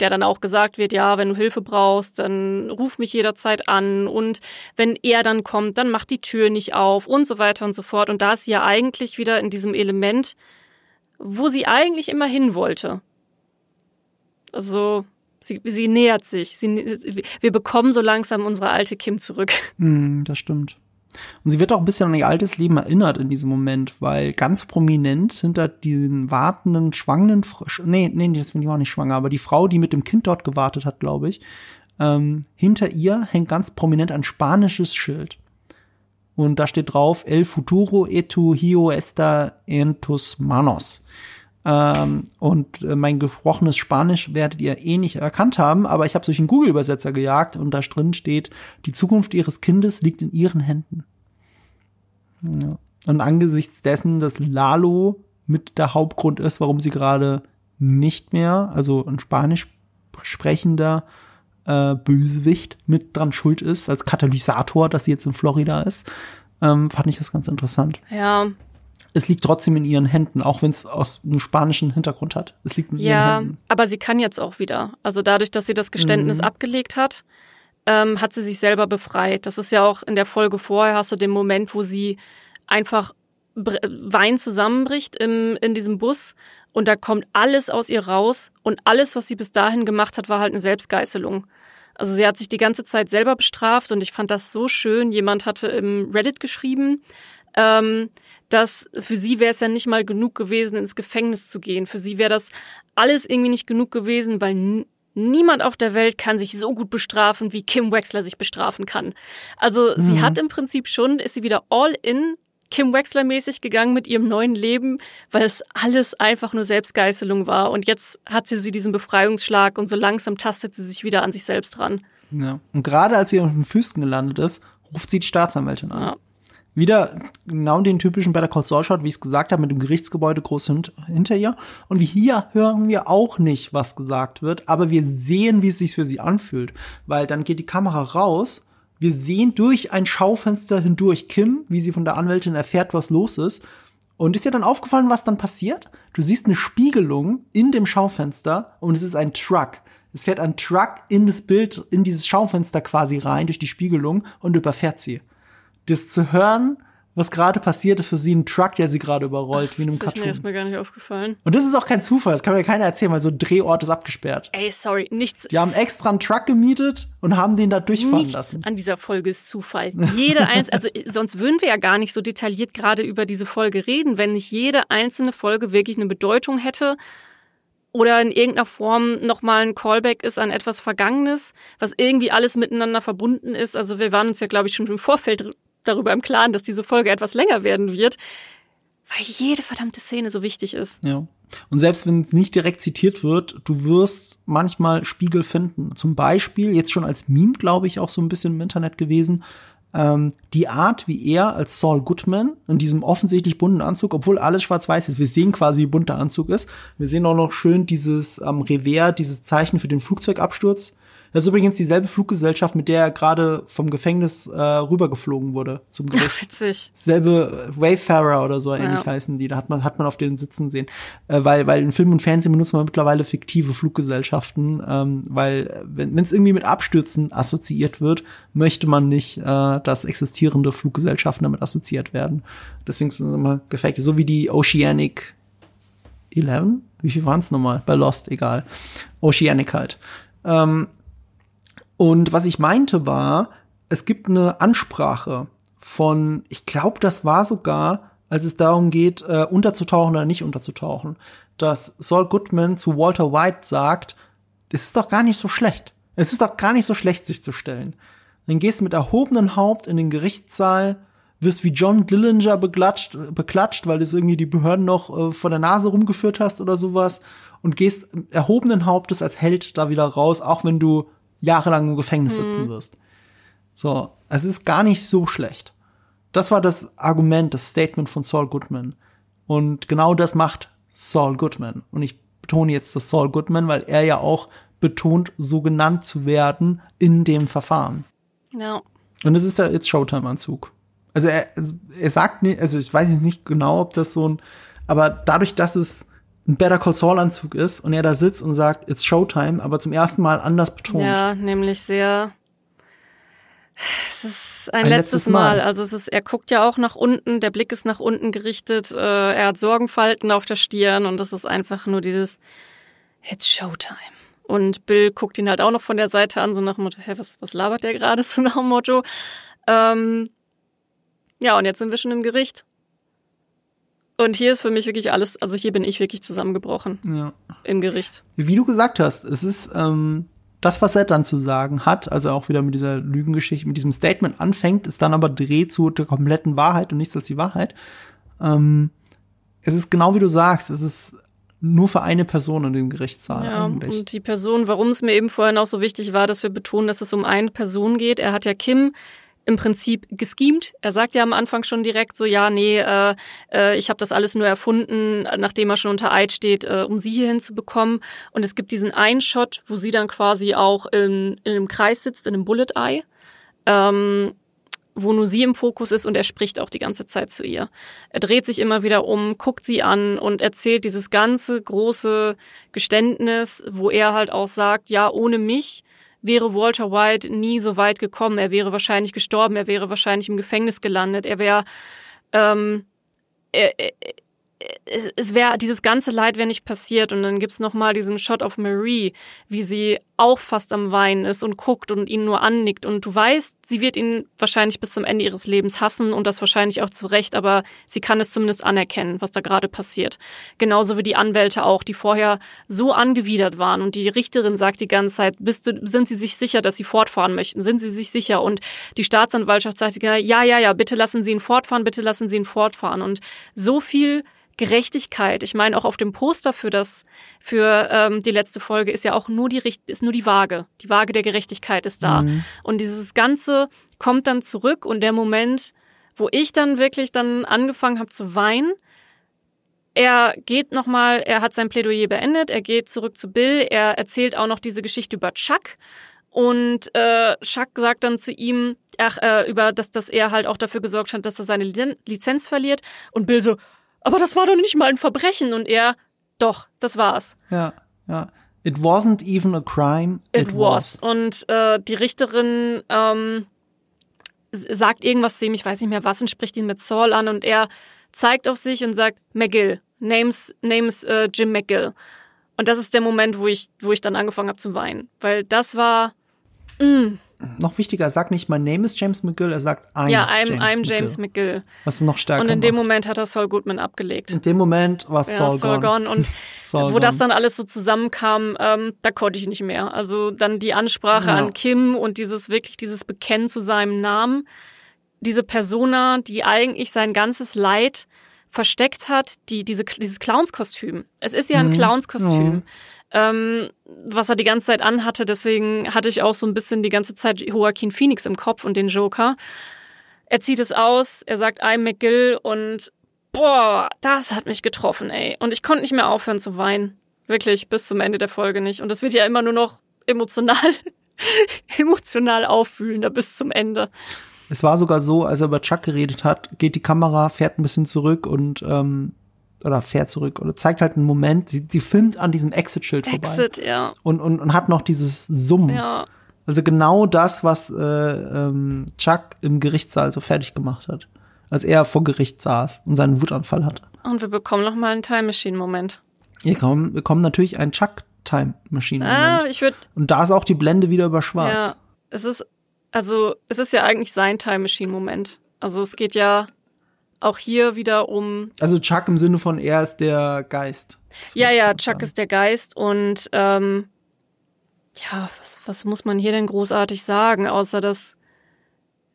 der dann auch gesagt wird, ja, wenn du Hilfe brauchst, dann ruf mich jederzeit an und wenn er dann kommt, dann mach die Tür nicht auf und so weiter und so fort. Und da ist sie ja eigentlich wieder in diesem Element, wo sie eigentlich immer hin wollte. Also sie, sie nähert sich. Sie, wir bekommen so langsam unsere alte Kim zurück.
Mm, das stimmt. Und sie wird auch ein bisschen an ihr altes Leben erinnert in diesem Moment, weil ganz prominent hinter diesen wartenden, schwangeren, nee, nee, das bin ich auch nicht schwanger, aber die Frau, die mit dem Kind dort gewartet hat, glaube ich, Ähm, hinter ihr hängt ganz prominent ein spanisches Schild. Und da steht drauf, El futuro etu hio esta en tus manos. Ähm, und äh, mein gesprochenes Spanisch werdet ihr eh nicht erkannt haben, aber ich habe durch einen Google-Übersetzer gejagt und da drin steht, die Zukunft ihres Kindes liegt in ihren Händen. Ja. Und angesichts dessen, dass Lalo mit der Hauptgrund ist, warum sie gerade nicht mehr, also ein Spanisch sprechender äh, Bösewicht mit dran schuld ist, als Katalysator, dass sie jetzt in Florida ist, ähm, fand ich das ganz interessant.
Ja.
Es liegt trotzdem in ihren Händen, auch wenn es aus einem spanischen Hintergrund hat. Es liegt in
ja,
ihren Händen.
aber sie kann jetzt auch wieder. Also dadurch, dass sie das Geständnis
Mhm.
abgelegt hat, ähm, hat sie sich selber befreit. Das ist ja auch in der Folge vorher, hast du den Moment, wo sie einfach Wein zusammenbricht im, in diesem Bus und da kommt alles aus ihr raus und alles, was sie bis dahin gemacht hat, war halt eine Selbstgeißelung. Also sie hat sich die ganze Zeit selber bestraft und ich fand das so schön. Jemand hatte im Reddit geschrieben, ähm, dass für sie wäre es ja nicht mal genug gewesen, ins Gefängnis zu gehen. Für sie wäre das alles irgendwie nicht genug gewesen, weil niemand auf der Welt kann sich so gut bestrafen, wie Kim Wexler sich bestrafen kann. Also sie hat im Prinzip schon, ist sie wieder all in Kim Wexler mäßig gegangen mit ihrem neuen Leben, weil es alles einfach nur Selbstgeißelung war. Und jetzt hat sie, sie diesen Befreiungsschlag und so langsam tastet sie sich wieder an sich selbst ran.
Ja. Und gerade als sie auf den Füßen gelandet ist, ruft sie die Staatsanwältin an.
Ja.
Wieder genau den typischen Better Call Saul Shot, wie ich es gesagt habe, mit dem Gerichtsgebäude groß hint hinter ihr. Und wie hier hören wir auch nicht, was gesagt wird, aber wir sehen, wie es sich für sie anfühlt. Weil dann geht die Kamera raus, wir sehen durch ein Schaufenster hindurch Kim, wie sie von der Anwältin erfährt, was los ist. Und ist dir dann aufgefallen, was dann passiert? Du siehst eine Spiegelung in dem Schaufenster und es ist ein Truck. Es fährt ein Truck in das Bild, in dieses Schaufenster quasi rein, durch die Spiegelung und überfährt sie das zu hören, was gerade passiert, ist für sie ein Truck, der sie gerade überrollt, wie in einem
Das ist mir
Cartoon.
erstmal gar nicht aufgefallen.
Und das ist auch kein Zufall, das kann mir keiner erzählen, weil so ein Drehort ist abgesperrt.
Ey, sorry, nichts,
Die haben extra einen Truck gemietet und haben den da durchfahren
nichts
lassen.
an dieser Folge ist Zufall. Jede eins, also sonst würden wir ja gar nicht so detailliert gerade über diese Folge reden, wenn nicht jede einzelne Folge wirklich eine Bedeutung hätte oder in irgendeiner Form nochmal ein Callback ist an etwas Vergangenes, was irgendwie alles miteinander verbunden ist. Also wir waren uns ja, glaube ich, schon im Vorfeld darüber im Klaren, dass diese Folge etwas länger werden wird, weil jede verdammte Szene so wichtig ist.
Ja. Und selbst wenn es nicht direkt zitiert wird, du wirst manchmal Spiegel finden. Zum Beispiel, jetzt schon als Meme, glaube ich, auch so ein bisschen im Internet gewesen, ähm, die Art, wie er als Saul Goodman in diesem offensichtlich bunten Anzug, obwohl alles schwarz-weiß ist, wir sehen quasi, wie bunt der Anzug ist. Wir sehen auch noch schön dieses am Revers, dieses Zeichen für den Flugzeugabsturz. Das ist übrigens dieselbe Fluggesellschaft, mit der er gerade vom Gefängnis äh, rübergeflogen wurde zum Gericht.
Witzig.
Selbe Wayfarer oder so ähnlich
Ja.
heißen die. Da hat man, hat man auf den Sitzen sehen. Äh, weil, weil in Film und Fernsehen benutzen wir mittlerweile fiktive Fluggesellschaften, ähm, weil wenn es irgendwie mit Abstürzen assoziiert wird, möchte man nicht, äh, dass existierende Fluggesellschaften damit assoziiert werden. Deswegen sind es immer gefakte. So wie die Oceanic 11? Wie viel waren es nochmal? Bei Lost, egal. Oceanic halt. Ähm, und was ich meinte war, es gibt eine Ansprache von, ich glaube, das war sogar, als es darum geht, äh, unterzutauchen oder nicht unterzutauchen, dass Saul Goodman zu Walter White sagt, es ist doch gar nicht so schlecht. Es ist doch gar nicht so schlecht, sich zu stellen. Dann gehst du mit erhobenem Haupt in den Gerichtssaal, wirst wie John Dillinger beklatscht, beklatscht weil du irgendwie die Behörden noch äh, vor der Nase rumgeführt hast oder sowas und gehst erhobenen Hauptes als Held da wieder raus, auch wenn du jahrelang im Gefängnis sitzen wirst. So, es ist gar nicht so schlecht. Das war das Argument, das Statement von Saul Goodman. Und genau das macht Saul Goodman. Und ich betone jetzt das Saul Goodman, weil er ja auch betont, so genannt zu werden in dem Verfahren.
Ja.
Und es ist der It's Showtime-Anzug. Also er, er sagt nicht, also ich weiß jetzt nicht genau, ob das so ein, aber dadurch, dass es ein Better Call Saul-Anzug ist und er da sitzt und sagt, It's Showtime, aber zum ersten Mal anders betont.
Ja, nämlich sehr. Es ist ein,
Ein
letztes,
letztes Mal.
Mal. Also es ist, er guckt ja auch nach unten, der Blick ist nach unten gerichtet, äh, er hat Sorgenfalten auf der Stirn und das ist einfach nur dieses It's Showtime. Und Bill guckt ihn halt auch noch von der Seite an, so nach dem Motto, hä, was, was labert der gerade, so nach dem Motto. Ähm, ja, und jetzt sind wir schon im Gericht. Und hier ist für mich wirklich alles, also hier bin ich wirklich zusammengebrochen
ja.
im Gericht.
Wie du gesagt hast, es ist ähm, das, was er dann zu sagen hat, also auch wieder mit dieser Lügengeschichte, mit diesem Statement anfängt, ist dann aber dreht zu der kompletten Wahrheit und nichts als die Wahrheit. Ähm, es ist genau wie du sagst, es ist nur für eine Person in dem Gerichtssaal
Ja,
eigentlich.
und die Person, warum es mir eben vorhin auch so wichtig war, dass wir betonen, dass es um eine Person geht. Er hat ja Kim im Prinzip geschemt. Er sagt ja am Anfang schon direkt so, ja, nee, äh, äh, ich habe das alles nur erfunden, nachdem er schon unter Eid steht, äh, um sie hier hinzubekommen. Und es gibt diesen einen Shot, wo sie dann quasi auch in, in einem Kreis sitzt, in einem Bullet Eye. Ähm, wo nur sie im Fokus ist und er spricht auch die ganze Zeit zu ihr. Er dreht sich immer wieder um, guckt sie an und erzählt dieses ganze große Geständnis, wo er halt auch sagt, ja, ohne mich wäre Walter White nie so weit gekommen. Er wäre wahrscheinlich gestorben, er wäre wahrscheinlich im Gefängnis gelandet, er wäre ähm, er, er, es, es wäre dieses ganze Leid wäre nicht passiert. Und dann gibt's noch mal diesen Shot of Marie, wie sie auch fast am Weinen ist und guckt und ihn nur annickt und du weißt, sie wird ihn wahrscheinlich bis zum Ende ihres Lebens hassen und das wahrscheinlich auch zu Recht, aber sie kann es zumindest anerkennen, was da gerade passiert. Genauso wie die Anwälte auch, die vorher so angewidert waren und die Richterin sagt die ganze Zeit, bist du, sind sie sich sicher, dass sie fortfahren möchten? Sind sie sich sicher? Und die Staatsanwaltschaft sagt, ja, ja, ja, bitte lassen Sie ihn fortfahren, bitte lassen Sie ihn fortfahren und so viel Gerechtigkeit. Ich meine, auch auf dem Poster für das, für ähm, die letzte Folge ist ja auch nur die ist nur die Waage. Die Waage der Gerechtigkeit ist da.
Mhm.
Und dieses Ganze kommt dann zurück und der Moment, wo ich dann wirklich dann angefangen habe zu weinen, er geht nochmal, er hat sein Plädoyer beendet, er geht zurück zu Bill, er erzählt auch noch diese Geschichte über Chuck. Und äh, Chuck sagt dann zu ihm, ach, äh, über dass, dass er halt auch dafür gesorgt hat, dass er seine Lizen- Lizenz verliert. Und Bill so, aber das war doch nicht mal ein Verbrechen. Und er, doch, das war's.
Ja, ja. It wasn't even a crime.
It, was. Und äh, die Richterin ähm, sagt irgendwas zu ihm, ich weiß nicht mehr was, und spricht ihn mit Saul an und er zeigt auf sich und sagt McGill, names, names äh, Jim McGill. Und das ist der Moment, wo ich, wo ich dann angefangen habe zu weinen. Weil das war,
Noch wichtiger, er sagt nicht, my name is James McGill, er sagt, I'm
ja, I'm
James,
I'm James
McGill. Was noch stärker
Und in dem
macht.
Moment hat er Saul Goodman abgelegt.
In dem Moment war
Ja,
Saul,
Saul
gone.
gone. Und
Saul
wo das
gone.
dann alles so zusammenkam, ähm, da konnte ich nicht mehr. Also dann die Ansprache
Ja.
an Kim und dieses wirklich dieses Bekennen zu seinem Namen, diese Persona, die eigentlich sein ganzes Leid versteckt hat, die diese dieses Clownskostüm. Es ist ja ein
Mhm.
Clownskostüm.
Mhm.
Ähm, was er die ganze Zeit anhatte, deswegen hatte ich auch so ein bisschen die ganze Zeit Joaquin Phoenix im Kopf und den Joker. Er zieht es aus, er sagt I'm McGill und boah, das hat mich getroffen, ey. Und ich konnte nicht mehr aufhören zu weinen. Wirklich, bis zum Ende der Folge nicht. Und das wird ja immer nur noch emotional, emotional auffühlender bis zum Ende.
Es war sogar so, als er über Chuck geredet hat, geht die Kamera, fährt ein bisschen zurück und ähm, oder fährt zurück oder zeigt halt einen Moment, sie, sie filmt an diesem Exit-Schild vorbei
Exit, ja.
und, und, und hat noch dieses Summen.
Ja,
Also genau das, was äh, ähm, Chuck im Gerichtssaal so fertig gemacht hat, als er vor Gericht saß und seinen Wutanfall hatte.
und wir bekommen noch mal einen Time Machine Moment.
Hier kommen, wir kommen natürlich einen Chuck Time Machine
Ah, ich würde
Und da ist auch die Blende wieder über schwarz.
ja, es ist also es ist ja eigentlich sein Time Machine Moment. Also es geht ja auch hier wieder um
Also Chuck im Sinne von er ist der Geist. Das
Ja, ja, Chuck ist der Geist und ähm, ja, was, was muss man hier denn großartig sagen, außer dass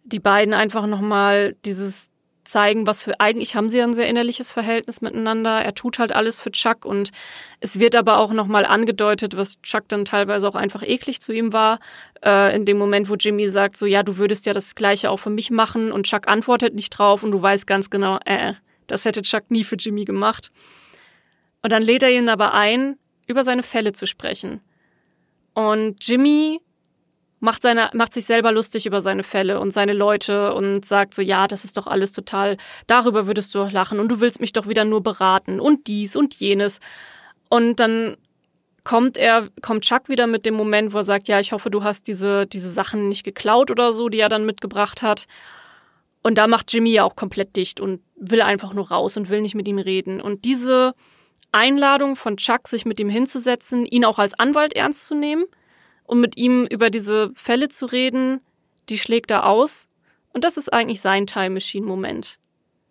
die beiden einfach nochmal dieses zeigen, was für eigentlich haben sie ein sehr innerliches Verhältnis miteinander. Er tut halt alles für Chuck und es wird aber auch nochmal angedeutet, was Chuck dann teilweise auch einfach eklig zu ihm war. Äh, in dem Moment, wo Jimmy sagt, so ja, du würdest ja das Gleiche auch für mich machen und Chuck antwortet nicht drauf und du weißt ganz genau, äh, das hätte Chuck nie für Jimmy gemacht. Und dann lädt er ihn aber ein, über seine Fälle zu sprechen. Und Jimmy macht seine, macht sich selber lustig über seine Fälle und seine Leute und sagt so, ja, das ist doch alles total, darüber würdest du doch lachen und du willst mich doch wieder nur beraten und dies und jenes. Und dann kommt er, kommt Chuck wieder mit dem Moment, wo er sagt, ja, ich hoffe, du hast diese, diese Sachen nicht geklaut oder so, die er dann mitgebracht hat. Und da macht Jimmy ja auch komplett dicht und will einfach nur raus und will nicht mit ihm reden. Und diese Einladung von Chuck, sich mit ihm hinzusetzen, ihn auch als Anwalt ernst zu nehmen und mit ihm über diese Fälle zu reden, die schlägt er aus. Und das ist eigentlich sein Time Machine Moment.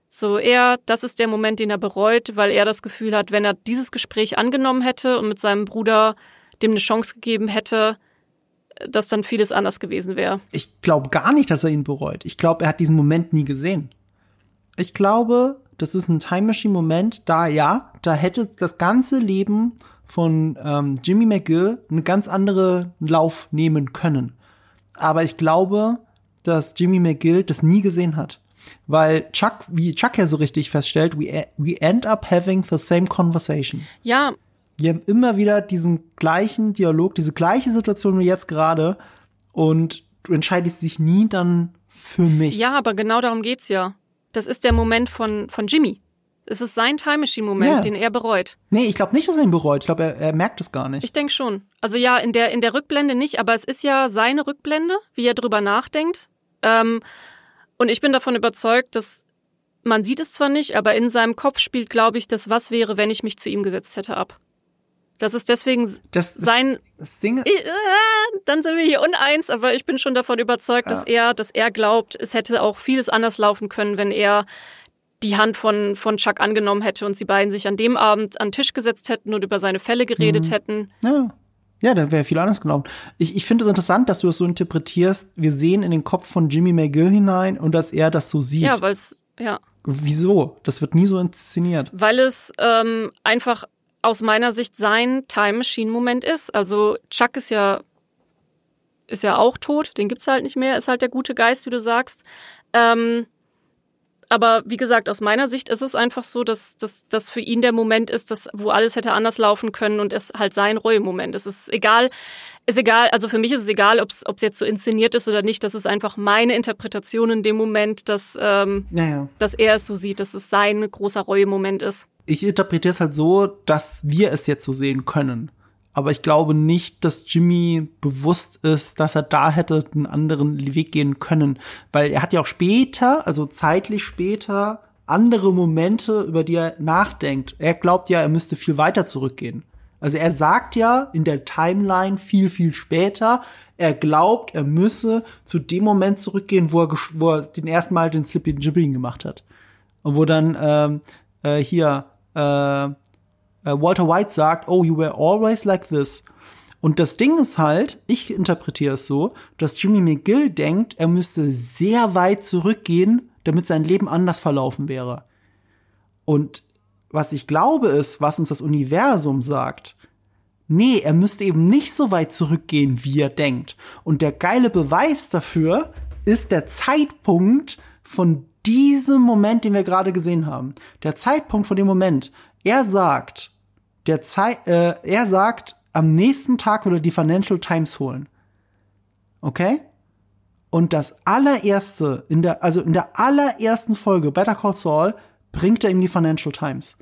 So, er, das ist der Moment, den er bereut, weil er das Gefühl hat, wenn er dieses Gespräch angenommen hätte und mit seinem Bruder dem eine Chance gegeben hätte, dass dann vieles anders gewesen wäre.
Ich glaube gar nicht, dass er ihn bereut. Ich glaube, er hat diesen Moment nie gesehen. Ich glaube, das ist ein Time Machine Moment, da ja, da hätte das ganze Leben von ähm, Jimmy McGill eine ganz andere Lauf nehmen können. Aber ich glaube, dass Jimmy McGill das nie gesehen hat. Weil Chuck, wie Chuck ja so richtig feststellt, we, we end up having the same conversation.
Ja.
Wir haben immer wieder diesen gleichen Dialog, diese gleiche Situation wie jetzt gerade. Und du entscheidest dich nie dann für mich.
Ja, aber genau darum geht's ja. Das ist der Moment von, von Jimmy. Es ist sein Time Machine Moment, ja. den er bereut.
Nee, ich glaube nicht, dass er ihn bereut. Ich glaube, er, er merkt es gar nicht.
Ich denke schon. Also ja, in der, in der Rückblende nicht, aber es ist ja seine Rückblende, wie er drüber nachdenkt. Ähm, und ich bin davon überzeugt, dass man sieht es zwar nicht, aber in seinem Kopf spielt, glaube ich, das Was wäre, wenn ich mich zu ihm gesetzt hätte ab. Das ist deswegen das, das, sein. Das Ding äh, dann sind wir hier uneins, aber ich bin schon davon überzeugt, ja. dass er, dass er glaubt, es hätte auch vieles anders laufen können, wenn er die Hand von, von Chuck angenommen hätte und sie beiden sich an dem Abend an den Tisch gesetzt hätten und über seine Fälle geredet mhm. hätten.
Ja. Ja, da wäre viel anders gelaufen. Ich, ich finde es interessant, dass du das so interpretierst. Wir sehen in den Kopf von Jimmy McGill hinein und dass er das so sieht.
Ja, weil es, ja.
Wieso? Das wird nie so inszeniert.
Weil es ähm, einfach aus meiner Sicht sein Time Machine Moment ist. Also Chuck ist ja ist ja auch tot, den gibt's halt nicht mehr, ist halt der gute Geist, wie du sagst. Ähm, aber wie gesagt, aus meiner Sicht ist es einfach so, dass dass, dass für ihn der Moment ist, dass, wo alles hätte anders laufen können und es halt sein Reue-Moment. Es ist egal, ist egal, also für mich ist es egal, ob es jetzt so inszeniert ist oder nicht. Das ist einfach meine Interpretation in dem Moment, dass, ähm, naja. dass er es so sieht, dass es sein großer Reue-Moment ist.
Ich interpretiere es halt so, dass wir es jetzt so sehen können aber ich glaube nicht, dass Jimmy bewusst ist, dass er da hätte einen anderen Weg gehen können, weil er hat ja auch später, also zeitlich später, andere Momente, über die er nachdenkt. Er glaubt ja, er müsste viel weiter zurückgehen. Also er sagt ja in der Timeline viel, viel später, er glaubt, er müsse zu dem Moment zurückgehen, wo er, wo er den ersten Mal den Slippy Jibbing gemacht hat. Und wo dann ähm, äh, hier äh, Walter White sagt, oh, you were always like this. Und das Ding ist halt, ich interpretiere es so, dass Jimmy McGill denkt, er müsste sehr weit zurückgehen, damit sein Leben anders verlaufen wäre. Und was ich glaube ist, was uns das Universum sagt, nee, er müsste eben nicht so weit zurückgehen, wie er denkt. Und der geile Beweis dafür ist der Zeitpunkt von diesem Moment, den wir gerade gesehen haben. Der Zeitpunkt von dem Moment. Er sagt, der Zei äh, er sagt, am nächsten Tag würde er die Financial Times holen. Okay? Und das allererste, in der, also in der allerersten Folge Better Call Saul, bringt er ihm die Financial Times.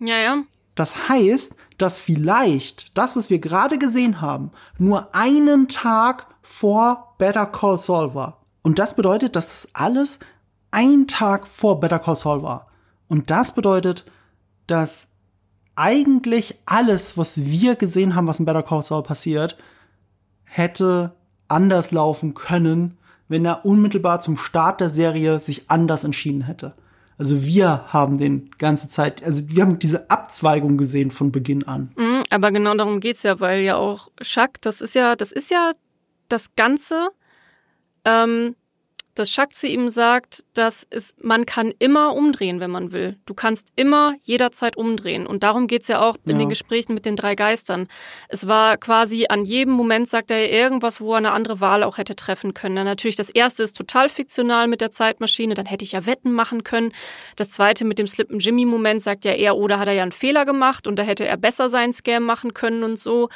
Ja, ja.
Das heißt, dass vielleicht das, was wir gerade gesehen haben, nur einen Tag vor Better Call Saul war. Und das bedeutet, dass das alles ein Tag vor Better Call Saul war. Und das bedeutet, dass eigentlich alles, was wir gesehen haben, was in Better Call Saul passiert, hätte anders laufen können, wenn er unmittelbar zum Start der Serie sich anders entschieden hätte. Also wir haben den ganze Zeit, also wir haben diese Abzweigung gesehen von Beginn an.
Mhm, aber genau darum geht's ja, weil ja auch Chuck, das ist ja, das ist ja das Ganze, ähm, dass Chuck zu ihm sagt, dass es, man kann immer umdrehen, wenn man will. Du kannst immer jederzeit umdrehen. Und darum geht's ja auch in ja. den Gesprächen mit den drei Geistern. Es war quasi an jedem Moment sagt er irgendwas, wo er eine andere Wahl auch hätte treffen können. Dann natürlich das erste ist total fiktional mit der Zeitmaschine, dann hätte ich ja Wetten machen können. Das zweite mit dem Slip Jimmy Moment sagt ja er, oder hat er ja einen Fehler gemacht und da hätte er besser seinen Scam machen können und so.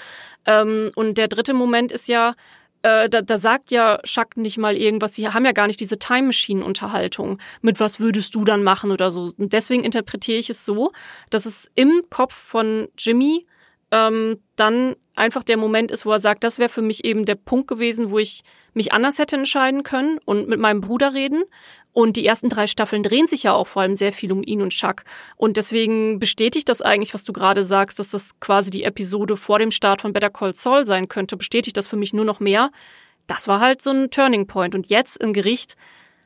Ähm, und der dritte Moment ist ja, äh, da, da sagt ja Chuck nicht mal irgendwas, sie haben ja gar nicht diese Time Machine Unterhaltung. Mit was würdest du dann machen oder so. Und deswegen interpretiere ich es so, dass es im Kopf von Jimmy ähm, dann einfach der Moment ist, wo er sagt, das wäre für mich eben der Punkt gewesen, wo ich mich anders hätte entscheiden können und mit meinem Bruder reden. Und die ersten drei Staffeln drehen sich ja auch vor allem sehr viel um ihn und Chuck. Und deswegen bestätigt das eigentlich, was du gerade sagst, dass das quasi die Episode vor dem Start von Better Call Saul sein könnte, bestätigt das für mich nur noch mehr. Das war halt so ein Turning Point. Und jetzt im Gericht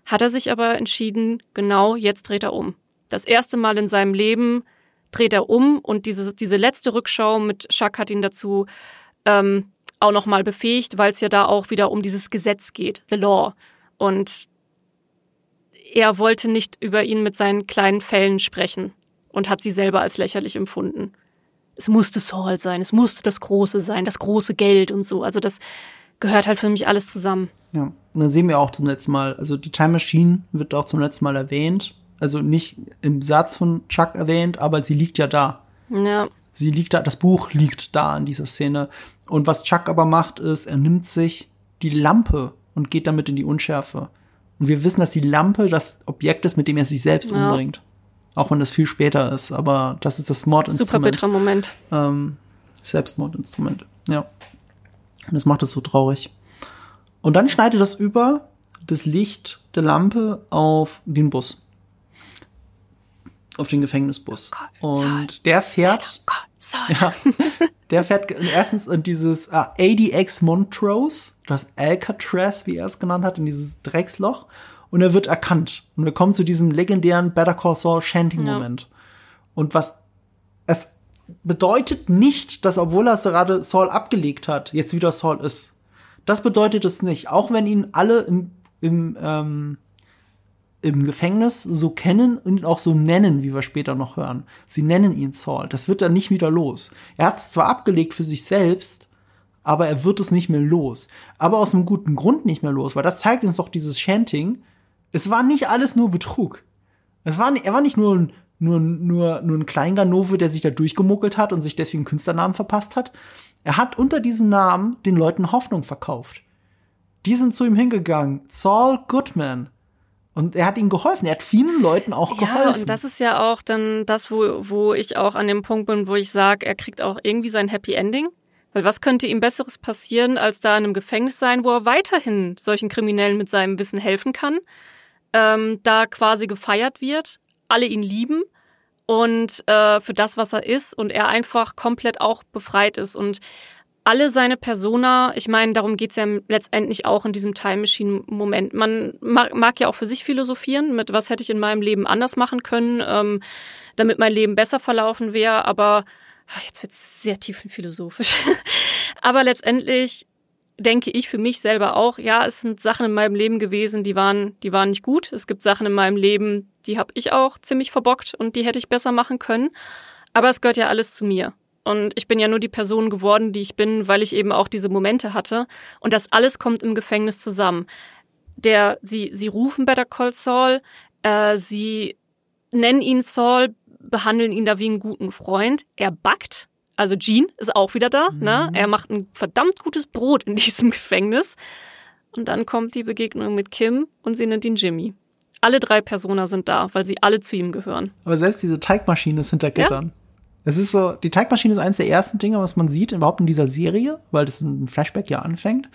hat er sich aber entschieden, genau jetzt dreht er um. Das erste Mal in seinem Leben dreht er um und diese, diese letzte Rückschau mit Chuck hat ihn dazu ähm, auch nochmal befähigt, weil es ja da auch wieder um dieses Gesetz geht, the law. Und er wollte nicht über ihn mit seinen kleinen Fällen sprechen und hat sie selber als lächerlich empfunden. Es musste Saul sein, es musste das Große sein, das große Geld und so. Also das gehört halt für mich alles zusammen.
Ja, und dann sehen wir auch zum letzten Mal, also die Time Machine wird auch zum letzten Mal erwähnt. Also nicht im Satz von Chuck erwähnt, aber sie liegt ja da.
Ja.
Sie liegt da, das Buch liegt da in dieser Szene. Und was Chuck aber macht, ist, er nimmt sich die Lampe und geht damit in die Unschärfe. Und wir wissen, dass die Lampe das Objekt ist, mit dem er sich selbst
Ja.
umbringt. Auch wenn das viel später ist, aber das ist das Mordinstrument.
Super bitterer Moment.
ähm, Selbstmordinstrument. Ja. Und das macht es so traurig. Und dann schneidet das über das Licht der Lampe auf den Bus. Auf den Gefängnisbus. Und der fährt,
Gott, Saul.
ja, der fährt erstens in dieses äh, ADX Montrose, das Alcatraz, wie er es genannt hat, in dieses Drecksloch. Und er wird erkannt. Und wir kommen zu diesem legendären Better Call Saul Chanting-Moment. Und was es bedeutet nicht, dass obwohl er gerade Saul abgelegt hat, jetzt wieder Saul ist. Das bedeutet es nicht. Auch wenn ihn alle im, im, ähm, im Gefängnis so kennen und ihn auch so nennen, wie wir später noch hören. Sie nennen ihn Saul. Das wird er nicht wieder los. Er hat es zwar abgelegt für sich selbst, aber er wird es nicht mehr los. Aber aus einem guten Grund nicht mehr los, weil das zeigt uns doch dieses Chanting. Es war nicht alles nur Betrug. Es war, er war nicht nur ein, nur, nur, nur ein Kleinganove, der sich da durchgemuckelt hat und sich deswegen Künstlernamen verpasst hat. Er hat unter diesem Namen den Leuten Hoffnung verkauft. Die sind zu ihm hingegangen. Saul Goodman. Und er hat ihnen geholfen. Er hat vielen Leuten auch
Ja,
geholfen.
und das ist ja auch dann das, wo, wo ich auch an dem Punkt bin, wo ich sage, er kriegt auch irgendwie sein Happy Ending. Weil was könnte ihm Besseres passieren, als da in einem Gefängnis sein, wo er weiterhin solchen Kriminellen mit seinem Wissen helfen kann, ähm, da quasi gefeiert wird, alle ihn lieben und äh, für das, was er ist und er einfach komplett auch befreit ist und alle seine Persona, ich meine, darum geht's ja letztendlich auch in diesem Time Machine Moment. Man mag, mag ja auch für sich philosophieren, mit was hätte ich in meinem Leben anders machen können, ähm, damit mein Leben besser verlaufen wäre, aber ach, jetzt wird's sehr tiefenphilosophisch. aber letztendlich denke ich für mich selber auch, ja, es sind Sachen in meinem Leben gewesen, die waren, die waren nicht gut. Es gibt Sachen in meinem Leben, die habe ich auch ziemlich verbockt und die hätte ich besser machen können. Aber es gehört ja alles zu mir. Und ich bin ja nur die Person geworden, die ich bin, weil ich eben auch diese Momente hatte. Und das alles kommt im Gefängnis zusammen. Der, sie, sie rufen Better Call Saul, äh, sie nennen ihn Saul, behandeln ihn da wie einen guten Freund. Er backt. Also Gene ist auch wieder da. Ne? Er macht ein verdammt gutes Brot in diesem Gefängnis. Und dann kommt die Begegnung mit Kim und sie nennt ihn Jimmy. Alle drei Personen sind da, weil sie alle zu ihm gehören.
Aber selbst diese Teigmaschine ist hinter Gittern. Es ist so, die Teigmaschine ist eines der ersten Dinge, was man sieht, überhaupt in dieser Serie, weil das ein Flashback ja anfängt.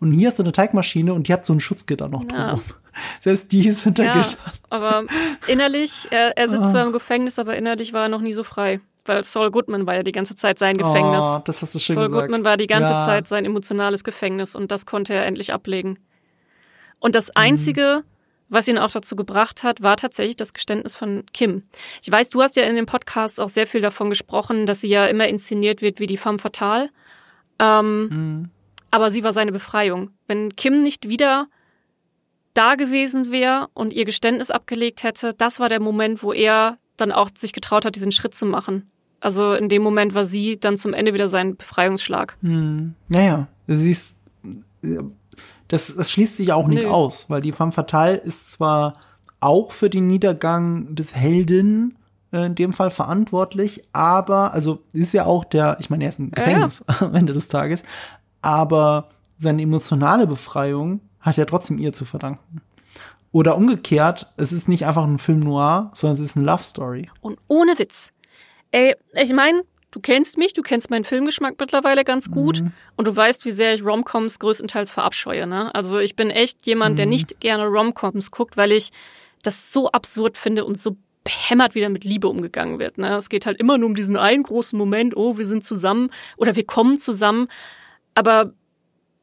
Und hier ist so eine Teigmaschine und die hat so ein Schutzgitter noch
Ja.
Selbst die ist hinter
Ja,
Gittern.
aber innerlich, er, er sitzt zwar im Gefängnis, aber innerlich war er noch nie so frei. Weil Saul Goodman war ja die ganze Zeit sein Gefängnis.
Oh, das hast du schön
Saul
gesagt.
Goodman war die ganze
Ja.
Zeit sein emotionales Gefängnis und das konnte er endlich ablegen. Und das
Mhm.
Was ihn auch dazu gebracht hat, war tatsächlich das Geständnis von Kim. Ich weiß, du hast ja in dem Podcast auch sehr viel davon gesprochen, dass sie ja immer inszeniert wird wie die femme fatale. Ähm,
Mhm.
Aber sie war seine Befreiung. Wenn Kim nicht wieder da gewesen wäre und ihr Geständnis abgelegt hätte, das war der Moment, wo er dann auch sich getraut hat, diesen Schritt zu machen. Also in dem Moment war sie dann zum Ende wieder sein Befreiungsschlag.
Hm. Naja, du siehst, das, das schließt sich auch nicht
Nö.
aus, weil die femme fatale ist zwar auch für den Niedergang des Helden äh, in dem Fall verantwortlich, aber, also ist ja auch der, ich meine, er ist im
Ja,
Gefängnis am Ende des Tages, aber seine emotionale Befreiung hat er trotzdem ihr zu verdanken. Oder umgekehrt, es ist nicht einfach ein Film noir, sondern es ist eine Love Story.
Und ohne Witz. Ey, ich meine, du kennst mich, du kennst meinen Filmgeschmack mittlerweile ganz gut und du weißt, wie sehr ich Romcoms größtenteils verabscheue. Ne? Also ich bin echt jemand, der nicht gerne Romcoms guckt, weil ich das so absurd finde und so behämmert wieder mit Liebe umgegangen wird. Ne? Es geht halt immer nur um diesen einen großen Moment, oh, wir sind zusammen oder wir kommen zusammen. Aber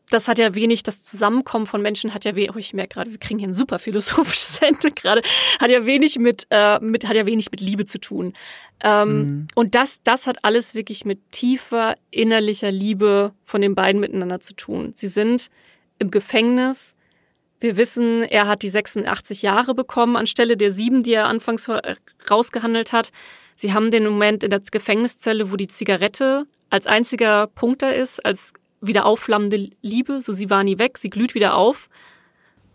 das hat ja wenig, das Zusammenkommen von Menschen hat ja wenig, oh, ich merke gerade, wir kriegen hier ein super philosophisches Ende gerade, hat ja wenig mit, äh, mit, hat ja wenig mit Liebe zu tun. Ähm, mhm. Und das, das hat alles wirklich mit tiefer innerlicher Liebe von den beiden miteinander zu tun. Sie sind im Gefängnis. Wir wissen, er hat die 86 Jahre bekommen anstelle der sieben, die er anfangs rausgehandelt hat. Sie haben den Moment in der Gefängniszelle, wo die Zigarette als einziger Punkt da ist, als wieder aufflammende Liebe, so sie war nie weg, sie glüht wieder auf.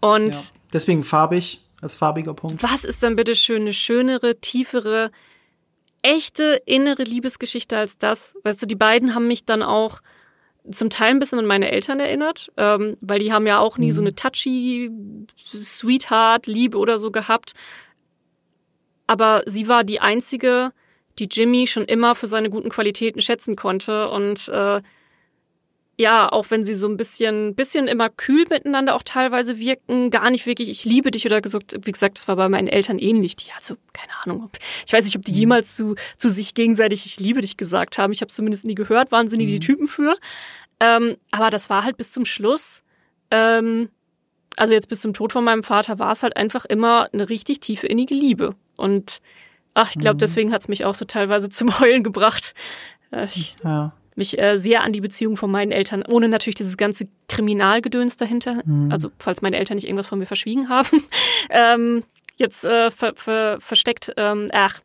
Und ja,
deswegen farbig, als farbiger Punkt.
Was ist dann bitte schön eine schönere, tiefere, echte innere Liebesgeschichte als das? Weißt du, die beiden haben mich dann auch zum Teil ein bisschen an meine Eltern erinnert, ähm, weil die haben ja auch nie mhm. so eine touchy Sweetheart Liebe oder so gehabt. Aber sie war die einzige, die Jimmy schon immer für seine guten Qualitäten schätzen konnte und äh, ja, auch wenn sie so ein bisschen, bisschen immer kühl miteinander auch teilweise wirken, gar nicht wirklich, ich liebe dich oder gesagt, wie gesagt, das war bei meinen Eltern ähnlich. Die, also, keine Ahnung, ob, ich weiß nicht, ob die mhm. jemals zu, zu sich gegenseitig ich liebe dich gesagt haben. Ich habe zumindest nie gehört, waren sie nie mhm. die Typen für. Ähm, aber das war halt bis zum Schluss, ähm, also jetzt bis zum Tod von meinem Vater war es halt einfach immer eine richtig tiefe innige Liebe. Und ach, ich glaube, mhm. deswegen hat's mich auch so teilweise zum Heulen gebracht. Äh, ich, ja mich äh, sehr an die Beziehung von meinen Eltern, ohne natürlich dieses ganze Kriminalgedöns dahinter, mhm. also falls meine Eltern nicht irgendwas von mir verschwiegen haben, ähm, jetzt äh, ver, ver, versteckt, ähm, ach,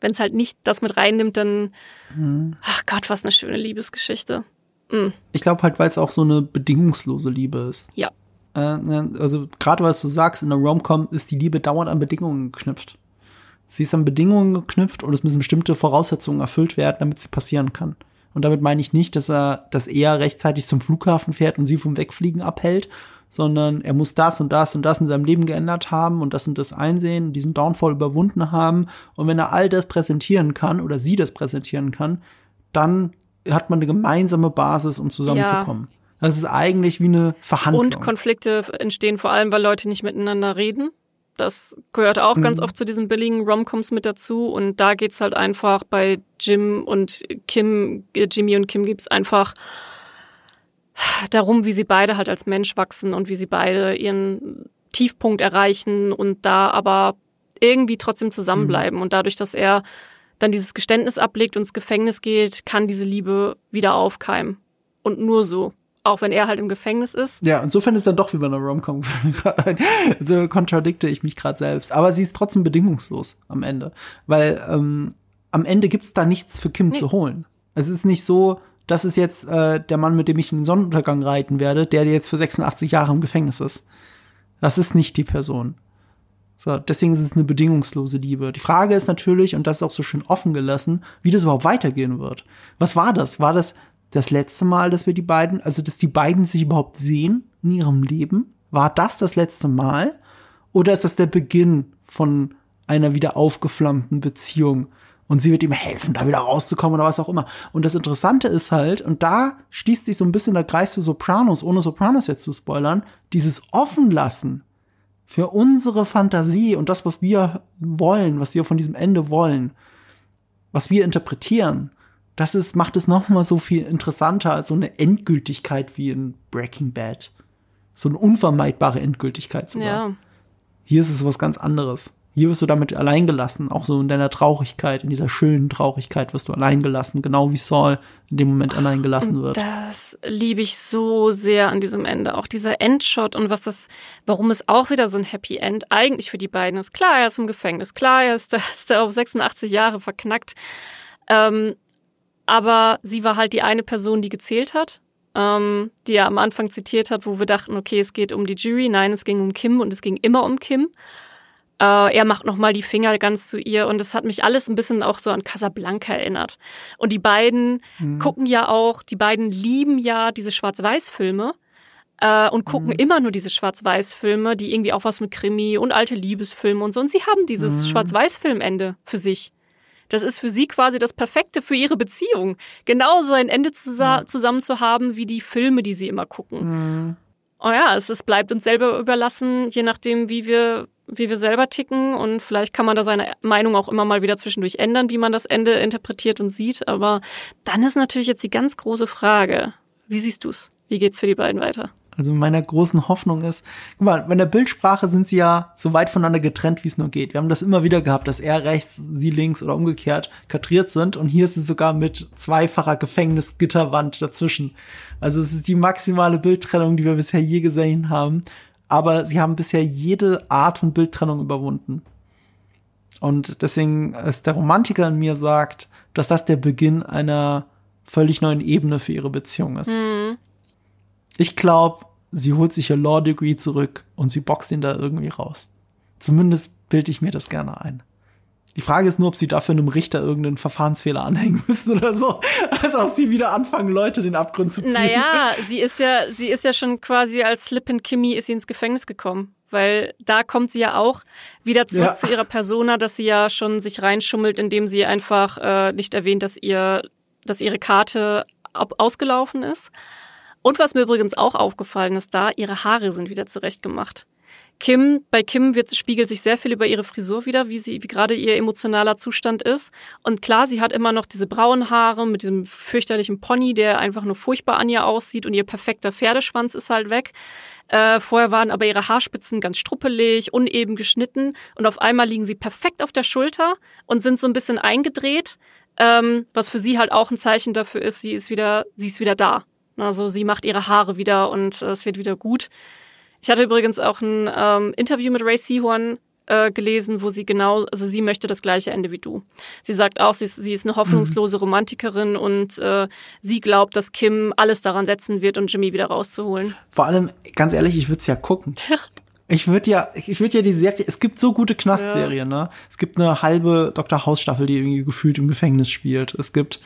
wenn es halt nicht das mit reinnimmt, dann, mhm. ach Gott, was eine schöne Liebesgeschichte.
Mhm. Ich glaube halt, weil es auch so eine bedingungslose Liebe ist.
Ja.
Äh, ne, also gerade was du sagst, in der Romcom ist die Liebe dauernd an Bedingungen geknüpft. Sie ist an Bedingungen geknüpft und es müssen bestimmte Voraussetzungen erfüllt werden, damit sie passieren kann. Und damit meine ich nicht, dass er, dass er rechtzeitig zum Flughafen fährt und sie vom Wegfliegen abhält, sondern er muss das und das und das in seinem Leben geändert haben und das und das einsehen, diesen Downfall überwunden haben. Und wenn er all das präsentieren kann oder sie das präsentieren kann, dann hat man eine gemeinsame Basis, um zusammenzukommen. Ja. Das ist eigentlich wie eine Verhandlung.
Und Konflikte entstehen vor allem, weil Leute nicht miteinander reden. Das gehört auch mhm. ganz oft zu diesen billigen Romcoms mit dazu. Und da geht's halt einfach bei Jim und Kim, äh, Jimmy und Kim gibt's einfach darum, wie sie beide halt als Mensch wachsen und wie sie beide ihren Tiefpunkt erreichen und da aber irgendwie trotzdem zusammenbleiben. Mhm. Und dadurch, dass er dann dieses Geständnis ablegt und ins Gefängnis geht, kann diese Liebe wieder aufkeimen. Und nur so auch wenn er halt im Gefängnis ist.
Ja, insofern ist dann doch wie bei einer Romcom. so kontradikte ich mich gerade selbst. Aber sie ist trotzdem bedingungslos am Ende. Weil ähm, am Ende gibt's da nichts für Kim nee. zu holen. Es ist nicht so, das ist jetzt äh, der Mann, mit dem ich in den Sonnenuntergang reiten werde, der jetzt für 86 Jahre im Gefängnis ist. Das ist nicht die Person. So, deswegen ist es eine bedingungslose Liebe. Die Frage ist natürlich, und das ist auch so schön offen gelassen, wie das überhaupt weitergehen wird. Was war das? War das das letzte Mal, dass wir die beiden, also dass die beiden sich überhaupt sehen in ihrem Leben? War das das letzte Mal? Oder ist das der Beginn von einer wieder aufgeflammten Beziehung? Und sie wird ihm helfen, da wieder rauszukommen oder was auch immer. Und das Interessante ist halt, und da schließt sich so ein bisschen der Kreis zu Sopranos, ohne Sopranos jetzt zu spoilern, dieses Offenlassen für unsere Fantasie und das, was wir wollen, was wir von diesem Ende wollen, was wir interpretieren, das ist, macht es noch mal so viel interessanter als so eine Endgültigkeit wie in Breaking Bad. So eine unvermeidbare Endgültigkeit sogar. Ja. Hier ist es was ganz anderes. Hier wirst du damit alleingelassen, auch so in deiner Traurigkeit, in dieser schönen Traurigkeit wirst du alleingelassen, genau wie Saul in dem Moment alleingelassen wird.
Das liebe ich so sehr an diesem Ende. Auch dieser Endshot und was das, warum es auch wieder so ein Happy End eigentlich für die beiden ist. Klar, er ist im Gefängnis, klar, er ist, ist er auf 86 Jahre verknackt. Ähm, aber sie war halt die eine Person, die gezählt hat, ähm, die er am Anfang zitiert hat, wo wir dachten, okay, es geht um die Jury. Nein, es ging um Kim und es ging immer um Kim. Äh, er macht nochmal die Finger ganz zu ihr und es hat mich alles ein bisschen auch so an Casablanca erinnert. Und die beiden mhm. gucken ja auch, die beiden lieben ja diese Schwarz-Weiß-Filme äh, und gucken mhm. immer nur diese Schwarz-Weiß-Filme, die irgendwie auch was mit Krimi und alte Liebesfilme und so. Und sie haben dieses mhm. Schwarz-Weiß-Filmende für sich. Das ist für sie quasi das Perfekte für ihre Beziehung. Genauso ein Ende zusa ja. zusammen zu haben wie die Filme, die sie immer gucken. Mhm. Oh ja, es, es bleibt uns selber überlassen, je nachdem, wie wir, wie wir selber ticken. Und vielleicht kann man da seine Meinung auch immer mal wieder zwischendurch ändern, wie man das Ende interpretiert und sieht. Aber dann ist natürlich jetzt die ganz große Frage. Wie siehst du's? Wie geht's für die beiden weiter?
Also meiner großen Hoffnung ist, guck mal, bei der Bildsprache sind sie ja so weit voneinander getrennt, wie es nur geht. Wir haben das immer wieder gehabt, dass er rechts, sie links oder umgekehrt kadriert sind. Und hier ist es sogar mit zweifacher Gefängnisgitterwand dazwischen. Also es ist die maximale Bildtrennung, die wir bisher je gesehen haben. Aber sie haben bisher jede Art von Bildtrennung überwunden. Und deswegen ist der Romantiker in mir sagt, dass das der Beginn einer völlig neuen Ebene für ihre Beziehung ist.
Mhm.
Ich glaube, sie holt sich ihr Law Degree zurück und sie boxt ihn da irgendwie raus. Zumindest bilde ich mir das gerne ein. Die Frage ist nur, ob sie dafür einem Richter irgendeinen Verfahrensfehler anhängen müssen oder so. Also ob sie wieder anfangen, Leute den Abgrund zu ziehen.
Naja, sie ist ja, sie ist ja schon quasi als Flippin Kimmy ist sie ins Gefängnis gekommen. Weil da kommt sie ja auch wieder zurück ja. zu ihrer Persona, dass sie ja schon sich reinschummelt, indem sie einfach äh, nicht erwähnt, dass ihr, dass ihre Karte ausgelaufen ist. Und was mir übrigens auch aufgefallen ist, da ihre Haare sind wieder zurechtgemacht. Kim, bei Kim wird, spiegelt sich sehr viel über ihre Frisur wieder, wie sie, wie gerade ihr emotionaler Zustand ist. Und klar, sie hat immer noch diese braunen Haare mit diesem fürchterlichen Pony, der einfach nur furchtbar an ihr aussieht und ihr perfekter Pferdeschwanz ist halt weg. Äh, vorher waren aber ihre Haarspitzen ganz struppelig, uneben geschnitten und auf einmal liegen sie perfekt auf der Schulter und sind so ein bisschen eingedreht, ähm, was für sie halt auch ein Zeichen dafür ist, sie ist wieder, sie ist wieder da. Also sie macht ihre Haare wieder und äh, es wird wieder gut. Ich hatte übrigens auch ein ähm, Interview mit Ray Sehorn äh, gelesen, wo sie genau, also sie möchte das gleiche Ende wie du. Sie sagt auch, sie ist, sie ist eine hoffnungslose Romantikerin und äh, sie glaubt, dass Kim alles daran setzen wird, um Jimmy wieder rauszuholen.
Vor allem, ganz ehrlich, ich würde es ja gucken. Ich würde ja, ich würde ja die Serie, es gibt so gute Knastserien, ja. ne? Es gibt eine halbe Dr. House Staffel, die irgendwie gefühlt im Gefängnis spielt. Es gibt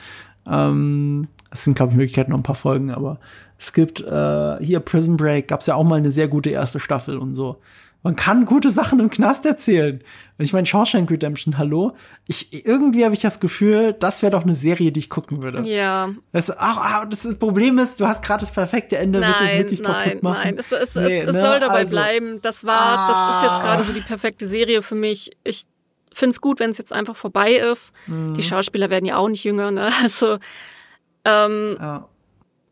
ähm, es sind, glaube ich, Möglichkeiten noch ein paar Folgen, aber es gibt äh, hier Prison Break, gab es ja auch mal eine sehr gute erste Staffel und so. Man kann gute Sachen im Knast erzählen. Ich meine, Shawshank Redemption, hallo. Ich, irgendwie habe ich das Gefühl, das wäre doch eine Serie, die ich gucken würde.
Ja.
Das, ach, ach, das, das Problem ist, du hast gerade das perfekte Ende,
nein,
willst es wirklich
nein,
kaputt machen.
Nein, es, es, nee, es, es ne? soll dabei also, bleiben. Das war, ah, das ist jetzt gerade so die perfekte Serie für mich. Ich finde es gut, wenn es jetzt einfach vorbei ist. Mhm. Die Schauspieler werden ja auch nicht jünger, ne? Also ähm, ja.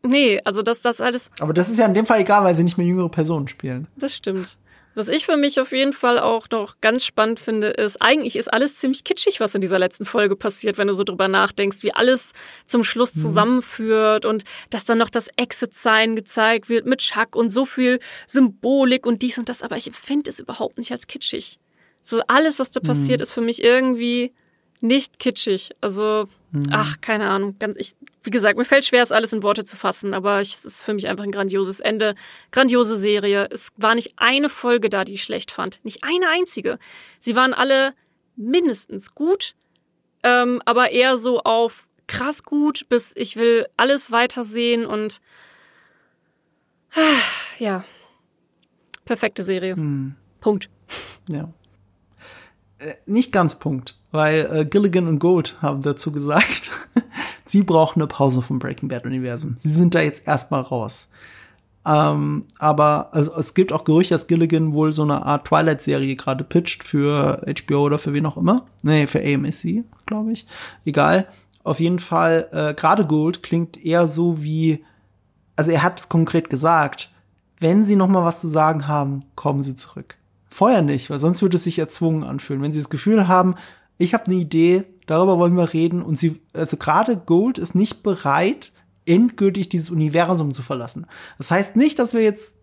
Nee, also das, das alles.
Aber das ist ja in dem Fall egal, weil sie nicht mehr jüngere Personen spielen.
Das stimmt. Was ich für mich auf jeden Fall auch noch ganz spannend finde, ist, eigentlich ist alles ziemlich kitschig, was in dieser letzten Folge passiert, wenn du so drüber nachdenkst, wie alles zum Schluss mhm. zusammenführt und dass dann noch das Exit-Sign gezeigt wird mit Chuck und so viel Symbolik und dies und das, aber ich empfinde es überhaupt nicht als kitschig. So alles, was da passiert, mhm. ist für mich irgendwie nicht kitschig. Also, mhm. ach, keine Ahnung. Ganz, ich, wie gesagt, mir fällt schwer, es alles in Worte zu fassen, aber ich, es ist für mich einfach ein grandioses Ende. Grandiose Serie. Es war nicht eine Folge da, die ich schlecht fand. Nicht eine einzige. Sie waren alle mindestens gut, ähm, aber eher so auf krass gut, bis ich will alles weitersehen und ja, perfekte Serie. Mhm. Punkt.
Ja. Äh, nicht ganz Punkt weil äh, Gilligan und Gold haben dazu gesagt, sie brauchen eine Pause vom Breaking Bad Universum. Sie sind da jetzt erstmal raus. Ähm, aber also, es gibt auch Gerüchte, dass Gilligan wohl so eine Art Twilight-Serie gerade pitcht für HBO oder für wen auch immer. Nee, für AMC, glaube ich. Egal. Auf jeden Fall, äh, gerade Gold klingt eher so wie, also er hat es konkret gesagt, wenn sie noch mal was zu sagen haben, kommen sie zurück. Vorher nicht, weil sonst würde es sich erzwungen anfühlen. Wenn sie das Gefühl haben, ich habe eine Idee, darüber wollen wir reden. Und sie, also gerade Gold ist nicht bereit, endgültig dieses Universum zu verlassen. Das heißt nicht, dass wir jetzt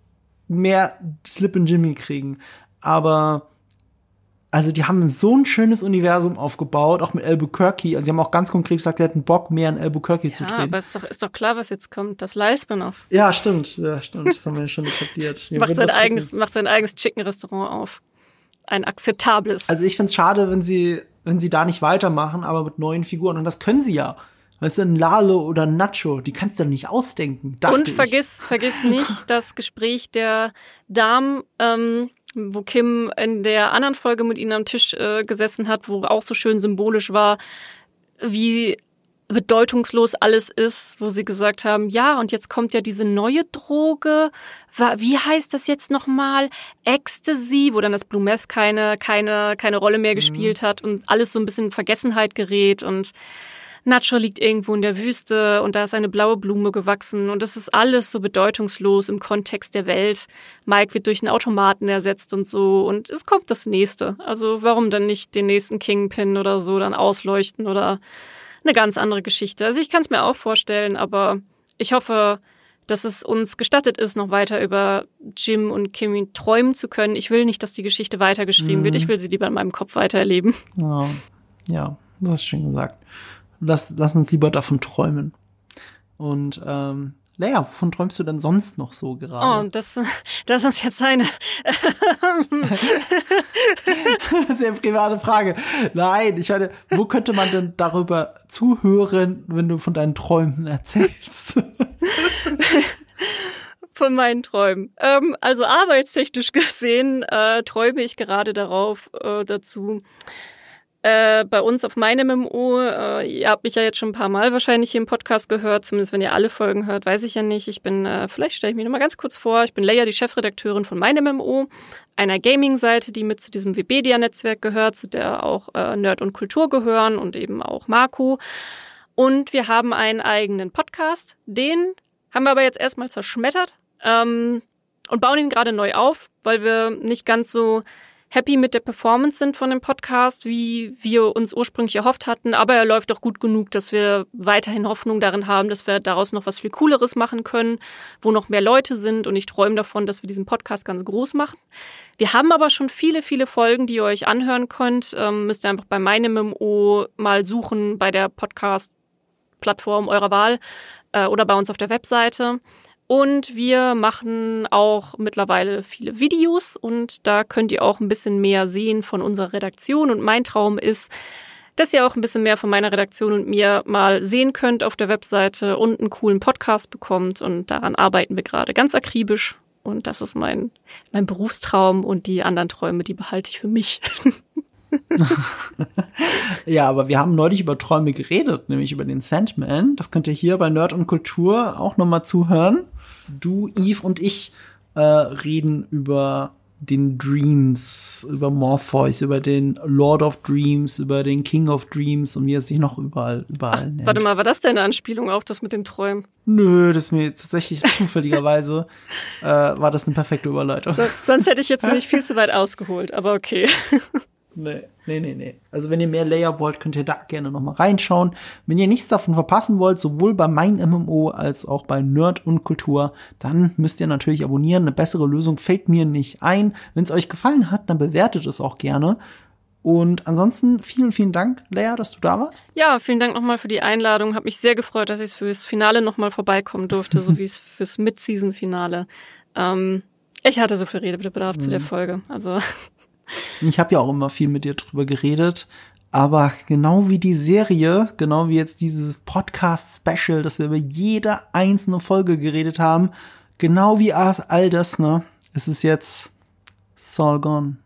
mehr Slip and Jimmy kriegen, aber also die haben so ein schönes Universum aufgebaut, auch mit Albuquerque. Also sie haben auch ganz konkret gesagt, sie hätten Bock, mehr in Albuquerque ja, zu drehen.
aber ist doch, ist doch klar, was jetzt kommt. Das Live-Spin-Off.
Ja, stimmt. Ja, stimmt. Das haben wir schon etabliert.
macht, sein eigenes, macht sein eigenes Chicken-Restaurant auf. Ein akzeptables.
Also ich find's schade, wenn sie wenn sie da nicht weitermachen, aber mit neuen Figuren. Und das können sie ja. Weißt du, ein Lalo oder ein Nacho, die kannst du nicht ausdenken.
Und vergiss, ich. vergiss nicht das Gespräch der Damen, ähm, wo Kim in der anderen Folge mit ihnen am Tisch äh, gesessen hat, wo auch so schön symbolisch war, wie bedeutungslos alles ist, wo sie gesagt haben, ja, und jetzt kommt ja diese neue Droge, wie heißt das jetzt nochmal? Ecstasy, wo dann das Blue Meth keine, keine, keine Rolle mehr mhm. gespielt mhm. hat und alles so ein bisschen in Vergessenheit gerät und Nacho liegt irgendwo in der Wüste und da ist eine blaue Blume gewachsen und das ist alles so bedeutungslos im Kontext der Welt. Mike wird durch einen Automaten ersetzt und so und es kommt das nächste. Also warum dann nicht den nächsten Kingpin oder so dann ausleuchten oder eine ganz andere Geschichte. Also ich kann es mir auch vorstellen, aber ich hoffe, dass es uns gestattet ist, noch weiter über Jim und Kimmy träumen zu können. Ich will nicht, dass die Geschichte weitergeschrieben mhm. wird. Ich will sie lieber in meinem Kopf weitererleben.
Ja, ja das hast schön gesagt. Lass, lass uns lieber davon träumen. Und ähm, Leia, wovon träumst du denn sonst noch so gerade?
Oh, das, das ist jetzt eine
sehr private Frage. Nein, ich meine, wo könnte man denn darüber zuhören, wenn du von deinen Träumen erzählst?
von meinen Träumen. Ähm, also arbeitstechnisch gesehen äh, träume ich gerade darauf äh, dazu, äh, bei uns auf meinem MMO, äh, ihr habt mich ja jetzt schon ein paar Mal wahrscheinlich hier im Podcast gehört, zumindest wenn ihr alle Folgen hört, weiß ich ja nicht. Ich bin, äh, vielleicht stelle ich mich nochmal ganz kurz vor, ich bin Leia, die Chefredakteurin von meinem MMO, einer Gaming-Seite, die mit zu diesem Webedia-Netzwerk gehört, zu der auch äh, Nerd und Kultur gehören und eben auch Marco. Und wir haben einen eigenen Podcast, den haben wir aber jetzt erstmal zerschmettert ähm, und bauen ihn gerade neu auf, weil wir nicht ganz so happy mit der Performance sind von dem Podcast, wie wir uns ursprünglich erhofft hatten. Aber er läuft auch gut genug, dass wir weiterhin Hoffnung darin haben, dass wir daraus noch was viel Cooleres machen können, wo noch mehr Leute sind. Und ich träume davon, dass wir diesen Podcast ganz groß machen. Wir haben aber schon viele, viele Folgen, die ihr euch anhören könnt. Ähm, müsst ihr einfach bei meinem MMO mal suchen, bei der Podcast-Plattform eurer Wahl äh, oder bei uns auf der Webseite. Und wir machen auch mittlerweile viele Videos und da könnt ihr auch ein bisschen mehr sehen von unserer Redaktion. Und mein Traum ist, dass ihr auch ein bisschen mehr von meiner Redaktion und mir mal sehen könnt auf der Webseite und einen coolen Podcast bekommt. Und daran arbeiten wir gerade ganz akribisch. Und das ist mein, mein Berufstraum und die anderen Träume, die behalte ich für mich.
ja, aber wir haben neulich über Träume geredet, nämlich über den Sandman. Das könnt ihr hier bei Nerd und Kultur auch nochmal zuhören. Du, Eve und ich äh, reden über den Dreams, über Morpheus, über den Lord of Dreams, über den King of Dreams und wie er sich noch überall, überall Ach, nennt.
Warte mal, war das denn eine Anspielung auf das mit den Träumen?
Nö, das mir tatsächlich zufälligerweise äh, war das eine perfekte Überleitung. So,
sonst hätte ich jetzt nicht viel zu weit ausgeholt, aber okay.
Nee, nee, nee, nee. Also wenn ihr mehr Layer wollt, könnt ihr da gerne noch mal reinschauen. Wenn ihr nichts davon verpassen wollt, sowohl bei mein MMO als auch bei Nerd und Kultur, dann müsst ihr natürlich abonnieren. Eine bessere Lösung fällt mir nicht ein. Wenn es euch gefallen hat, dann bewertet es auch gerne. Und ansonsten vielen, vielen Dank, Lea, dass du da warst.
Ja, vielen Dank nochmal für die Einladung. Hab mich sehr gefreut, dass ich fürs Finale nochmal vorbeikommen durfte, so wie es fürs Mid-Season-Finale. Ähm, ich hatte so viel Redebedarf mhm. zu der mhm. Folge. Also
ich habe ja auch immer viel mit dir drüber geredet. Aber genau wie die Serie, genau wie jetzt dieses Podcast-Special, dass wir über jede einzelne Folge geredet haben, genau wie all das, ne, ist es jetzt Saul gone.